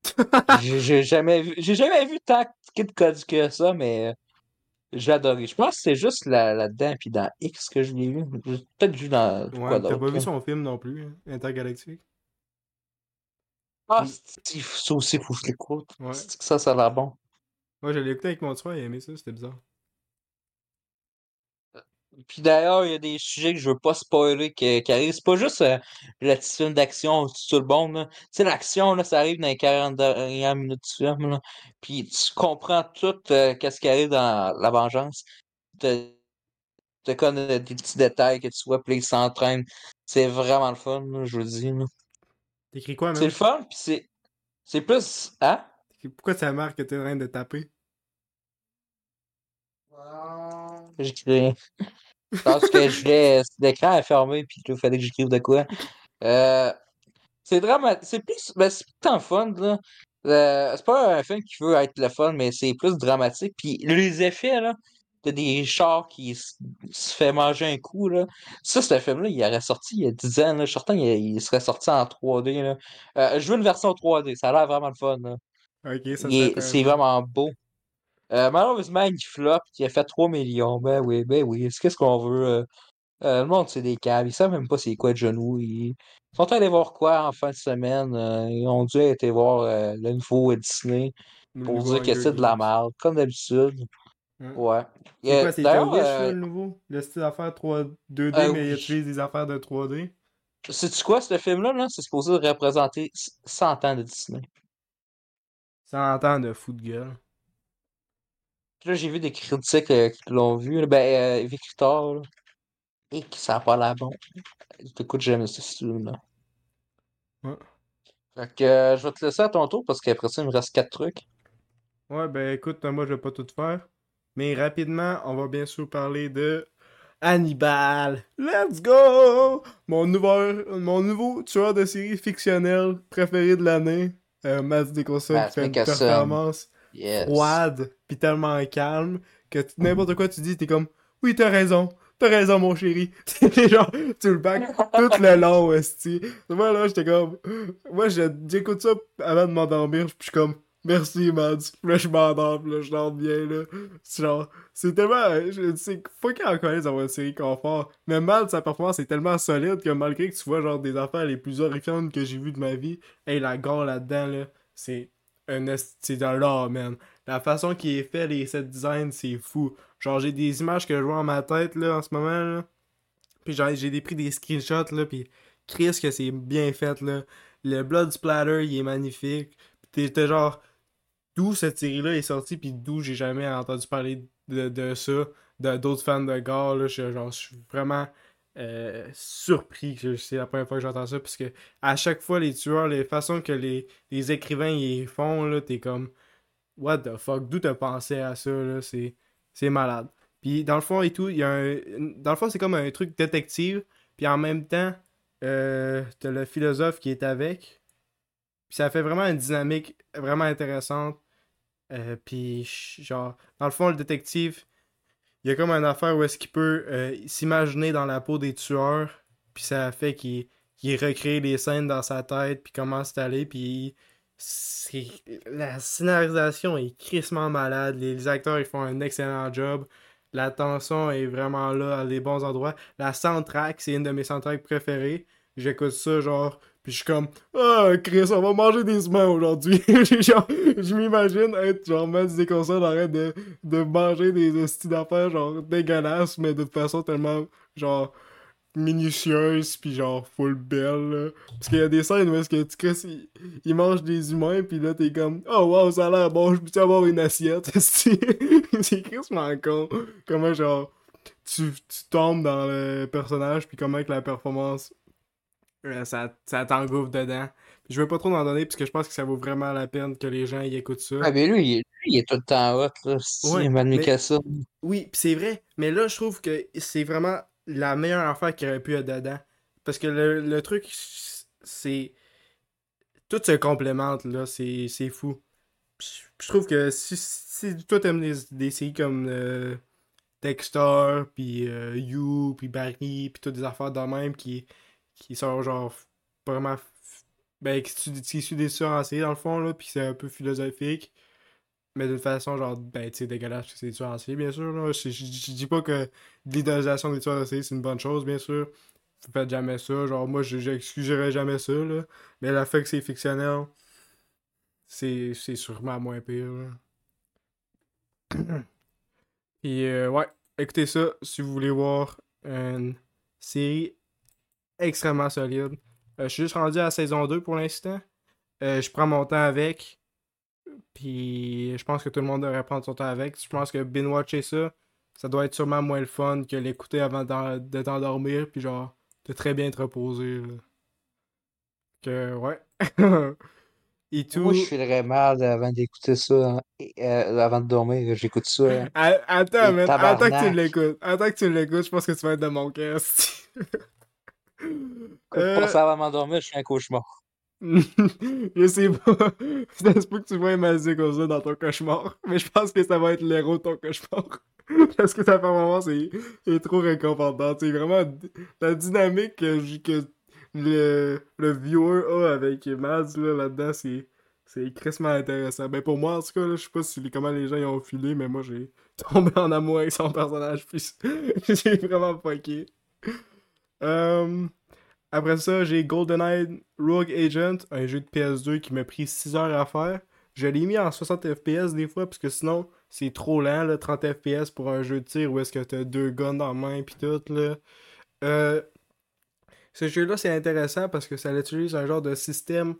*laughs* J'ai jamais vu, j'ai jamais vu tant de Cody que ça, mais j'ai adoré. Je pense que c'est juste là- là-dedans, puis dans X que je l'ai vu. J'ai peut-être vu dans quoi Ouais, t'as pas vu son film non plus, hein, Intergalactique? Ah, c'est- ça aussi, faut que je l'écoute. Ouais. Ça, ça a l'air bon. Ouais, je l'ai écouté avec mon frère, il a aimé ça, c'était bizarre. Puis d'ailleurs, il y a des sujets que je veux pas spoiler qui, qui arrivent. C'est pas juste euh, le petit film d'action sur tout le monde. Tu sais, l'action, là, ça arrive dans les 40 dernières minutes du film. Là. Puis tu comprends tout euh, qu'est-ce qui arrive dans La Vengeance. Tu te connais des petits détails que tu vois, puis ils s'entraînent. C'est vraiment le fun, là, je vous le dis. T'écris quoi, C'est le même? fun, puis c'est c'est plus... Hein? Pourquoi ça marque que t'es en train de taper? J'écris. Parce que je voulais. L'écran est fermé, puis il fallait que j'écrive de quoi. Euh, c'est drama... C'est plus. Ben, c'est tant fun, là. Euh, c'est pas un film qui veut être le fun, mais c'est plus dramatique. Puis les effets, là. T'as des chars qui se fait manger un coup, là. Ça, ce film-là, il aurait sorti il y a 10 ans, là. Je suis certain il, serait sorti en 3D, là. Euh, je veux une version 3D. Ça a l'air vraiment le fun, là. C'est vraiment beau. Euh, malheureusement, il flop, il a fait 3 millions. Ben oui, ben oui. Qu'est-ce qu'on veut? euh, euh, le monde, c'est des câbles. Ils savent même pas c'est quoi de genoux. Ils sont allés voir quoi en fin de semaine. euh, ils ont dû aller voir le nouveau Disney pour dire que c'est de la merde, comme d'habitude. Hein? Ouais. C'est quoi, c'est Wish, là, le nouveau? Le style d'affaires 3... 2D, euh, mais il utilise des affaires de 3D? sais-tu quoi, ce film-là, là? C'est supposé représenter 100 ans de Disney. 100 ans de fou de gueule. Là, j'ai vu des critiques euh, qui l'ont vu. là. Ben, euh, Victor, là. Et que ça a pas l'air bon. Écoute, j'aime ce film-là. Ouais. Fait que euh, je vais te laisser à ton tour parce qu'après ça, il me reste 4 trucs. Ouais, ben écoute, moi je vais pas tout faire. Mais rapidement, on va bien sûr parler de Hannibal. Let's go! Mon nouveau, mon nouveau tueur de série fictionnel préféré de l'année. Euh, Nicholson qui fait une performance Yes. froide pis tellement calme que n'importe quoi tu dis, t'es comme Oui, t'as raison, t'as raison, mon chéri. *laughs* T'es genre, tu le back tout le long, esti. Moi, là, j'étais comme. Moi, j'écoute ça avant de m'endormir, pis je suis comme Merci. Puis là, je m'endors, là, je dors bien, là. C'est genre, c'est tellement. C'est fucking encore d'avoir une série confort. Mais Mads, sa performance est tellement solide que malgré que tu vois, genre, des affaires les plus horrifiantes que j'ai vues de ma vie, hey, la gore là-dedans, là, c'est un c'est de l'art, man. La façon qu'il est fait, les set designs, c'est fou. Genre, j'ai des images que je vois en ma tête, là, en ce moment, là. Puis genre, j'ai pris des screenshots, là, puis Chris, que c'est bien fait, là. Le blood splatter, il est magnifique. Puis t'es- genre, d'où cette série-là est sortie, puis d'où j'ai jamais entendu parler de, de ça, d'autres fans de gore, là. Je, genre, je suis vraiment euh, surpris que c'est la première fois que j'entends ça, parce que à chaque fois, les tueurs, les façons que les, les écrivains ils font, là, t'es comme, what the fuck, d'où t'as pensé à ça, là, c'est, malade. Puis dans le fond et tout, il y a un, dans le fond, c'est comme un truc détective, puis en même temps, euh, t'as le philosophe qui est avec, puis ça fait vraiment une dynamique vraiment intéressante. Euh, puis genre, dans le fond, le détective, il y a comme une affaire où est-ce qu'il peut euh, s'imaginer dans la peau des tueurs, puis ça fait qu'il recrée les scènes dans sa tête, puis comment c'est allé, puis la scénarisation est crissement malade, les acteurs ils font un excellent job, la tension est vraiment là à des bons endroits, la soundtrack, c'est une de mes soundtracks préférées, j'écoute ça genre, puis je suis comme, ah Chris, on va manger des humains aujourd'hui, *laughs* genre, je m'imagine être genre mettre des consoles de, de manger des hosties d'affaires genre dégueulasses, mais de façon tellement genre minutieuse puis genre full belle là. Parce qu'il y a des scènes où est-ce que tu Chris, il, il mange des humains puis là t'es comme oh wow ça a l'air bon je peux avoir une assiette *laughs* c'est crissement con. Comment genre tu, tu tombes dans le personnage puis comment que la performance ça, ça t'engouffre dedans je veux pas trop en donner parce que je pense que ça vaut vraiment la peine que les gens y écoutent ça Ah, mais lui, il, lui, il est tout le temps hot, là. Si, Ouais, mais- Nicholson. Oui, pis c'est vrai, mais là, je trouve que c'est vraiment la meilleure affaire qu'il aurait pu être dedans. Parce que le, le truc, c'est. Tout se complémente, là, c'est fou. Je trouve que si, si toi t'aimes des, des séries comme euh, Dexter, puis euh, You, puis Barry, puis toutes des affaires de même qui, qui sont genre vraiment. Ben, qui sont des tueurs en série dans le fond, là, puis c'est un peu philosophique. Mais d'une façon, genre, ben, tu sais, dégueulasse, c'est des tueurs en série, bien sûr. Là. Je, dis pas que l'idéalisation des tueurs en série, c'est une bonne chose, bien sûr. Faites jamais ça. Genre, moi, je- j'excuserais jamais ça, là. Mais le fait que c'est fictionnel, c'est sûrement moins pire, là. Puis, euh, ouais. écoutez ça si vous voulez voir une série extrêmement solide. Euh, je suis juste rendu à la saison 2 pour l'instant. Euh, je prends mon temps avec. Puis je pense que tout le monde devrait prendre son temps avec. Je pense que binge-watcher ça, ça doit être sûrement moins le fun que l'écouter avant de t'endormir. Puis genre, de très bien te reposer. là. Que, ouais. *laughs* Et tout. Moi, je filerais mal avant d'écouter ça, hein, euh, avant de dormir. J'écoute ça. hein. A- *laughs* Attends, man. Attends que tu l'écoutes. Attends que tu l'écoutes. Je pense que tu vas être de mon cœur. *laughs* esti. Écoute Euh, ça avant m'endormir, je suis un cauchemar. *laughs* je sais pas. *laughs* Ça se peut que tu vois Mazé comme ça dans ton cauchemar. Mais je pense que ça va être l'héros de ton cauchemar. *laughs* Parce que ta performance est, est trop réconfortante. C'est vraiment la dynamique que, le, le viewer a avec Maz là, là-dedans, c'est. C'est crissement intéressant. Ben pour moi, en tout cas, là, je sais pas si, comment les gens y ont filé, mais moi j'ai tombé en amour avec son personnage, puis j'ai vraiment fucké. Euh, après ça, j'ai GoldenEye Rogue Agent, un jeu de PS2 qui m'a pris 6 heures à faire. Je l'ai mis en 60 FPS des fois, parce que sinon, c'est trop lent, là, 30 FPS pour un jeu de tir où est-ce que t'as deux guns dans la main pis tout, là. Euh, ce jeu-là, c'est intéressant parce que ça utilise un genre de système.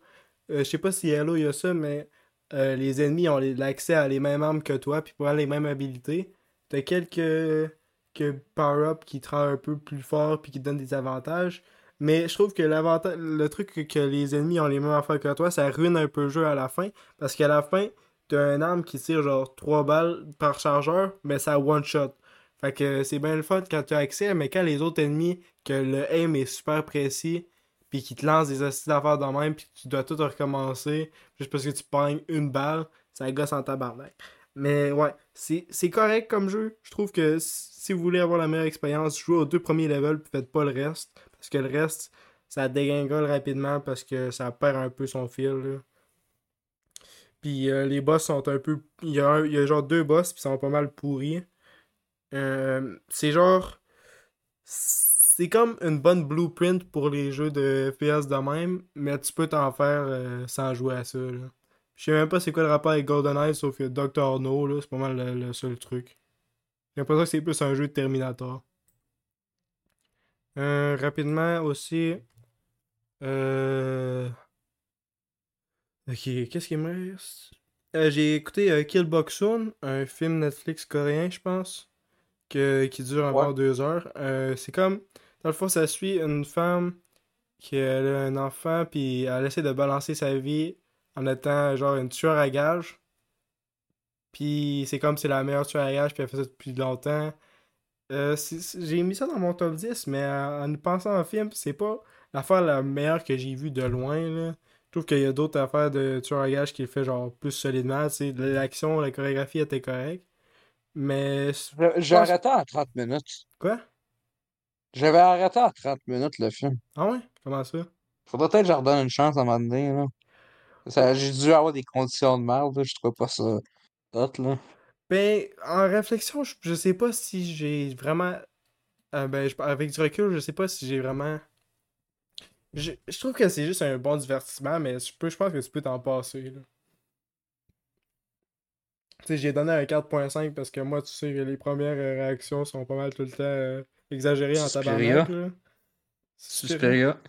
euh, je sais pas si Halo il y a ça, mais euh, les ennemis ont l'accès à les mêmes armes que toi, puis pour avoir les mêmes habilités. T'as quelques, quelques power-up qui te rendent un peu plus fort puis qui te donnent des avantages. Mais je trouve que le truc que- que les ennemis ont les mêmes affaires que toi, ça ruine un peu le jeu à la fin. Parce qu'à la fin, t'as une arme qui tire genre 3 balles par chargeur, mais ça one shot. Fait que c'est bien le fun quand tu as accès, mais quand les autres ennemis, que le aim est super précis, puis qui te lancent des astuces d'affaires dans même, puis tu dois tout recommencer, juste parce que tu pognes une balle, ça gosse en tabarnak. Mais ouais, c'est correct comme jeu. Je trouve que si vous voulez avoir la meilleure expérience, jouez aux deux premiers levels, puis faites pas le reste. Parce que le reste, ça dégringole rapidement parce que ça perd un peu son fil. Puis euh, les boss sont un peu. Il y a, il y a genre deux boss, puis sont pas mal pourris. Euh, c'est genre. C'est comme une bonne blueprint pour les jeux de FPS de même, mais tu peux t'en faire euh, sans jouer à ça. Je sais même pas c'est quoi le rapport avec GoldenEye, sauf que Dr. No, là, c'est pas mal le, le seul truc. J'ai l'impression que c'est plus un jeu de Terminator. Euh, rapidement aussi. Euh... Ok, qu'est-ce qui me reste? Euh, j'ai écouté euh, Kill Box Soon, un film Netflix coréen, je pense, que, qui dure encore Ouais. deux heures. C'est comme, dans le fond, ça suit une femme qui a un enfant, puis elle essaie de balancer sa vie en étant genre une tueur à gages. Puis c'est comme c'est la meilleure tueur à gages, puis elle fait ça depuis longtemps. Euh, j'ai mis ça dans mon top 10, mais en, en pensant au film, c'est pas l'affaire la meilleure que j'ai vue de loin, là. Je trouve qu'il y a d'autres affaires de tueur à gages qui le fait genre plus solidement, l'action, la chorégraphie était correcte. Mais... J'ai arrêté en 30 minutes. Quoi? J'avais arrêté en 30 minutes le film. Ah ouais? Comment ça? Faudrait peut-être que je leur donne une chance à un moment donné, là. Ça, j'ai dû avoir des conditions de merde, là. Je trouvais pas ça hot, là. Ben, en réflexion, je, je sais pas si j'ai vraiment. euh, ben, je- avec du recul, je sais pas si j'ai vraiment. Je, je trouve que c'est juste un bon divertissement, mais je, peux, je pense que tu peux t'en passer. Là. Tu sais, j'ai donné un 4.5 parce que moi, tu sais que les premières euh, réactions sont pas mal tout le temps euh, exagérées en tabarnak. Là. Suspiria.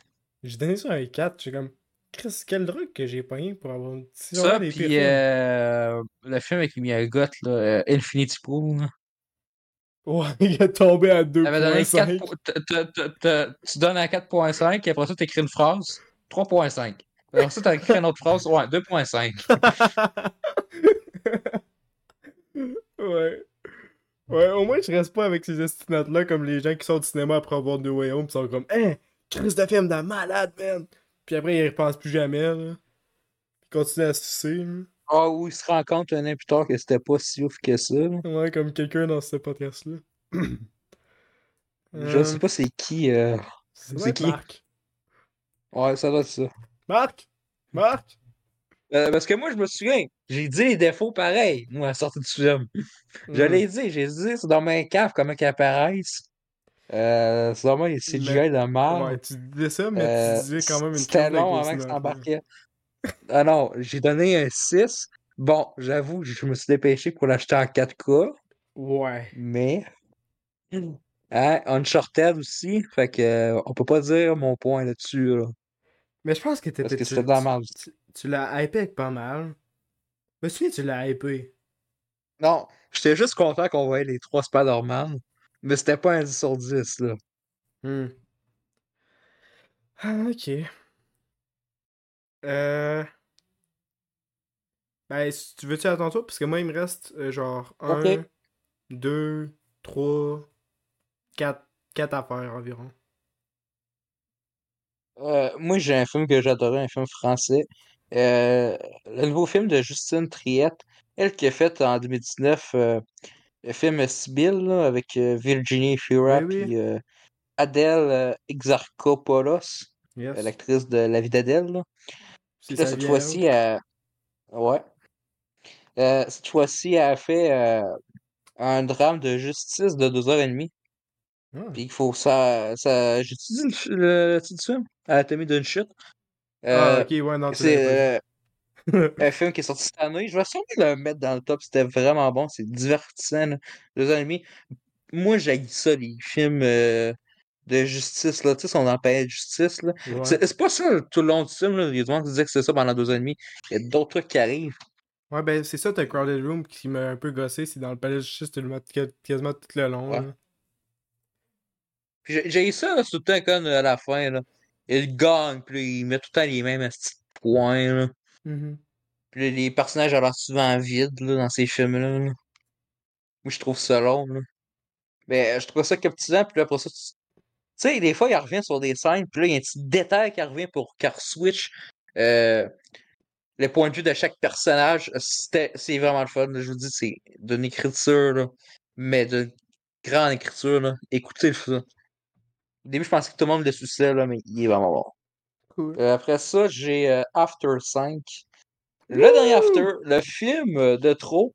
J'ai donné ça un 4. J'ai comme. Chris, quel drogue que j'ai pogné pour avoir une petite Ça, des puis euh, le film avec Mia Gott, là, euh, Infinity Pool, là. Ouais, *laughs* il est tombé à T'avais donné 4 2.5. po- t- t- t- t- Tu donnes à 4.5 et après ça, tu écris une phrase 3.5. Après ça, tu écrit une autre phrase, ouais, 2.5. *laughs* ouais. Ouais, au moins je reste pas avec ces estimates-là comme les gens qui sortent du cinéma après avoir deux Way Home pis sont comme Hein, Chris de film de malade, man! Puis après ils repensent plus jamais, là. Ils continuent à se sucer. Ah oui, il se rend compte un an plus tard que c'était pas si ouf que ça. là. Ouais, comme quelqu'un dans ce podcast-là. *clears throat* Je sais pas c'est qui. euh, C'est qui? Marc. Ouais, ça doit être ça. Marc! Marc! Euh, parce que moi, je me souviens, j'ai dit les défauts pareils, moi, à la sortie du film. *laughs* Je Hmm. l'ai dit, j'ai dit, c'est dans mes caves comment qu'ils apparaissent. Euh, c'est vraiment les CGI de merde. Ouais, tu disais ça, mais Euh, tu disais quand même une C'était long avant que ça embarquait. Ah non, j'ai donné un 6. Bon, j'avoue, je me suis dépêché pour l'acheter en 4K, Ouais. mais Hein, Uncharted aussi, fait que euh, on peut pas dire mon point là-dessus, là, Mais je pense que parce t'étais. que Tu, c'était de la merde. tu, tu l'as hypé avec pas mal. Je me souviens, tu l'as hypé. Non, j'étais juste content qu'on voyait les trois Spider-Man, mais c'était pas un 10 sur 10, là. Hmm. Ah, ok. Euh. Ben, si tu veux-tu ton tour? Parce que moi, il me reste euh, genre Ok. 1, 2, 3, 4, 4 affaires environ. Euh, moi, j'ai un film que j'adorais, un film français. Euh, le nouveau film de Justine Triette, elle qui a fait en 2019 euh, le film Sibylle là, avec euh, Virginie Fira oui. puis euh, Adèle euh, Exarchopoulos, euh, Yes. l'actrice de La vie d'Adèle. cette fois-ci, elle. ouais. Cette fois-ci, elle a fait un drame de justice de deux heures et demie. Ah. Puis il faut ça. ça... J'ai-tu dit le, le, titre du film? Anatomie d'une chute. Ah, ok, ouais, non, c'est. *laughs* un film qui est sorti cette année. Je vais sûrement le mettre dans le top. C'était vraiment bon. C'est divertissant. là. Deux heures et demie. Moi, j'ai ça, les films euh, de justice. Là. Tu sais, on en de justice. Là. Ouais. C'est pas ça tout le long du film. Là. Il y a des gens qui disaient que c'est ça pendant deux heures et demie. Il y a d'autres trucs qui arrivent. Ouais, ben, c'est ça, t'as Crowded Room qui m'a un peu gossé. C'est dans le palais de justice, tu le mets quas- quasiment tout le long. Ouais. j'ai eu ça là, tout le temps comme à la fin. Là. Il gagne. Puis il met tout le temps les mêmes petits points. Là. Mhm. Puis les personnages ont l'air souvent vides là, dans ces films-là. là. Moi, je trouve ça long. Là. Mais je trouve ça captivant. Puis là, après ça, tu sais, des fois, il revient sur des scènes, puis là, il y a un petit détail qui revient pour qu'elle switch euh, le point de vue de chaque personnage. C'est vraiment le fun. là. Je vous dis, c'est d'une écriture, là, mais de grande écriture. Là. Écoutez film. Au début, je pensais que tout le monde le suçait, là, mais il est vraiment bon. Cool. Euh, après ça, j'ai euh, After 5. Le dernier After, le film euh, de trop.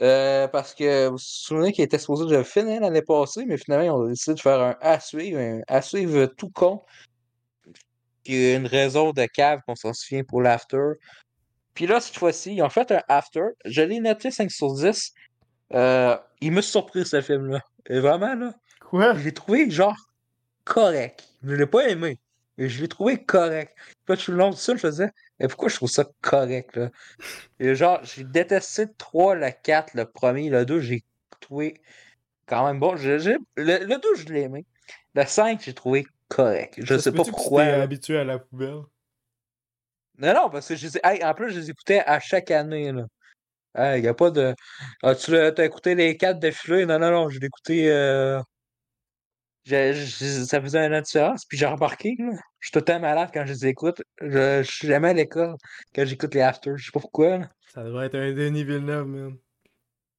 euh, parce que vous vous souvenez qu'il était supposé de finir l'année passée, mais finalement, on a décidé de faire un à suivre, un à suivre tout con. Puis il y a une raison de cave qu'on s'en souvient pour l'after. Puis là, cette fois-ci, ils ont fait un after. Je l'ai noté 5 sur 10. Euh, il m'a surpris ce film-là. Et vraiment, là, Quoi? je l'ai trouvé genre correct. Je l'ai pas aimé. Mais je l'ai trouvé correct. Puis tout le long de ça, je faisais, mais pourquoi je trouve ça correct, là? Et genre, j'ai détesté le 3, le 4, le premier, le 2, j'ai trouvé quand même bon. Je- le, le 2, je l'ai aimé. Le 5, j'ai trouvé correct. Je Ça sais pas tu pourquoi. là. habitué à la poubelle? Non, non, parce que je les hey, en plus, je les écoutais à chaque année, là. Il n'y a pas de. Ah, tu l'as t'as écouté les 4 défilés? Non, non, non, je l'ai écouté. euh, j'ai- ça faisait un an de puis j'ai remarqué, là. Je suis tout le temps malade quand je les écoute. Je, je suis jamais à l'école quand j'écoute les afters. Je sais pas pourquoi, là. Ça devrait être un Denis Villeneuve, man.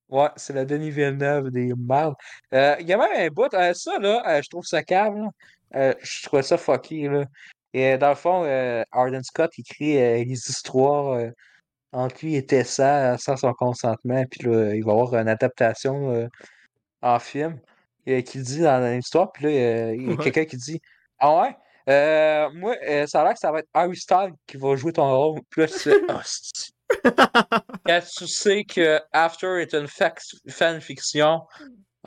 Ouais, c'est la Denis Villeneuve des mardes. Euh, Il y a même un bout, euh, ça, là, euh, je trouve ça là. Euh, je trouve ça fucky, là. Et dans le fond, Arden Scott écrit les histoires entre lui et Tessa sans son consentement, puis là, il va y avoir une adaptation en film euh, qui dit dans l'histoire, puis là, euh, il y a Ouais. quelqu'un qui dit Ah ouais, euh, moi, euh, ça a l'air que ça va être Harry Styles qui va jouer ton rôle. Puis là, tu *laughs* c'est- *laughs* Quand tu sais que After est une fanfiction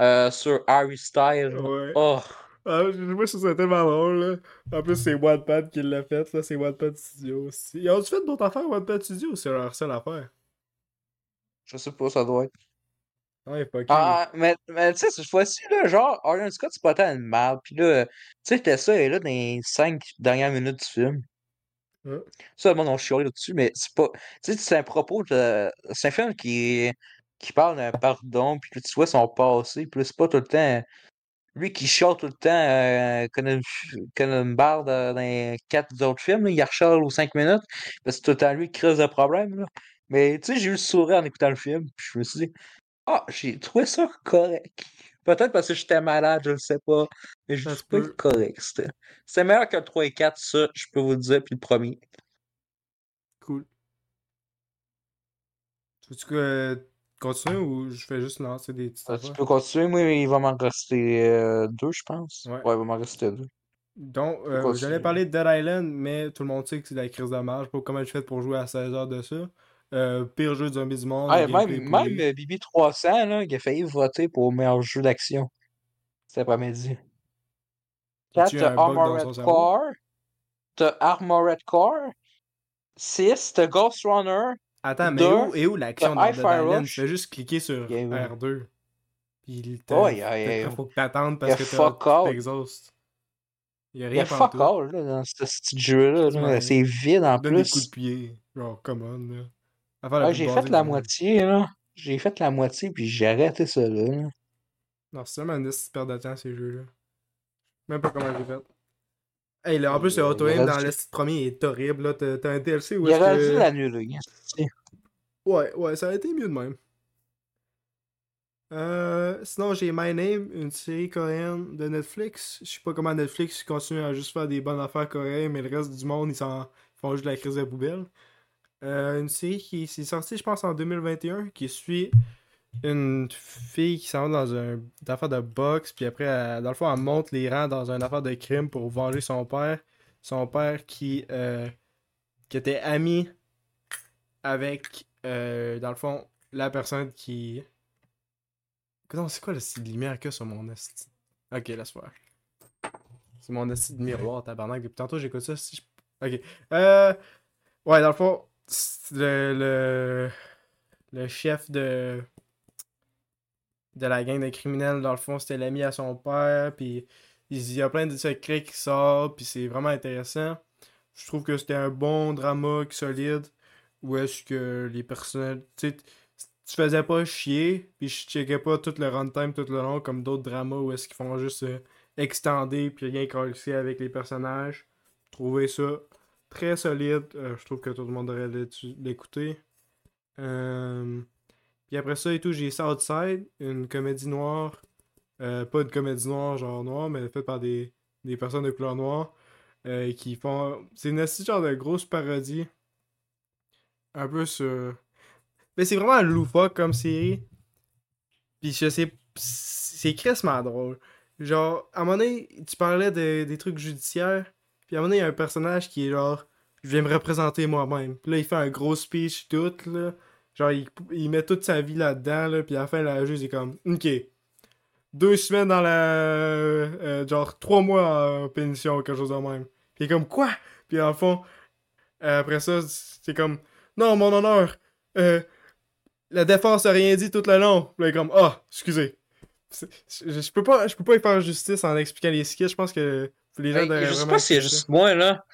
euh, sur Harry Styles, Ouais. oh, Ah, je moi, je trouve ça tellement drôle, là. En plus, c'est Wattpad qui l'a fait, ça, c'est Wattpad Studio aussi. Ils ont-tu fait d'autres affaires, Wattpad Studio, ou c'est leur seule affaire? je sais pas, ça doit être. Ouais, pas cool. Ah, mais, mais tu sais, cette fois-ci, là, genre, Arden Scott, c'est pas tant une merde. Puis là, tu sais, Tessa est là dans les cinq dernières minutes du film. Ouais. Ça, le monde, on chialé là-dessus, mais c'est pas. Tu sais, c'est un propos de. C'est un film qui, qui parle d'un pardon, puis que tu vois son passé, puis c'est pas tout le temps. Lui qui chiale tout le temps euh, comme, une, euh, dans les quatre autres films, là, il rechiale aux cinq minutes, parce que c'est tout le temps lui qui creuse le problème. Là. Mais tu sais, j'ai eu le sourire en écoutant le film, puis je me suis dit, ah, j'ai trouvé ça correct. Peut-être parce que j'étais malade, je le sais pas. Mais se trouvé peut. correct. C'était c'était meilleur que le 3 et 4, ça, je peux vous le dire, puis le premier. Cool. Tu veux-tu euh, continuer ou je fais juste lancer des petites Euh, tu peux continuer, moi, il va m'en rester euh, deux, je pense. Ouais. Ouais, il va m'en rester deux. Donc, euh, j'allais parler de Dead Island, mais tout le monde sait que c'est de la crise de marge. Je pas comment je fais pour jouer à 16 heures de ça. Euh, pire jeu de zombies du monde. Ah, même, euh, Bibi 300, là, il a failli voter pour meilleur jeu d'action. cet après-midi. Y 4, a-tu t'as Armored? Core. T'as Armored Core. 6, t'as Ghost Runner. Attends, mais Deux, où, et où l'action t'as dans High Dead Fire Island? Rush. Tu fais juste cliquer sur Game over. R2. Puis il Oh, y a- y a- faut que t'attendes y parce a que fuck t'as all. t'exhaustes. Il y a Il y rien a fuck all là, dans ce petit jeu-là. C'est vide en Donne des coups de plus. pied. Genre, come on, là. La plus j'ai fait la moitié, là. J'ai fait la moitié, puis j'ai arrêté ça, là. Non, c'est vraiment une super de temps, ces jeux-là. Même pas comment j'ai fait. Hey, là, en plus, le Il auto-aim aurait dans le premier est horrible, là. T'as un DLC où Il aurait dû l'annuler. hein, Ouais, ouais, ça a été mieux de même. Euh, sinon, j'ai My Name, une série coréenne de Netflix. Je sais pas comment Netflix continue à juste faire des bonnes affaires coréennes, mais le reste du monde, ils, s'en- font juste de la crise de poubelle. Euh, une série qui s'est sortie, je pense, en 2021, qui suit une fille qui s'en va dans un- une affaire de boxe, puis après, elle- dans le fond, elle monte les rangs dans une affaire de crime pour venger son père. Son père qui, euh, qui était ami avec, euh, dans le fond, la personne qui. C'est quoi le de lumière que sur mon esti? Ok, laisse faire. C'est mon esti de miroir, tabarnak. Depuis tantôt, j'écoute ça. Si je- Ok. Ouais, dans le fond, le, le. Chef de. De la gang de criminels, dans le fond, c'était l'ami à son père. Puis il y a plein de secrets qui sortent. Puis c'est vraiment intéressant. Je trouve que c'était un bon drama solide. Où est-ce que les personnages. Tu sais, tu faisais pas chier, puis je checkais pas tout le runtime tout le long comme d'autres dramas où est-ce qu'ils font juste euh, extender puis rien coller avec les personnages. Je trouvais ça très solide. Euh, je trouve que tout le monde devrait l'écouter. Euh, Puis après ça et tout, j'ai Southside, une comédie noire. Euh, pas une comédie noire genre noire, mais faite par des, des personnes de couleur noire. qui font. C'est une genre de grosse parodie. Un peu sur. Mais c'est vraiment loufoque comme série. Puis je sais. C'est crissement drôle. Genre, à un moment donné, tu parlais de- des trucs judiciaires. Puis à un moment il y a un personnage qui est genre. Je viens me représenter moi-même. Puis là, il fait un gros speech tout, là. Genre, il, met toute sa vie là-dedans, là. Puis à la fin, la juge est comme. Ok. Deux semaines dans la. euh, genre, trois mois en pénition, quelque chose de même. Puis il est comme, quoi? Puis en fond, après ça, c'est comme. Non, mon honneur. Euh, la défense a rien dit tout le long. Puis là, il est comme, ah, excusez. Je, peux pas, je peux pas y faire justice en expliquant les skits. Je pense que les gens Ben, je sais pas si c'est juste moi, là.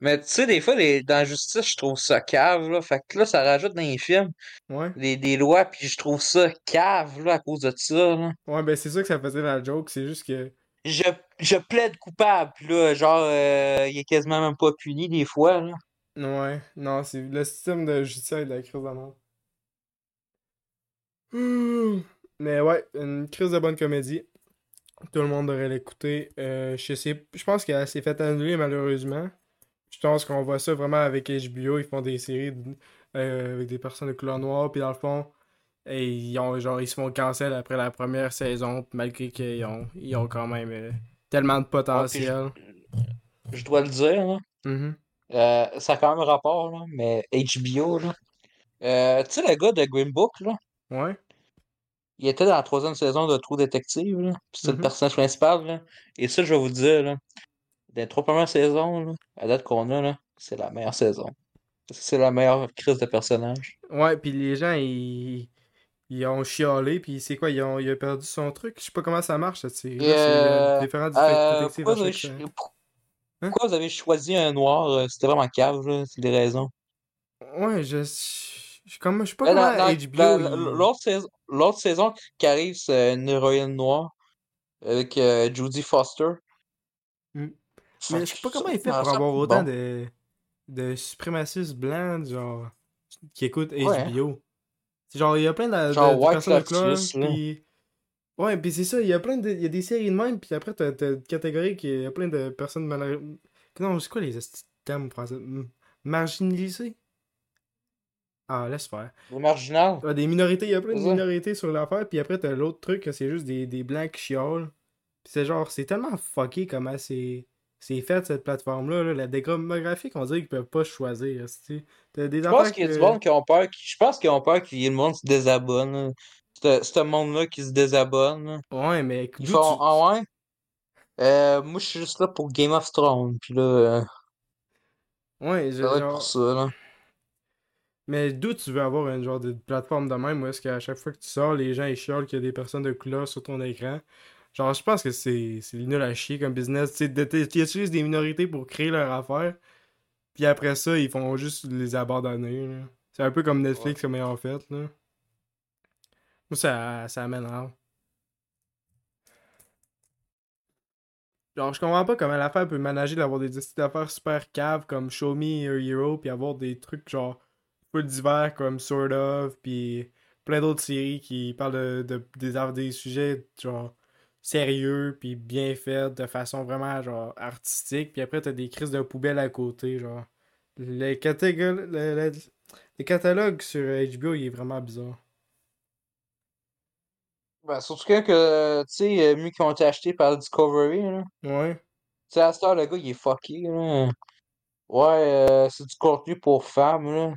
Mais tu sais, des fois, les... dans la justice, je trouve ça cave, là. Fait que là, ça rajoute dans les films Ouais. des, des lois, puis je trouve ça cave, là, à cause de ça, là. Ouais, ben c'est ça que ça faisait la joke. C'est juste que. Je, je plaide coupable, là. Genre, euh, il est quasiment même pas puni, des fois, là. Ouais, non, c'est le système de judiciaire de la crise de mort. Hmm. *gasps* Mais ouais, une crise de bonne comédie. Tout le monde devrait l'écouter. Euh, je sais, je pense qu'elle s'est fait annuler malheureusement. Je pense qu'on voit ça vraiment avec HBO. Ils font des séries de- euh, avec des personnes de couleur noire. Puis dans le fond, et ils, ont, genre, ils se font cancel après la première saison. Malgré qu'ils ont, ils ont quand même euh, tellement de potentiel. Je dois le dire, là. Mhm. Euh, ça a quand même rapport, là. Mais HBO, là. Tu sais, le gars de Green Book, là? Ouais. Il était dans la troisième saison de True Detective, là. Puis c'est le personnage principal, là. Et ça, je vais vous dire, là. Des trois premières saisons, là, à date qu'on a, c'est la meilleure saison. C'est la meilleure crise de personnage. Ouais, puis les gens, ils, ils ont chialé, puis c'est quoi, ils ont, il a perdu son truc? Je sais pas comment ça marche, Et, euh, C'est différent du Euh, détective pourquoi, vous avez, chaque... ch- pour- Hein? pourquoi vous avez choisi un noir? euh, C'était vraiment cave. C'est des raisons. Ouais, je... Je, comme, je sais pas comment dans- HBO... L'autre saison, saison qui arrive, c'est une héroïne noire avec euh, Judy Foster. Mm. Mais je sais pas comment il fait pour avoir autant bon. de, de suprémacistes blancs, genre, qui écoutent Ouais. HBO. C'est genre, il y a plein de, de- Genre de personnes de là. puis... Ouais, puis c'est ça, il y a plein de... Il y a des séries de même, puis après, t'as une catégorie qui... Il y a plein de personnes mal... Non, c'est quoi les termes français? M- Marginalisées? Ah, laisse faire. Le marginal. Ouais, des minorités, il y a plein de C'est minorités sur l'affaire, puis après, t'as l'autre truc, que c'est juste des, des blancs qui chiolent. Puis c'est genre, c'est tellement fucké comment c'est c'est fait cette plateforme-là. là. La démographique, on dirait qu'ils peuvent pas choisir. T'as des Je pense qu'il y a que- du monde qui ont peur. qui- Je pense qu'ils ont peur que le monde se désabonne. là. ce monde-là qui se désabonne. Ouais, mais Ils font tu- Ah ouais? Euh, moi, je suis juste là pour Game of Thrones. Puis là, euh, Ouais, je- genre... pour ça, là. Mais d'où tu veux avoir une genre de plateforme de même où est-ce qu'à chaque fois que tu sors, les gens ils chialent qu'il y a des personnes de couleur sur ton écran? Genre, je pense que c'est nul à chier comme business. Tu utilisent des minorités pour créer leur affaire, puis après ça, ils font juste les abandonner. C'est un peu comme Netflix comme ont fait, là. Moi, ça, ça m'énerve. Genre, je comprends pas comment l'affaire peut manager d'avoir des petites affaires super caves comme Show Me Your Hero, puis avoir des trucs genre full divers comme Sort of, puis plein d'autres séries qui parlent de, de- des, des sujets genre sérieux, puis bien faits, de façon vraiment genre artistique, puis après t'as des crises de poubelle à côté, genre. Le, catég- le, le- le catalogue sur HBO, il est vraiment bizarre. Ben, surtout quand que, tu sais, euh, mieux qui ont été achetés par Discovery, là. Ouais. Tu sais, à cette heure, le gars, il est fucké, là. Ouais, euh, c'est du contenu pour femmes, là.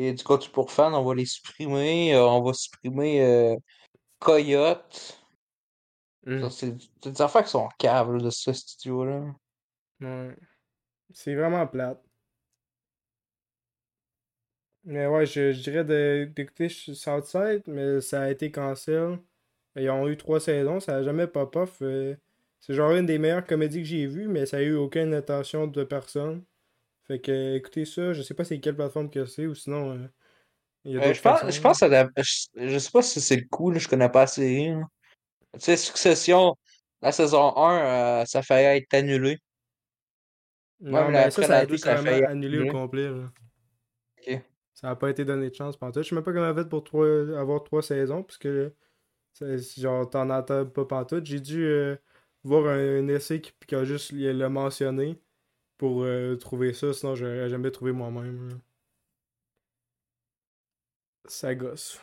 Et du contenu pour fans, on va les supprimer. euh, on va supprimer euh, Coyote. Mm. C'est des affaires qui sont caves, là, de ce studio-là. Ouais. C'est vraiment plate. Mais ouais, je, je dirais de- d'écouter Southside, mais ça a été cancel. Ils ont eu trois saisons, ça a jamais pop-off. euh, C'est genre une des meilleures comédies que j'ai vues, mais ça a eu aucune attention de personne. Fait que écoutez ça, je sais pas c'est quelle plateforme que c'est, ou sinon euh, il y a Euh, je pense, je pense je, je sais pas si c'est le coup, là, je connais pas la série. là. Tu sais, Succession, la saison 1, euh, ça faillit être annulé. Non, mais mais après ça, ça a la été ça a carrément failli annulé au complet. là. Ça a pas été donné de chance pantoute. Je sais même pas comment a fait pour trois- avoir trois saisons, parce que genre t'en entends pas pantoute. J'ai dû euh, voir un, un essai qui, qui a juste il l'a mentionné pour euh, trouver ça, sinon j'aurais jamais trouvé moi-même. Ça gosse.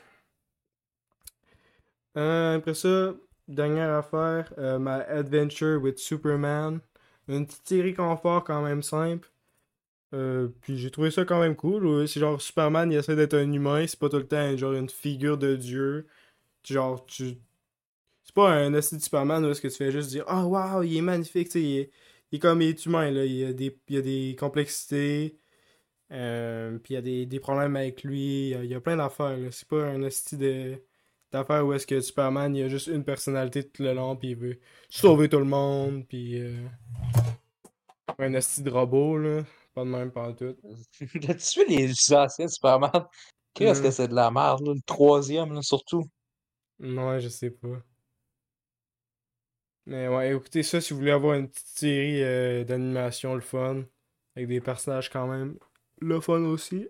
Euh, après ça, dernière affaire, euh, ma Adventure with Superman. Une petite série confort quand même simple. Euh, puis j'ai trouvé ça quand même cool. C'est genre Superman, il essaie d'être un humain, c'est pas tout le temps genre une figure de dieu. Genre, tu. C'est pas un esti de Superman où est-ce que tu fais juste dire Oh wow, il est magnifique, tu sais, il est comme il est humain, là. Il y a des, il a des complexités. Euh, puis il y a des, des problèmes avec lui. Il y a, il y a plein d'affaires. C'est pas un esti de d'affaires où est-ce que Superman, il a juste une personnalité tout le long, puis il veut sauver tout le monde, puis. euh, Un esti de robot, là. Pas de même, pas tout. *laughs* Vu les anciens Superman? Qu'est-ce que Mhm. c'est de la merde, là, le troisième, là, surtout? Ouais, je sais pas. Mais ouais, écoutez ça si vous voulez avoir une petite série euh, d'animation le fun. Avec des personnages quand même le fun aussi.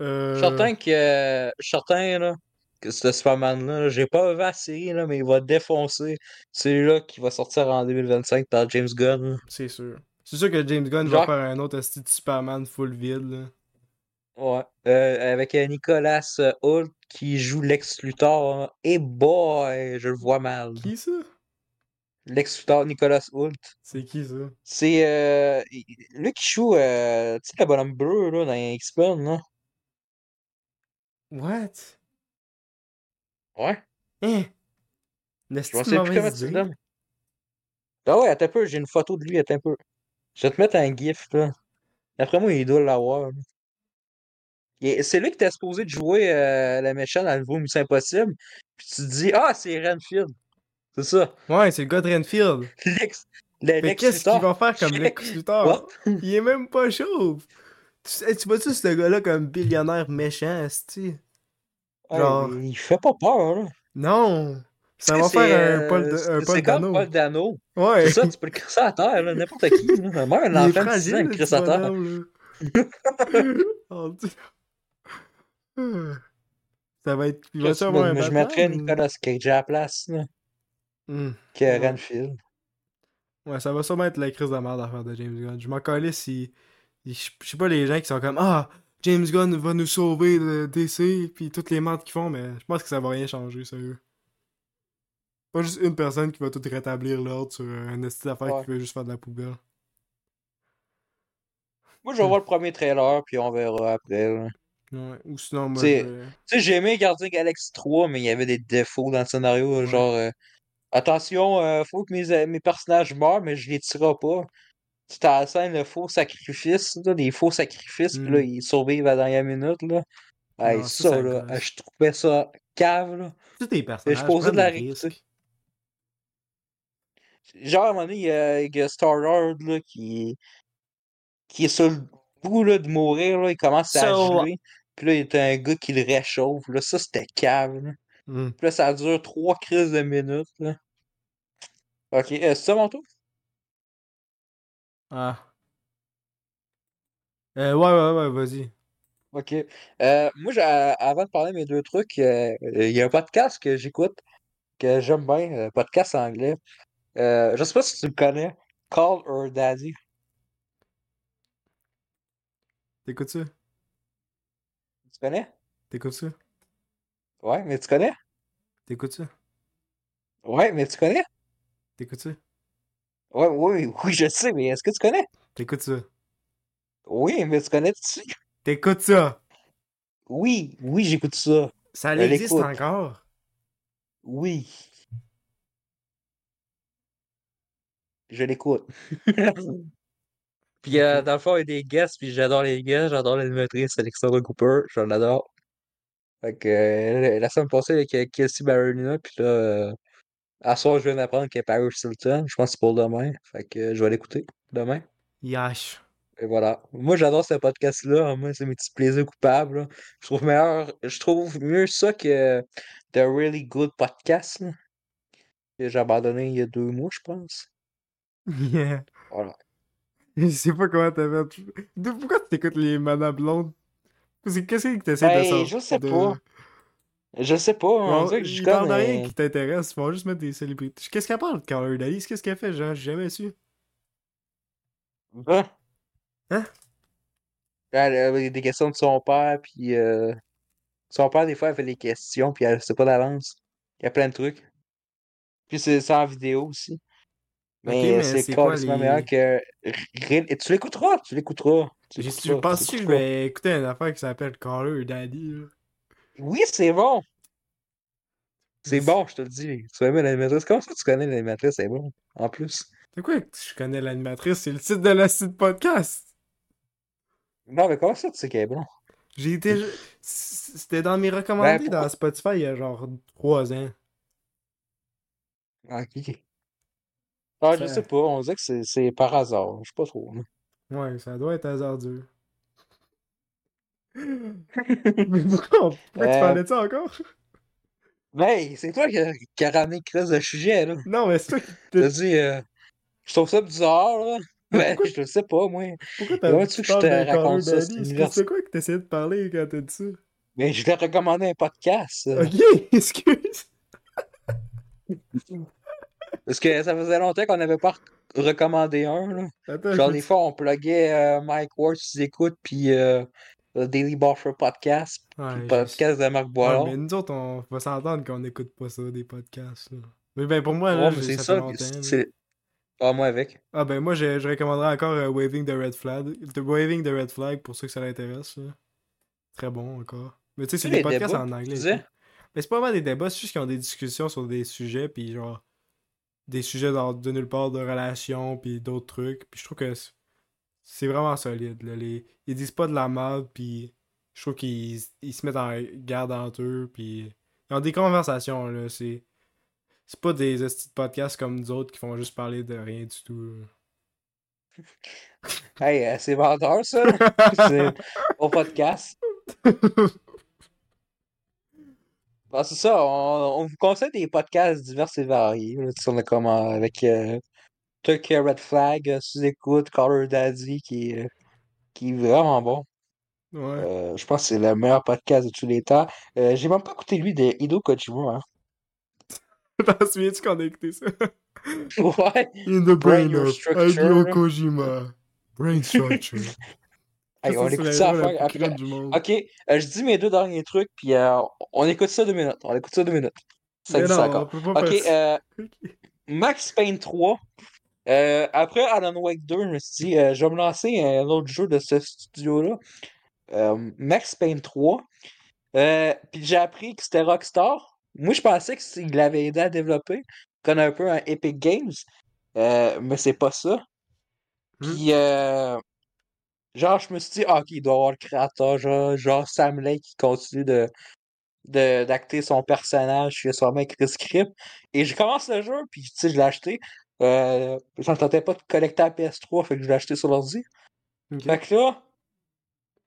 Euh, certain que, certain, là, que ce Superman-là, là, j'ai pas vu la série, là, mais il va défoncer celui-là qui va sortir en 2025 par James Gunn. c'est sûr. C'est sûr que James Gunn va faire un autre esti de Superman full vide, là. Ouais. Euh, avec euh, Nicolas euh, Hoult qui joue Lex Luthor. Et boy, je le vois mal. Qui ça? Lex Luthor, Nicolas Hoult. C'est qui ça? C'est euh, lui qui joue, euh, tu sais, le bonhomme bleu là, dans X-Men. Là. What? Ouais. Hein? Une Je esti ne de sais plus comment tu l'aimes. Ah ouais, attends un peu, j'ai une photo de lui, attends un peu. Je vais te mettre un gif, là. D'après moi, il doit l'avoir. C'est lui qui était supposé de jouer euh, le méchant dans le nouveau Mission Impossible. Puis tu te dis, ah, c'est Renfield. C'est ça. Ouais, c'est le gars de Renfield. Lex, le Mais qu'est-ce qu'il va faire comme Lex Luthor? Il est même pas chauve. Tu, vois-tu ce gars-là comme billionnaire méchant, esti? Ouais, Genre- il fait pas peur, là. Non! Ça va faire un Paul, euh, de- un Paul Dano. Paul Dano. Ouais! C'est ça, tu peux le crisser à terre, là, n'importe qui. Là. Même un enfant de 6 ans, le crisse à terre. *laughs* Oh. Ça va être... Il va Je, avoir un je mettrais Nicolas Cage à la place, là, Hmm. que Ouais. Renfield. Ouais, ça va sûrement être la crise de merde à faire de James Gunn. Je m'en calais si... Je sais pas les gens qui sont comme « Ah! James Gunn va nous sauver de DC, puis toutes les merdes qu'ils font, mais je pense que ça va rien changer, sérieux. Pas juste une personne qui va tout rétablir l'ordre sur un esti d'affaires Ouais. qui veut juste faire de la poubelle. Moi, je vais voir le premier trailer, puis on verra après. là. Ouais. Ou sinon, moi. Tu sais, j'ai aimé Gardien Galaxy 3, mais il y avait des défauts dans le scénario. Ouais. Genre, euh, attention, euh, faut que mes, mes personnages meurent, mais je les tuerai pas. C'était à la scène, le faux sacrifice, là, des faux sacrifices, puis là, Mm. ils survivent à la dernière minute, là. Hey, Non, ça, là, je trouvais ça cave, là. Tous tes personnages posais de la. Genre, à un moment donné, il y a, il y a Star-Lord, là, qui, qui est sur le bout, là, de mourir, là, il commence à geler. Puis là, il y a un gars qui le réchauffe, là, ça, c'était cave, là. Mm. Puis là, ça dure trois crises de minutes, là. Ok, euh, c'est ça mon tour? Ah. Euh, ouais, ouais, ouais, vas-y. Ok. Euh, moi, j'ai- avant de parler de mes deux trucs, euh, il y a un podcast que j'écoute, que j'aime bien, euh, podcast anglais. Euh, je sais pas si tu le connais, Call Her Daddy. T'écoutes ça? Tu connais? T'écoutes ça? Ouais, mais tu connais? T'écoutes ça? Ouais, mais tu connais? T'écoutes ça? Ouais, oui, *laughs* oui, je sais, mais est-ce que tu connais? T'écoutes ça? Oui, mais tu connais tu T'écoutes ça? Oui, oui, j'écoute ça. Ça Elle existe écoute. encore? Oui. Je l'écoute. *laughs* Puis euh, dans le fond, il y a des guests, puis j'adore les guests, j'adore l'animatrice Alexandra Cooper, je l'adore. Fait que euh, la semaine passée avec euh, Kelsey Ballerina, puis là, euh, à soir, je viens d'apprendre qu'il y a Paris Hilton, je pense que c'est pour demain. Fait que euh, je vais l'écouter demain. Yash. Et voilà. Moi, j'adore ce podcast-là. Moi, c'est mes petits plaisirs coupables. là. Je trouve meilleur, je trouve mieux ça que The Really Good Podcast, là, que j'ai abandonné il y a deux mois, je pense. Yeah. Voilà. Je sais pas comment t'as fait. Pourquoi tu t'écoutes les Madame Blonde? Qu'est-ce que t'essaies de Ben, sortir? je sais de- pas. Je sais pas, on dirait que je de connais. rien qui t'intéresse, ils vont juste mettre des célébrités. Qu'est-ce qu'elle parle de Carla Daly? Qu'est-ce qu'elle fait, genre? J'ai jamais su. Hein? Hein? Elle avait des questions de son père, puis euh, son père, des fois, elle fait des questions, puis elle sait pas d'avance. Il y a plein de trucs. Puis c'est en vidéo aussi. Mais mais c'est carrément les- meilleur que. Tu l'écouteras, tu l'écouteras. Je pense que je vais écouter une affaire qui s'appelle Caller Daddy. là. Oui, c'est bon. C'est bon, je te le dis. Tu vas aimer l'animatrice? Comment ça tu connais l'animatrice? C'est bon, en plus. C'est quoi que je connais l'animatrice? C'est le titre de la site podcast. Non, mais comment ça tu sais qu'elle est bon? J'ai été. C'était dans mes recommandés Ben, pourquoi- dans Spotify il y a genre 3 ans. Ah, ok. Ah, je sais pas, on dirait que c'est- par hasard. Je sais pas trop. Ouais, ça doit être hasardeux. Mais *laughs* *laughs* pourquoi, pourquoi tu Euh, parlais de ça encore? Mais c'est toi qui a, qui a ramené Chris le sujet, là. Non, mais c'est toi qui. T'as dit, euh, je trouve ça bizarre, là. Ben, pourquoi- je le sais pas, moi. Pourquoi Comment t'as tu veux tu que je te raconte ça? C'est quoi que t'essayais de parler quand t'as dit ça? Mais je t'ai recommandé un podcast. Ok, *laughs* excuse. Parce que ça faisait longtemps qu'on n'avait pas rec- recommandé un, là. Attends, Genre, je- des fois, on pluguait euh, Mike Ward, tu écoutes, puis euh, le Daily Buffer Podcast, puis Ouais, le je- podcast de Marc Ouais, Boilard. mais nous autres, on va s'entendre qu'on n'écoute pas ça, des podcasts. Là. Mais ben pour moi, là, c'est ça. Pas moi avec. Ah ben moi, je, je recommanderais encore euh, Waving the Red Flag. The Waving the Red Flag, pour ceux que ça l'intéresse. Très bon encore. Mais tu sais, c'est des podcasts débats, en anglais. Mais c'est pas vraiment des débats, c'est juste qu'ils ont des discussions sur des sujets, puis genre... Des sujets de nulle part, de relations, puis d'autres trucs. Puis je trouve que c'est- vraiment solide. Là. Les... Ils disent pas de la merde, puis je trouve qu'ils ils se mettent en garde entre eux, puis ils ont des conversations, là. C'est c'est pas des de podcasts comme nous autres qui font juste parler de rien du tout. *laughs* Hey, euh, c'est vendeur, ça. *laughs* c'est au podcast. *laughs* Bon, c'est ça, on, on vous conseille des podcasts divers et variés. Là, tu sais, on a comme euh, avec euh, Red Flag, euh, sous-écoute, Caller Daddy, qui, est, euh, qui est vraiment bon. Ouais. Euh, je pense que c'est le meilleur podcast de tous les temps. J'ai même pas écouté lui de Hideo Kojima. Hein. *laughs* T'en souviens-tu qu'on a écouté ça? *laughs* Ouais. In the Brain brain of. Kojima. Brain structure. *laughs* Hey, Ça, on écoute ça la après. Ok, euh, je dis mes deux derniers trucs, puis euh, on écoute ça deux minutes. On écoute ça deux minutes. Ça dit ça non, encore. on peut pas Ok, ça. euh, *laughs* Max Payne 3. Euh, après Alan Wake 2, je me suis dit, euh, je vais me lancer un autre jeu de ce studio-là. euh, Max Payne 3. Euh, puis j'ai appris que c'était Rockstar. Moi, je pensais qu'il l'avait aidé à développer, comme un peu un Epic Games, euh, mais c'est pas ça. Hmm. Puis, euh, genre, je me suis dit, ah, ok, il doit y avoir le créateur, genre, genre Sam Lake qui continue de de- d'acter son personnage, a sûrement écrit script. Et je commence le jeu, puis tu sais, je l'ai acheté. Euh, ça me tentait pas de collecter la PS3, fait que je l'ai acheté sur l'ordi. Ok. Fait que là,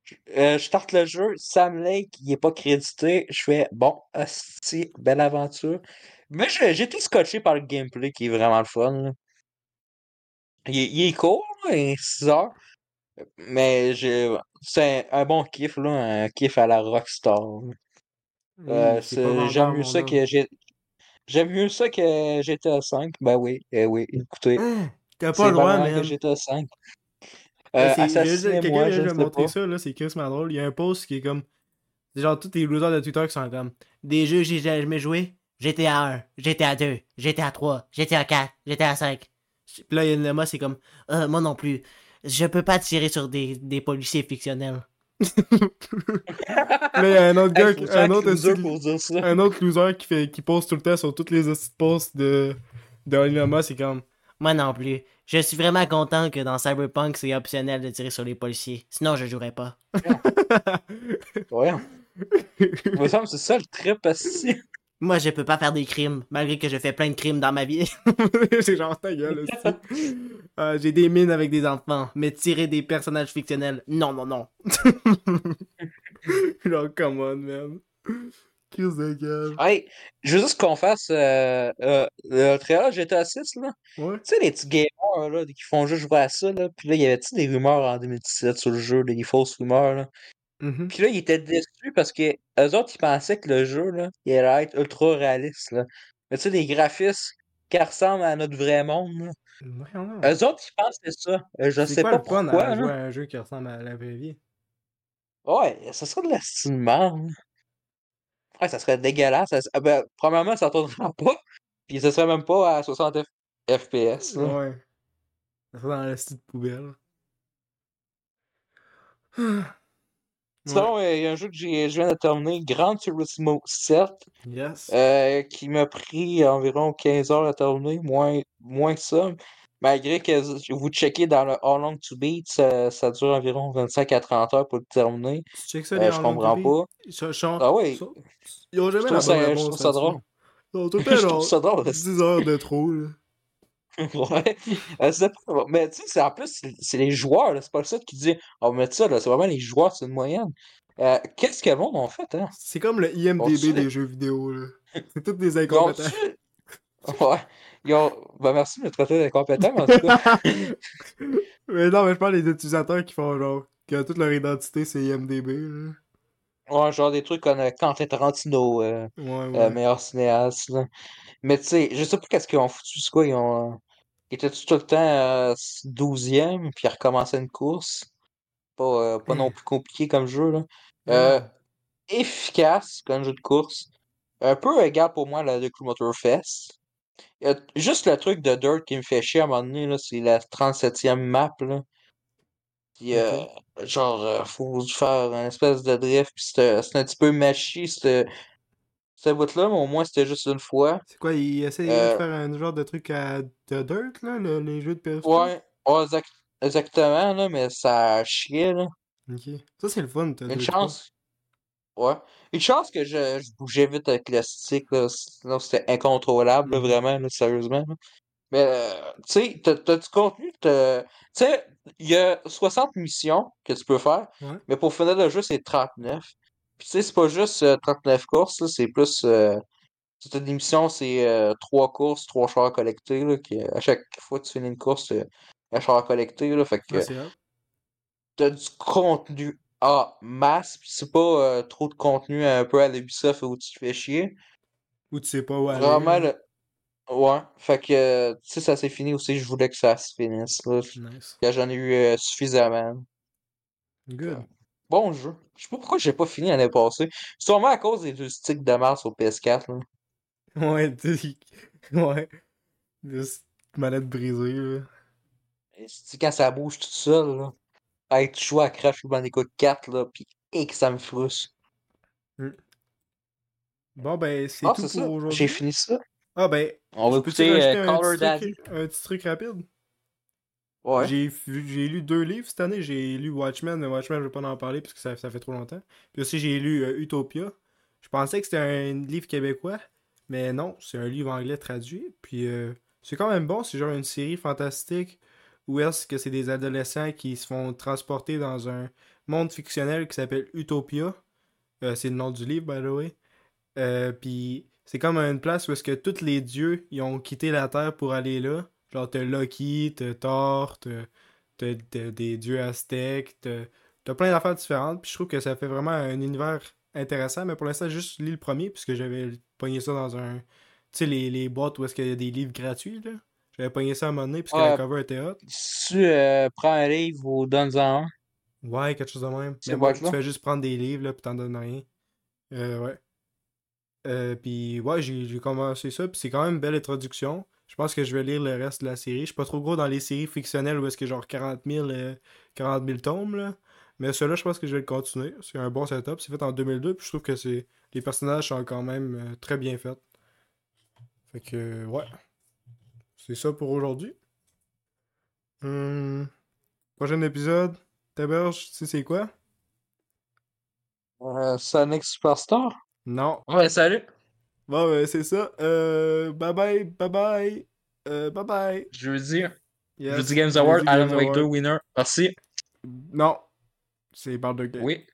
je euh, je starte le jeu, Sam Lake, il est pas crédité. Je fais, bon, hostie, belle aventure. Mais j'ai été scotché par le gameplay qui est vraiment le fun. là. Il, est- il est court, il est 6 heures. Mais j'ai- c'est un, bon kiff, là, un kiff à la Rockstar. là. Euh, j'aime mieux ça homme. que j'ai j'aime mieux ça que GTA V. Ben oui, eh oui, écoutez, Hein? T'as pas le droit, man. GTA Euh, c'est- je- assassinez-moi, Quelqu'un vient de montrer ça, là, c'est crissement drôle. Il y a un post qui est comme. c'est Genre, tous les losers de Twitter qui sont comme. Des jeux que j'ai jamais joué. GTA 1, GTA 2, GTA 3, GTA 4, GTA 5. Puis là, il y a une c'est comme. Euh, moi non plus. Je peux pas tirer sur des, des policiers fictionnels. *laughs* là, il y a un autre gars, un autre, loser aussi- pour dire ça. un autre loser qui fait qui poste tout le temps sur toutes les posts de de Olinoma, c'est comme moi non plus. Je suis vraiment content que dans Cyberpunk c'est optionnel de tirer sur les policiers. Sinon je jouerais pas. Ouais. *laughs* Il me semble que c'est ça le trip aussi. Moi je peux pas faire des crimes malgré que je fais plein de crimes dans ma vie. *laughs* c'est genre ta gueule *laughs* aussi. Euh, j'ai des mines avec des enfants, mais tirer des personnages fictionnels, non non non. *laughs* genre come on man. Crise de gueule. Hey, je veux juste qu'on fasse euh, euh, le trailer GTA 6, là. Ouais. Tu sais, les petits gamers, là, qui font juste jouer à ça, là. Puis là, il y avait-tu des rumeurs en 2017 sur le jeu, des fausses rumeurs, là? Mhm. Puis là, ils étaient déçus parce que eux autres, ils pensaient que le jeu, là, il allait être ultra réaliste, là. Mais tu sais, des graphismes qui ressemblent à notre vrai monde. Eux autres, ils pensaient ça. Euh, Je C'est sais quoi pas le pourquoi, à là. jouer à un jeu qui ressemble à la vraie vie? Ouais, ça serait de la merde. Ouais, ça serait dégueulasse. Ça- ah ben, premièrement, ça tournera *laughs* pas. Puis ça serait même pas à 60 F- FPS, là. Ouais. Ça serait dans la petite poubelle. *sighs* Sinon, il y a un jeu que j'ai- je viens de terminer, Gran Turismo 7, Yes. euh, qui m'a pris environ 15 heures à terminer, moins, moins que ça. Malgré que vous checkez dans le How Long to Beat, ça, ça dure environ 25 à 30 heures pour le terminer. Tu check ça, Euh, je comprends pas. Ah oui, Ils ont jamais je la trouve bonne ça, je trouve ça drôle. Ont tout le *laughs* Je temps trouve genre ça drôle. 10 heures de trop, là. *laughs* Ouais, euh, c'est pas- mais tu sais, c'est- en plus, c'est c'est les joueurs, là, c'est pas le site qui dit on va mettre ça, là, c'est vraiment les joueurs, c'est une moyenne. Euh, Qu'est-ce que le monde ont fait, hein? C'est comme le IMDB des jeux vidéo, là. *laughs* C'est tous des Ils incompétents. *laughs* Ouais, ils ont... Ben merci de me traiter d'incompétent, en tout cas. mais non, mais je parle des utilisateurs qui font genre que toute leur identité c'est IMDB, là. Ouais, genre des trucs comme euh, Quentin Tarantino, euh, Ouais, euh, meilleur cinéaste, là. Mais tu sais, je sais pas qu'est-ce qu'ils ont foutu, c'est quoi, ils ont... euh, Ils étaient tout le temps euh, 12e, puis ils recommençaient une course? Pas, euh, pas non plus compliqué comme jeu, là. Euh, efficace comme jeu de course. Un peu égal pour moi à la de Crew Motor Fest. Il y a juste le truc de Dirt qui me fait chier à un moment donné, là, c'est la 37e map, là. Puis, euh, genre, euh, faut faire une espèce de drift, puis c'était c'était un petit peu matchy, cette, cette bout-là, mais au moins c'était juste une fois. C'est quoi, ils essayent de Euh, faire un genre de truc à de Dirt, là, le- les jeux de PS3? ouais, ouais, exact- exactement, là, mais ça chiait, là. Ok. Ça, c'est le fun, t'as Une chance. Ouais. Une chance que je, je bougeais vite avec le stick, là, sinon c'était incontrôlable, là, Mhm. vraiment, là, sérieusement. là. Mais, euh, tu sais, t'as, du contenu, tu sais, il y a 60 missions que tu peux faire, Ouais. mais pour finir le jeu, c'est 39. Puis, tu sais, c'est pas juste euh, 39 courses, là, c'est plus. Euh, t'as des missions, c'est euh, 3 courses, 3 chars collectés, là, qui, à chaque fois que tu finis une course, c'est un char collecté, là, fait que Ouais, c'est t'as du contenu en masse, puis c'est pas euh, trop de contenu un peu à l'Ubisoft où tu te fais chier. Ou tu sais pas où aller. Vraiment, là. le... ouais, fait que, euh, tu sais, ça s'est fini aussi, je voulais que ça se finisse, là, Nice. que j'en ai eu euh, suffisamment. Good. Bon jeu. Je sais pas pourquoi j'ai pas fini l'année passée. Sûrement à cause des deux sticks de Mars au PS4, là. Ouais, *laughs* t'es- ouais. Des manette brisée, là. Et quand ça bouge tout seul, là. Hey, tu joues à Crash Bandicoot 4, là, pis et que ça me frustre. Bon, ben, c'est Ah, tout pour ça. J'ai aujourd'hui. fini ça. Ah, ben, On va écouter euh, un, Color petit Daddy. truc, un petit truc rapide? Ouais. J'ai j'ai lu deux livres cette année. J'ai lu Watchmen, mais Watchmen, je vais pas en parler parce que ça, ça fait trop longtemps. Puis aussi, j'ai lu euh, Utopia. Je pensais que c'était un livre québécois, mais non, c'est un livre anglais traduit. Puis euh, c'est quand même bon. C'est genre une série fantastique où est-ce que c'est des adolescents qui se font transporter dans un monde fictionnel qui s'appelle Utopia. Euh, c'est le nom du livre, by the way. Puis c'est comme une place où est-ce que tous les dieux ils ont quitté la Terre pour aller là. Genre t'as Loki, t'as Thor, t'as des dieux aztèques, t'as plein d'affaires différentes. Puis je trouve que ça fait vraiment un univers intéressant. Mais pour l'instant, juste lu le premier puisque j'avais pogné ça dans un... Tu sais, les, les boîtes où est-ce qu'il y a des livres gratuits, là. J'avais pogné ça à un moment donné puisque la Ah. cover était hot. Si tu euh, prends un livre ou donnes-en un, Ouais, quelque chose de même. Mais tu fais juste prendre des livres, là, puis t'en donnes rien. Euh, ouais. Euh, puis ouais, j'ai commencé ça, puis c'est quand même une belle introduction. Je pense que je vais lire le reste de la série. Je suis pas trop gros dans les séries fictionnelles où est-ce que genre 40 000, euh, 40 000 tomes, là. Mais celui-là, je pense que je vais le continuer. C'est un bon setup. C'est fait en 2002, puis je trouve que c'est les personnages sont quand même euh, très bien faits. Fait que, ouais. C'est ça pour aujourd'hui. Hum, Prochain épisode. Taberge, tu sais c'est quoi? euh, Sonic Superstar? Non. Ouais, salut. Bon, ben, c'est ça. Euh, bye bye, bye bye. Euh, bye bye. Jeudi. Yes. Jeudi Games Award, Jeudi Alan Games Wake 2 Award. winner. Merci. Non. C'est Baldur's Gate. Oui.